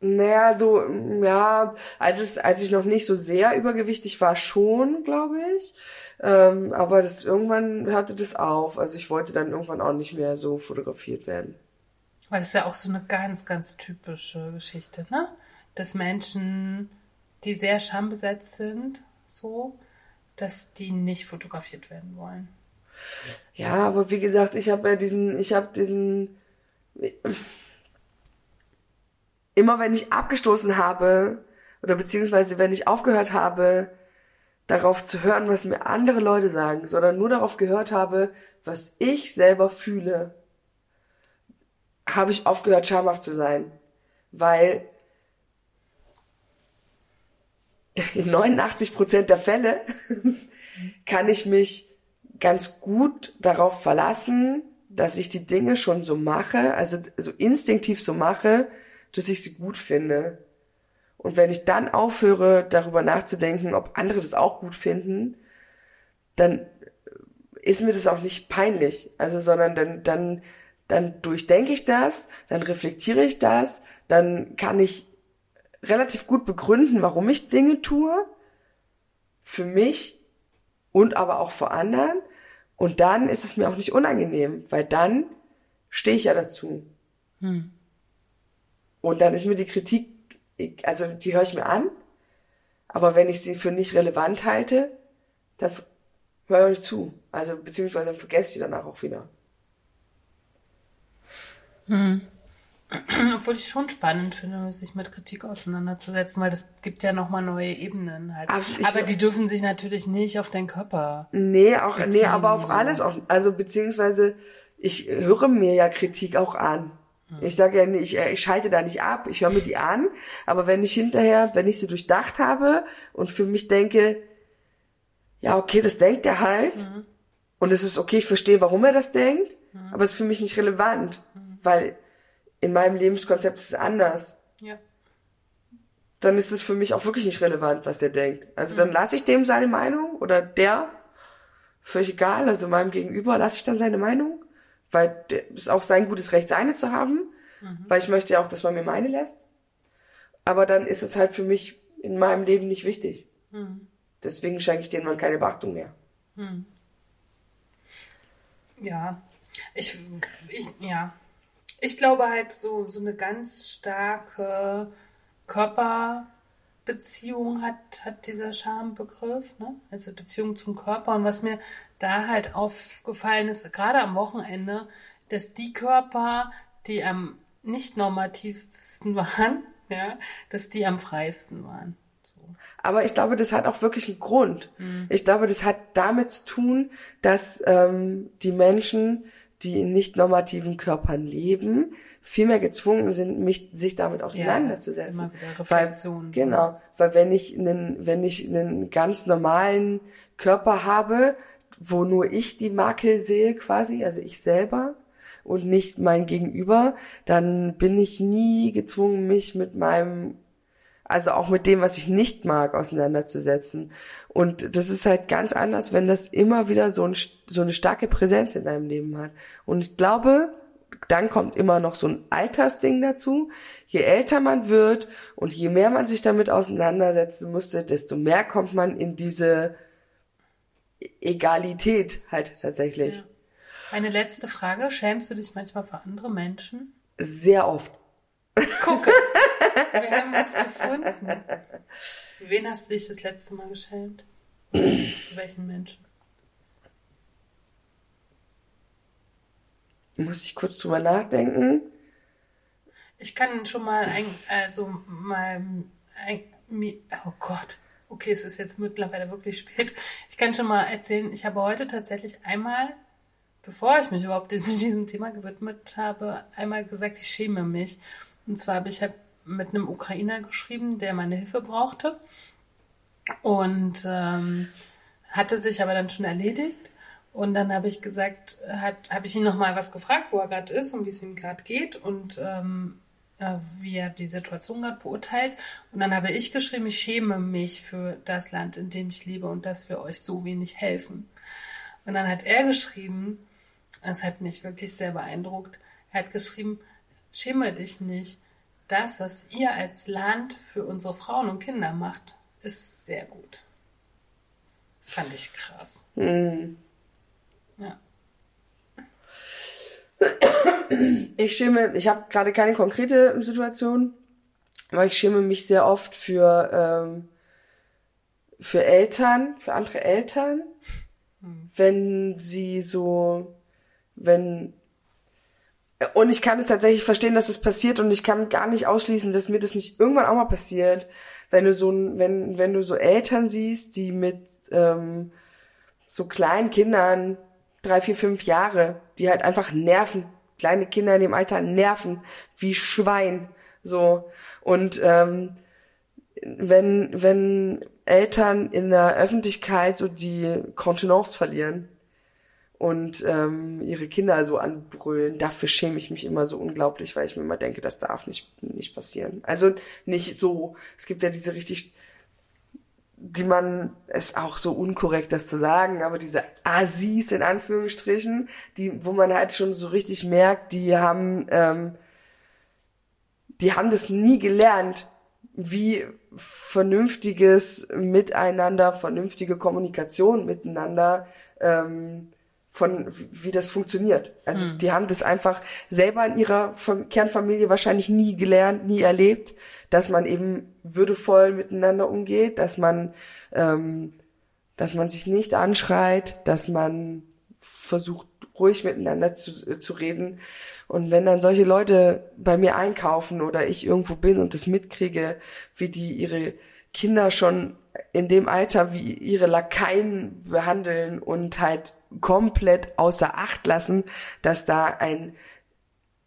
Naja, so, ja, als es, als ich noch nicht so sehr übergewichtig war, schon, glaube ich. Ähm, aber das irgendwann hörte das auf. Also ich wollte dann irgendwann auch nicht mehr so fotografiert werden. Weil das ist ja auch so eine ganz, ganz typische Geschichte, ne? Dass Menschen, die sehr schambesetzt sind, so, dass die nicht fotografiert werden wollen. Ja, aber wie gesagt, ich habe ja diesen, ich habe diesen, immer wenn ich abgestoßen habe oder beziehungsweise wenn ich aufgehört habe, darauf zu hören, was mir andere Leute sagen, sondern nur darauf gehört habe, was ich selber fühle, habe ich aufgehört, schamhaft zu sein. Weil in 89 Prozent der Fälle kann ich mich ganz gut darauf verlassen, dass ich die Dinge schon so mache, also so instinktiv so mache, dass ich sie gut finde. Und wenn ich dann aufhöre, darüber nachzudenken, ob andere das auch gut finden, dann ist mir das auch nicht peinlich. Also, sondern dann, dann, dann durchdenke ich das, dann reflektiere ich das, dann kann ich relativ gut begründen, warum ich Dinge tue. Für mich und aber auch vor anderen. Und dann ist es mir auch nicht unangenehm, weil dann stehe ich ja dazu. Hm. Und dann ist mir die Kritik, also die höre ich mir an, aber wenn ich sie für nicht relevant halte, dann höre ich nicht zu. Also beziehungsweise dann vergesse ich die danach auch wieder. Obwohl ich schon spannend finde, sich mit Kritik auseinanderzusetzen, weil das gibt ja nochmal neue Ebenen halt. Also Aber die dürfen sich natürlich nicht auf deinen Körper. Nee, auch, nee, aber auf so. alles auch, also beziehungsweise ich höre mir ja Kritik auch an. Ich sage ja nicht, ich, ich schalte da nicht ab, ich höre mir die an, aber wenn ich hinterher, wenn ich sie durchdacht habe und für mich denke, ja, okay, das denkt er halt, mhm. und es ist okay, ich verstehe, warum er das denkt, mhm. aber es ist für mich nicht relevant, mhm. weil in meinem Lebenskonzept ist es anders. Ja. Dann ist es für mich auch wirklich nicht relevant, was der denkt. Also dann lasse ich dem seine Meinung oder der, völlig egal, also meinem Gegenüber lasse ich dann seine Meinung weil es ist auch sein gutes Recht, seine zu haben, mhm. weil ich möchte ja auch, dass man mir meine lässt. Aber dann ist es halt für mich in meinem Leben nicht wichtig. Mhm. Deswegen schenke ich denen mal keine Beachtung mehr. Mhm. Ja, ich, ich, ja. Ich glaube halt so, so eine ganz starke Körper, Beziehung hat, hat dieser Schambegriff, ne? also Beziehung zum Körper. Und was mir da halt aufgefallen ist, gerade am Wochenende, dass die Körper, die am nicht normativsten waren, ja, dass die am freisten waren. So. Aber ich glaube, das hat auch wirklich einen Grund. Mhm. Ich glaube, das hat damit zu tun, dass ähm, die Menschen die in nicht normativen Körpern leben, viel mehr gezwungen sind, mich, sich damit auseinanderzusetzen. Ja. Weil, genau, weil wenn ich einen, wenn ich einen ganz normalen Körper habe, wo nur ich die Makel sehe quasi, also ich selber und nicht mein Gegenüber, dann bin ich nie gezwungen, mich mit meinem also auch mit dem, was ich nicht mag, auseinanderzusetzen. Und das ist halt ganz anders, wenn das immer wieder so, ein, so eine starke Präsenz in deinem Leben hat. Und ich glaube, dann kommt immer noch so ein Altersding dazu. Je älter man wird und je mehr man sich damit auseinandersetzen musste, desto mehr kommt man in diese Egalität halt tatsächlich. Ja. Eine letzte Frage. Schämst du dich manchmal für andere Menschen? Sehr oft. Gucke. Wir haben was gefunden. Für wen hast du dich das letzte Mal geschämt? Für welchen Menschen? Muss ich kurz drüber nachdenken? Ich kann schon mal ein, also mal ein, oh Gott. Okay, es ist jetzt mittlerweile wirklich spät. Ich kann schon mal erzählen, ich habe heute tatsächlich einmal, bevor ich mich überhaupt mit diesem Thema gewidmet habe, einmal gesagt, ich schäme mich. Und zwar habe ich halt mit einem Ukrainer geschrieben, der meine Hilfe brauchte. Und ähm, hatte sich aber dann schon erledigt. Und dann habe ich gesagt, habe ich ihn nochmal was gefragt, wo er gerade ist und wie es ihm gerade geht und ähm, äh, wie er die Situation gerade beurteilt. Und dann habe ich geschrieben, ich schäme mich für das Land, in dem ich lebe und dass wir euch so wenig helfen. Und dann hat er geschrieben, das hat mich wirklich sehr beeindruckt, er hat geschrieben, schäme dich nicht das, was ihr als Land für unsere Frauen und Kinder macht, ist sehr gut. Das fand ich krass. Mhm. Ja. Ich schäme, ich habe gerade keine konkrete Situation, aber ich schäme mich sehr oft für, ähm, für Eltern, für andere Eltern, mhm. wenn sie so, wenn und ich kann es tatsächlich verstehen, dass es passiert und ich kann gar nicht ausschließen, dass mir das nicht irgendwann auch mal passiert, wenn du so wenn wenn du so Eltern siehst, die mit ähm, so kleinen Kindern drei, vier, fünf Jahre, die halt einfach nerven, kleine Kinder in dem Alter nerven wie Schwein, so. Und ähm, wenn wenn Eltern in der Öffentlichkeit so die Kontenance verlieren und ähm, ihre Kinder so anbrüllen. Dafür schäme ich mich immer so unglaublich, weil ich mir immer denke, das darf nicht, nicht passieren. Also nicht so. Es gibt ja diese richtig, die man, ist auch so unkorrekt, das zu sagen, aber diese Assis in Anführungsstrichen, die, wo man halt schon so richtig merkt, die haben, ähm, die haben das nie gelernt, wie vernünftiges Miteinander, vernünftige Kommunikation miteinander ähm, von wie das funktioniert. Also hm. die haben das einfach selber in ihrer Kernfamilie wahrscheinlich nie gelernt, nie erlebt, dass man eben würdevoll miteinander umgeht, dass man ähm, dass man sich nicht anschreit, dass man versucht ruhig miteinander zu, zu reden. Und wenn dann solche Leute bei mir einkaufen oder ich irgendwo bin und das mitkriege, wie die ihre Kinder schon in dem Alter wie ihre Lakaien behandeln und halt komplett außer Acht lassen, dass da ein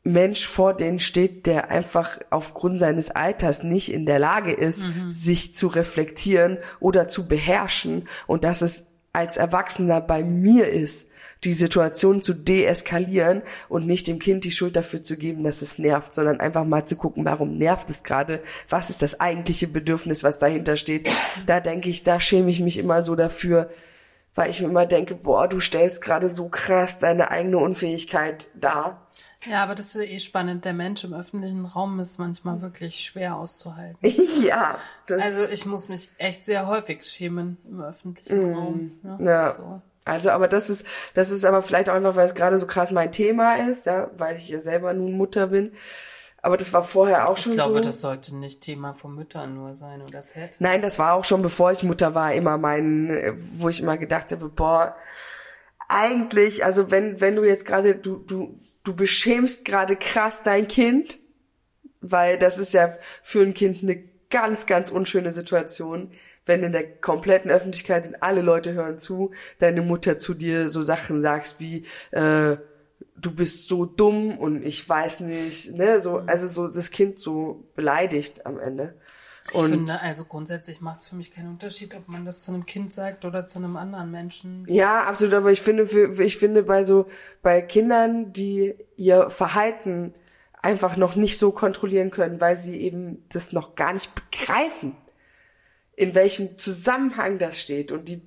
Mensch vor denen steht, der einfach aufgrund seines Alters nicht in der Lage ist, mhm. sich zu reflektieren oder zu beherrschen und dass es als Erwachsener bei mir ist, die Situation zu deeskalieren und nicht dem Kind die Schuld dafür zu geben, dass es nervt, sondern einfach mal zu gucken, warum nervt es gerade, was ist das eigentliche Bedürfnis, was dahinter steht. Da denke ich, da schäme ich mich immer so dafür, weil ich mir immer denke, boah, du stellst gerade so krass deine eigene Unfähigkeit dar ja, aber das ist eh spannend. Der Mensch im öffentlichen Raum ist manchmal wirklich schwer auszuhalten. ja. Also ich muss mich echt sehr häufig schämen im öffentlichen mm, Raum. Ja. ja. So. Also, aber das ist, das ist aber vielleicht auch einfach, weil es gerade so krass mein Thema ist, ja, weil ich ja selber nun Mutter bin. Aber das war vorher auch schon so. Ich glaube, so. das sollte nicht Thema von Müttern nur sein oder Vätern. Nein, das war auch schon, bevor ich Mutter war, immer mein, wo ich immer gedacht habe, boah, eigentlich, also wenn, wenn du jetzt gerade, du, du, du beschämst gerade krass dein Kind, weil das ist ja für ein Kind eine ganz, ganz unschöne Situation, wenn in der kompletten Öffentlichkeit und alle Leute hören zu, deine Mutter zu dir so Sachen sagst wie, äh, du bist so dumm und ich weiß nicht, ne, so, also so das Kind so beleidigt am Ende. Und ich finde, also grundsätzlich macht es für mich keinen Unterschied, ob man das zu einem Kind sagt oder zu einem anderen Menschen. Ja, absolut, aber ich finde, für, ich finde bei so, bei Kindern, die ihr Verhalten einfach noch nicht so kontrollieren können, weil sie eben das noch gar nicht begreifen, in welchem Zusammenhang das steht. Und die,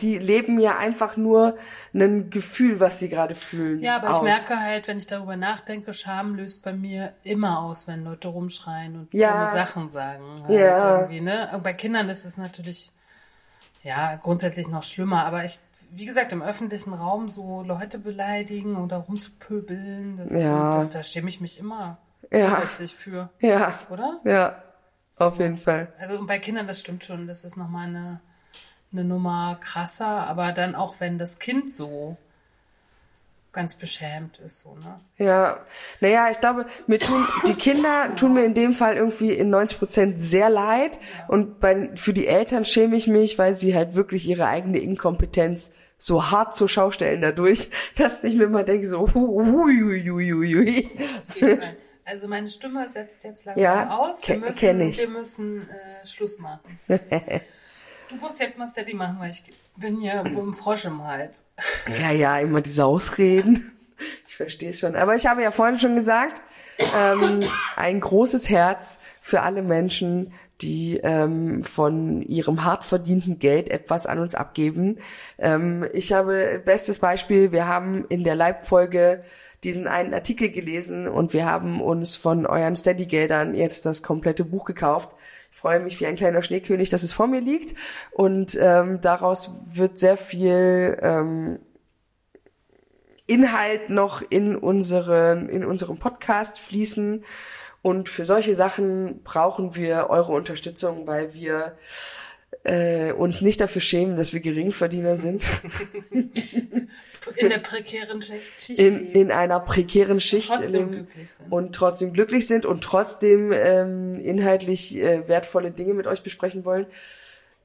die leben ja einfach nur ein Gefühl, was sie gerade fühlen. Ja, aber aus. ich merke halt, wenn ich darüber nachdenke, Scham löst bei mir immer aus, wenn Leute rumschreien und ja. dumme Sachen sagen. Halt ja. Ne? Und bei Kindern ist es natürlich, ja, grundsätzlich noch schlimmer. Aber ich, wie gesagt, im öffentlichen Raum so Leute beleidigen oder rumzupöbeln, das, ja. das, da schäme ich mich immer ja. für. Ja. Oder? Ja. Auf jeden Fall. Also bei Kindern, das stimmt schon, das ist nochmal eine, eine Nummer krasser, aber dann auch wenn das Kind so ganz beschämt ist, so, ne? Ja, naja, ich glaube, mir tun, die Kinder tun mir in dem Fall irgendwie in 90 Prozent sehr leid ja. und bei, für die Eltern schäme ich mich, weil sie halt wirklich ihre eigene Inkompetenz so hart zur Schau stellen dadurch, dass ich mir immer denke so, hui, hui, hui, hui. Also meine Stimme setzt jetzt langsam ja, aus. Wir müssen, ich. Wir müssen äh, Schluss machen. du musst jetzt mal Steady machen, weil ich bin wo im Frosch im Hals. ja, ja, immer diese Ausreden. Ich verstehe es schon. Aber ich habe ja vorhin schon gesagt, ähm, ein großes Herz für alle Menschen, die ähm, von ihrem hart verdienten Geld etwas an uns abgeben. Ähm, ich habe bestes Beispiel, wir haben in der Leibfolge diesen einen Artikel gelesen und wir haben uns von euren Steady-Geldern jetzt das komplette Buch gekauft. Ich freue mich wie ein kleiner Schneekönig, dass es vor mir liegt und ähm, daraus wird sehr viel ähm, Inhalt noch in unseren in unserem Podcast fließen und für solche Sachen brauchen wir eure Unterstützung, weil wir äh, uns nicht dafür schämen, dass wir Geringverdiener sind. in der prekären Schicht. In, in einer prekären Schicht. Und trotzdem, dem, glücklich, sind. Und trotzdem glücklich sind und trotzdem ähm, inhaltlich äh, wertvolle Dinge mit euch besprechen wollen.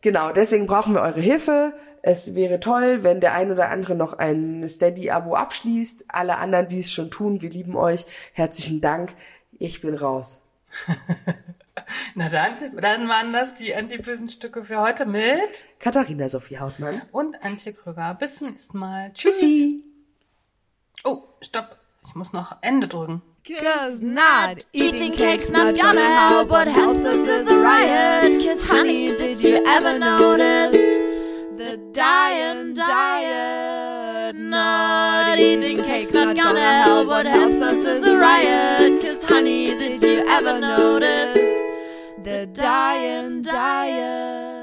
Genau, deswegen brauchen wir eure Hilfe. Es wäre toll, wenn der ein oder andere noch ein Steady-Abo abschließt. Alle anderen, die es schon tun, wir lieben euch. Herzlichen Dank. Ich bin raus. Na dann, dann waren das die antibösen Stücke für heute mit Katharina Sophie Hautmann und Antje Krüger. Bis zum nächsten Mal. Tschüss. Tschüssi. Oh, stopp. Ich muss noch Ende drücken. Cause not eating cake's not gonna help. What helps us is a riot. Cause honey, did you ever notice the diet diet? Not eating cake's not gonna help. What helps us is a riot. Cause honey, did you ever notice? The dying, dying.